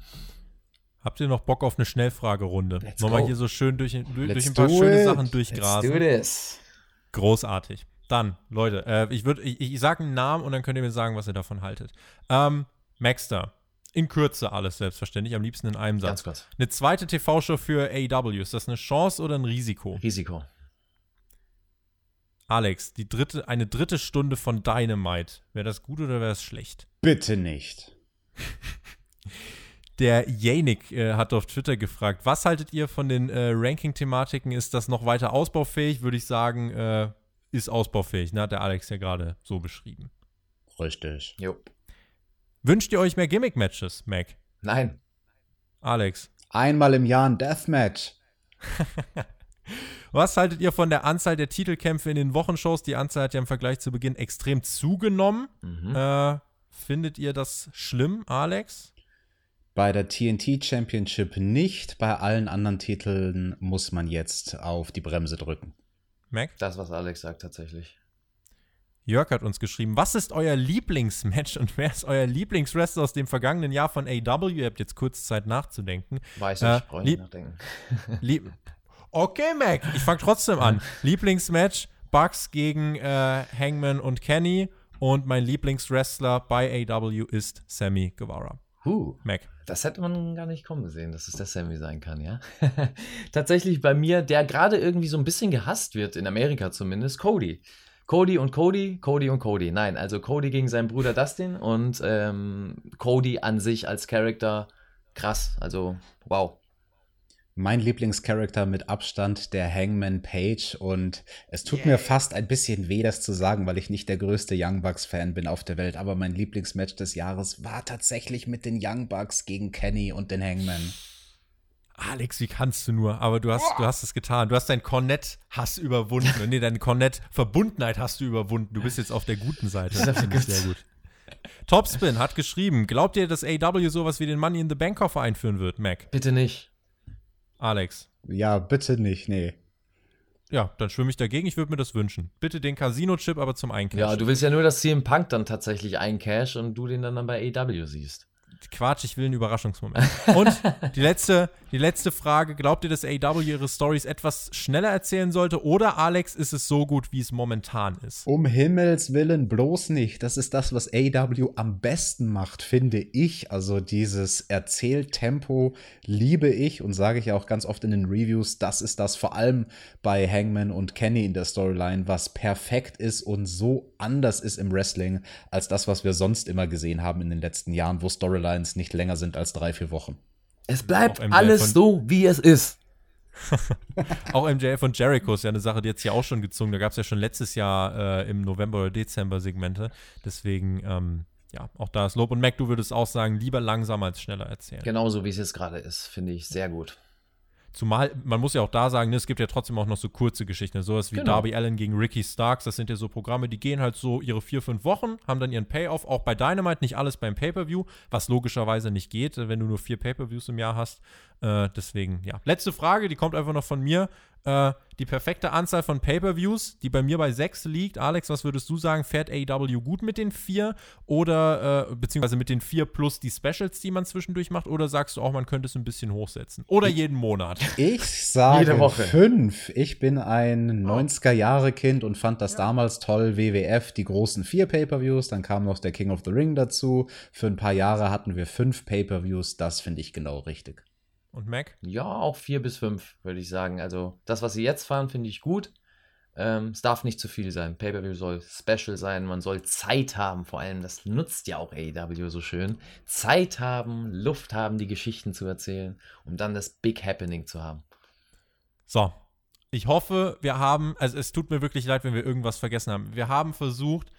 Habt ihr noch Bock auf eine Schnellfragerunde? Let's wir hier so schön durch, durch, durch ein paar schöne it. Sachen durchgrasen? Let's do this. Großartig. Dann, Leute, äh, ich würde, ich, ich sage einen Namen und dann könnt ihr mir sagen, was ihr davon haltet. Ähm, Maxter. In Kürze alles, selbstverständlich, am liebsten in einem Satz. Ganz kurz. Eine zweite TV-Show für AEW, ist das eine Chance oder ein Risiko? Risiko. Alex, die dritte, eine dritte Stunde von Dynamite. Wäre das gut oder wäre das schlecht? Bitte nicht. Der Janik äh, hat auf Twitter gefragt, was haltet ihr von den äh, Ranking-Thematiken? Ist das noch weiter ausbaufähig? Würde ich sagen, äh, ist ausbaufähig, ne? Hat der Alex ja gerade so beschrieben. Richtig. Jo. Wünscht ihr euch mehr Gimmick-Matches, Mac? Nein. Alex. Einmal im Jahr ein Deathmatch. Was haltet ihr von der Anzahl der Titelkämpfe in den Wochenshows? Die Anzahl hat ja im Vergleich zu Beginn extrem zugenommen. Mhm. Äh, findet ihr das schlimm, Alex? Bei der TNT Championship nicht. Bei allen anderen Titeln muss man jetzt auf die Bremse drücken. Mac? Das, was Alex sagt, tatsächlich. Jörg hat uns geschrieben, was ist euer Lieblingsmatch und wer ist euer Lieblingswrestler aus dem vergangenen Jahr von AW? Ihr habt jetzt kurz Zeit nachzudenken. Weiß ich, äh, brauche ich nachdenken. Okay, Mac, ich fange trotzdem an. Lieblingsmatch, Bucks gegen äh, Hangman und Kenny und mein Lieblingswrestler bei AW ist Sammy Guevara. Huh. Mac. Das hätte man gar nicht kommen sehen, dass es der Sammy sein kann, ja. Tatsächlich bei mir, der gerade irgendwie so ein bisschen gehasst wird, in Amerika zumindest, Cody. Cody und Cody, Cody und Cody. Nein, also Cody gegen seinen Bruder Dustin und ähm, Cody an sich als Charakter krass. Also, wow mein Lieblingscharakter mit Abstand der Hangman Page und es tut yeah. mir fast ein bisschen weh, das zu sagen, weil ich nicht der größte Young Bucks Fan bin auf der Welt, aber mein Lieblingsmatch des Jahres war tatsächlich mit den Young Bucks gegen Kenny und den Hangman. Alex, wie kannst du nur? Aber du hast, du hast es getan. Du hast deinen Cornett-Hass überwunden. nee, deine Cornett-Verbundenheit hast du überwunden. Du bist jetzt auf der guten Seite. Das finde ich sehr gut. Topspin hat geschrieben: Glaubt ihr, dass AW sowas wie den Money in the Bank Koffer einführen wird, Mac? Bitte nicht. Alex. Ja, bitte nicht, nee. Ja, dann schwimme ich dagegen. Ich würde mir das wünschen. Bitte den Casino-Chip, aber zum Eincash. Ja, du willst ja nur, dass CM Punk dann tatsächlich eincash und du den dann, dann bei AW siehst. Quatsch, ich will einen Überraschungsmoment. Und die letzte, die letzte Frage: Glaubt ihr, dass AW ihre Stories etwas schneller erzählen sollte? Oder, Alex, ist es so gut, wie es momentan ist? Um Himmels Willen bloß nicht. Das ist das, was AW am besten macht, finde ich. Also dieses Erzähltempo liebe ich und sage ich auch ganz oft in den Reviews. Das ist das vor allem bei Hangman und Kenny in der Storyline, was perfekt ist und so anders ist im Wrestling als das, was wir sonst immer gesehen haben in den letzten Jahren, wo Storylines nicht länger sind als drei, vier Wochen. Es bleibt alles so, wie es ist. auch MJF und Jericho ist ja eine Sache, die jetzt ja auch schon gezogen. Da gab es ja schon letztes Jahr äh, im November oder Dezember Segmente. Deswegen, ähm, ja, auch da ist Lob. Und Mac, du würdest auch sagen, lieber langsam als schneller erzählen. Genauso wie es jetzt gerade ist, finde ich sehr gut. Zumal, man muss ja auch da sagen, ne, es gibt ja trotzdem auch noch so kurze Geschichten, ne, sowas wie genau. Darby Allen gegen Ricky Starks, das sind ja so Programme, die gehen halt so ihre vier, fünf Wochen, haben dann ihren Payoff, auch bei Dynamite, nicht alles beim Pay-Per-View, was logischerweise nicht geht, wenn du nur vier Pay-Per-Views im Jahr hast. Äh, deswegen, ja. Letzte Frage, die kommt einfach noch von mir. Äh, die perfekte Anzahl von Pay-Per-Views, die bei mir bei sechs liegt. Alex, was würdest du sagen? Fährt AEW gut mit den vier oder äh, beziehungsweise mit den vier plus die Specials, die man zwischendurch macht? Oder sagst du auch, man könnte es ein bisschen hochsetzen? Oder jeden Monat? Ich sage fünf. Ich bin ein 90er-Jahre-Kind und fand das ja. damals toll. WWF, die großen vier Pay-Per-Views. Dann kam noch der King of the Ring dazu. Für ein paar Jahre hatten wir fünf Pay-Per-Views. Das finde ich genau richtig. Und Mac? Ja, auch vier bis fünf, würde ich sagen. Also das, was sie jetzt fahren, finde ich gut. Ähm, es darf nicht zu viel sein. Pay-Per-View soll special sein. Man soll Zeit haben. Vor allem, das nutzt ja auch AEW so schön. Zeit haben, Luft haben, die Geschichten zu erzählen, um dann das Big Happening zu haben. So. Ich hoffe, wir haben, also es tut mir wirklich leid, wenn wir irgendwas vergessen haben. Wir haben versucht,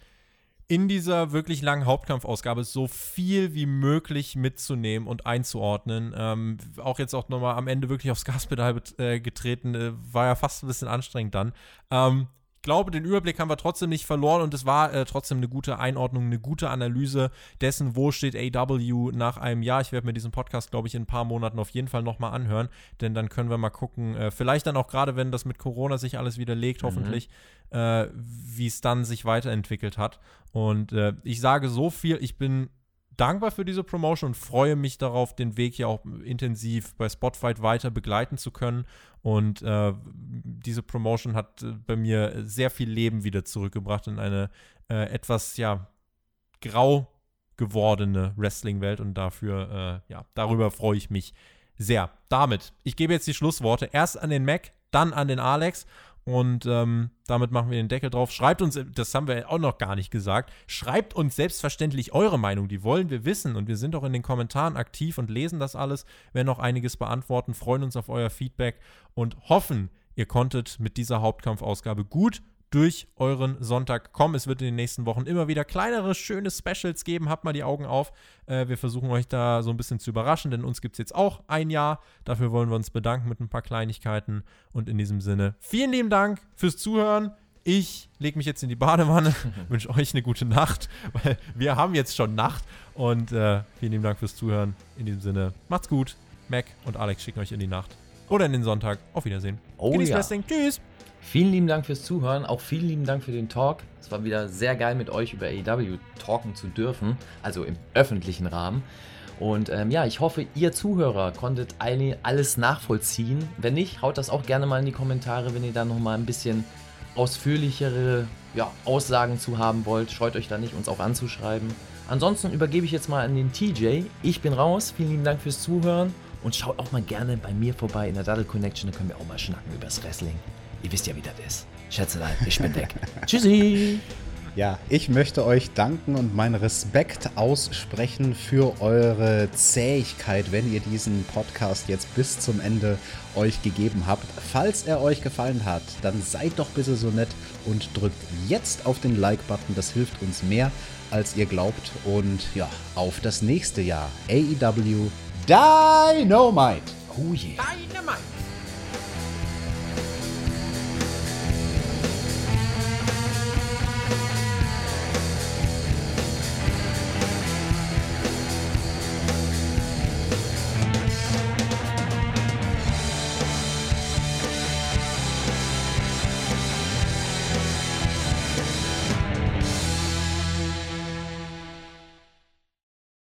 in dieser wirklich langen Hauptkampfausgabe so viel wie möglich mitzunehmen und einzuordnen. Ähm, auch jetzt auch nochmal am Ende wirklich aufs Gaspedal äh, getreten, äh, war ja fast ein bisschen anstrengend dann. Ähm, glaube, den Überblick haben wir trotzdem nicht verloren und es war äh, trotzdem eine gute Einordnung, eine gute Analyse dessen, wo steht AW nach einem Jahr. Ich werde mir diesen Podcast, glaube ich, in ein paar Monaten auf jeden Fall nochmal anhören, denn dann können wir mal gucken, äh, vielleicht dann auch gerade, wenn das mit Corona sich alles wieder legt, mhm. hoffentlich, äh, wie es dann sich weiterentwickelt hat. Und äh, ich sage so viel, ich bin dankbar für diese Promotion und freue mich darauf, den Weg hier auch intensiv bei Spotfight weiter begleiten zu können. Und äh, diese Promotion hat äh, bei mir sehr viel Leben wieder zurückgebracht in eine äh, etwas, ja, grau gewordene Wrestling-Welt. Und dafür, äh, ja, darüber freue ich mich sehr. Damit, ich gebe jetzt die Schlussworte erst an den Mac, dann an den Alex. Und ähm, damit machen wir den Deckel drauf. Schreibt uns, das haben wir auch noch gar nicht gesagt, schreibt uns selbstverständlich eure Meinung. Die wollen wir wissen. Und wir sind auch in den Kommentaren aktiv und lesen das alles, werden noch einiges beantworten, freuen uns auf euer Feedback und hoffen, ihr konntet mit dieser Hauptkampfausgabe gut durch euren Sonntag kommen. Es wird in den nächsten Wochen immer wieder kleinere, schöne Specials geben. Habt mal die Augen auf. Äh, wir versuchen euch da so ein bisschen zu überraschen, denn uns gibt es jetzt auch ein Jahr. Dafür wollen wir uns bedanken mit ein paar Kleinigkeiten. Und in diesem Sinne, vielen lieben Dank fürs Zuhören. Ich lege mich jetzt in die Badewanne, wünsche euch eine gute Nacht, weil wir haben jetzt schon Nacht. Und äh, vielen lieben Dank fürs Zuhören. In diesem Sinne, macht's gut. Mac und Alex schicken euch in die Nacht. Oder in den Sonntag. Auf Wiedersehen. Oh, Genießt ja. Wrestling. Tschüss. Vielen lieben Dank fürs Zuhören, auch vielen lieben Dank für den Talk. Es war wieder sehr geil, mit euch über AEW talken zu dürfen, also im öffentlichen Rahmen. Und ähm, ja, ich hoffe, ihr Zuhörer konntet alles nachvollziehen. Wenn nicht, haut das auch gerne mal in die Kommentare, wenn ihr da nochmal ein bisschen ausführlichere ja, Aussagen zu haben wollt. Scheut euch da nicht, uns auch anzuschreiben. Ansonsten übergebe ich jetzt mal an den TJ. Ich bin raus. Vielen lieben Dank fürs Zuhören. Und schaut auch mal gerne bei mir vorbei in der Duddle Connection. Da können wir auch mal schnacken übers Wrestling. Ihr wisst ja, wie das ist. Schätzelein, ich bin weg. Tschüssi. Ja, ich möchte euch danken und meinen Respekt aussprechen für eure Zähigkeit, wenn ihr diesen Podcast jetzt bis zum Ende euch gegeben habt. Falls er euch gefallen hat, dann seid doch bitte so nett und drückt jetzt auf den Like-Button. Das hilft uns mehr, als ihr glaubt. Und ja, auf das nächste Jahr. AEW Dynamite. Oh yeah.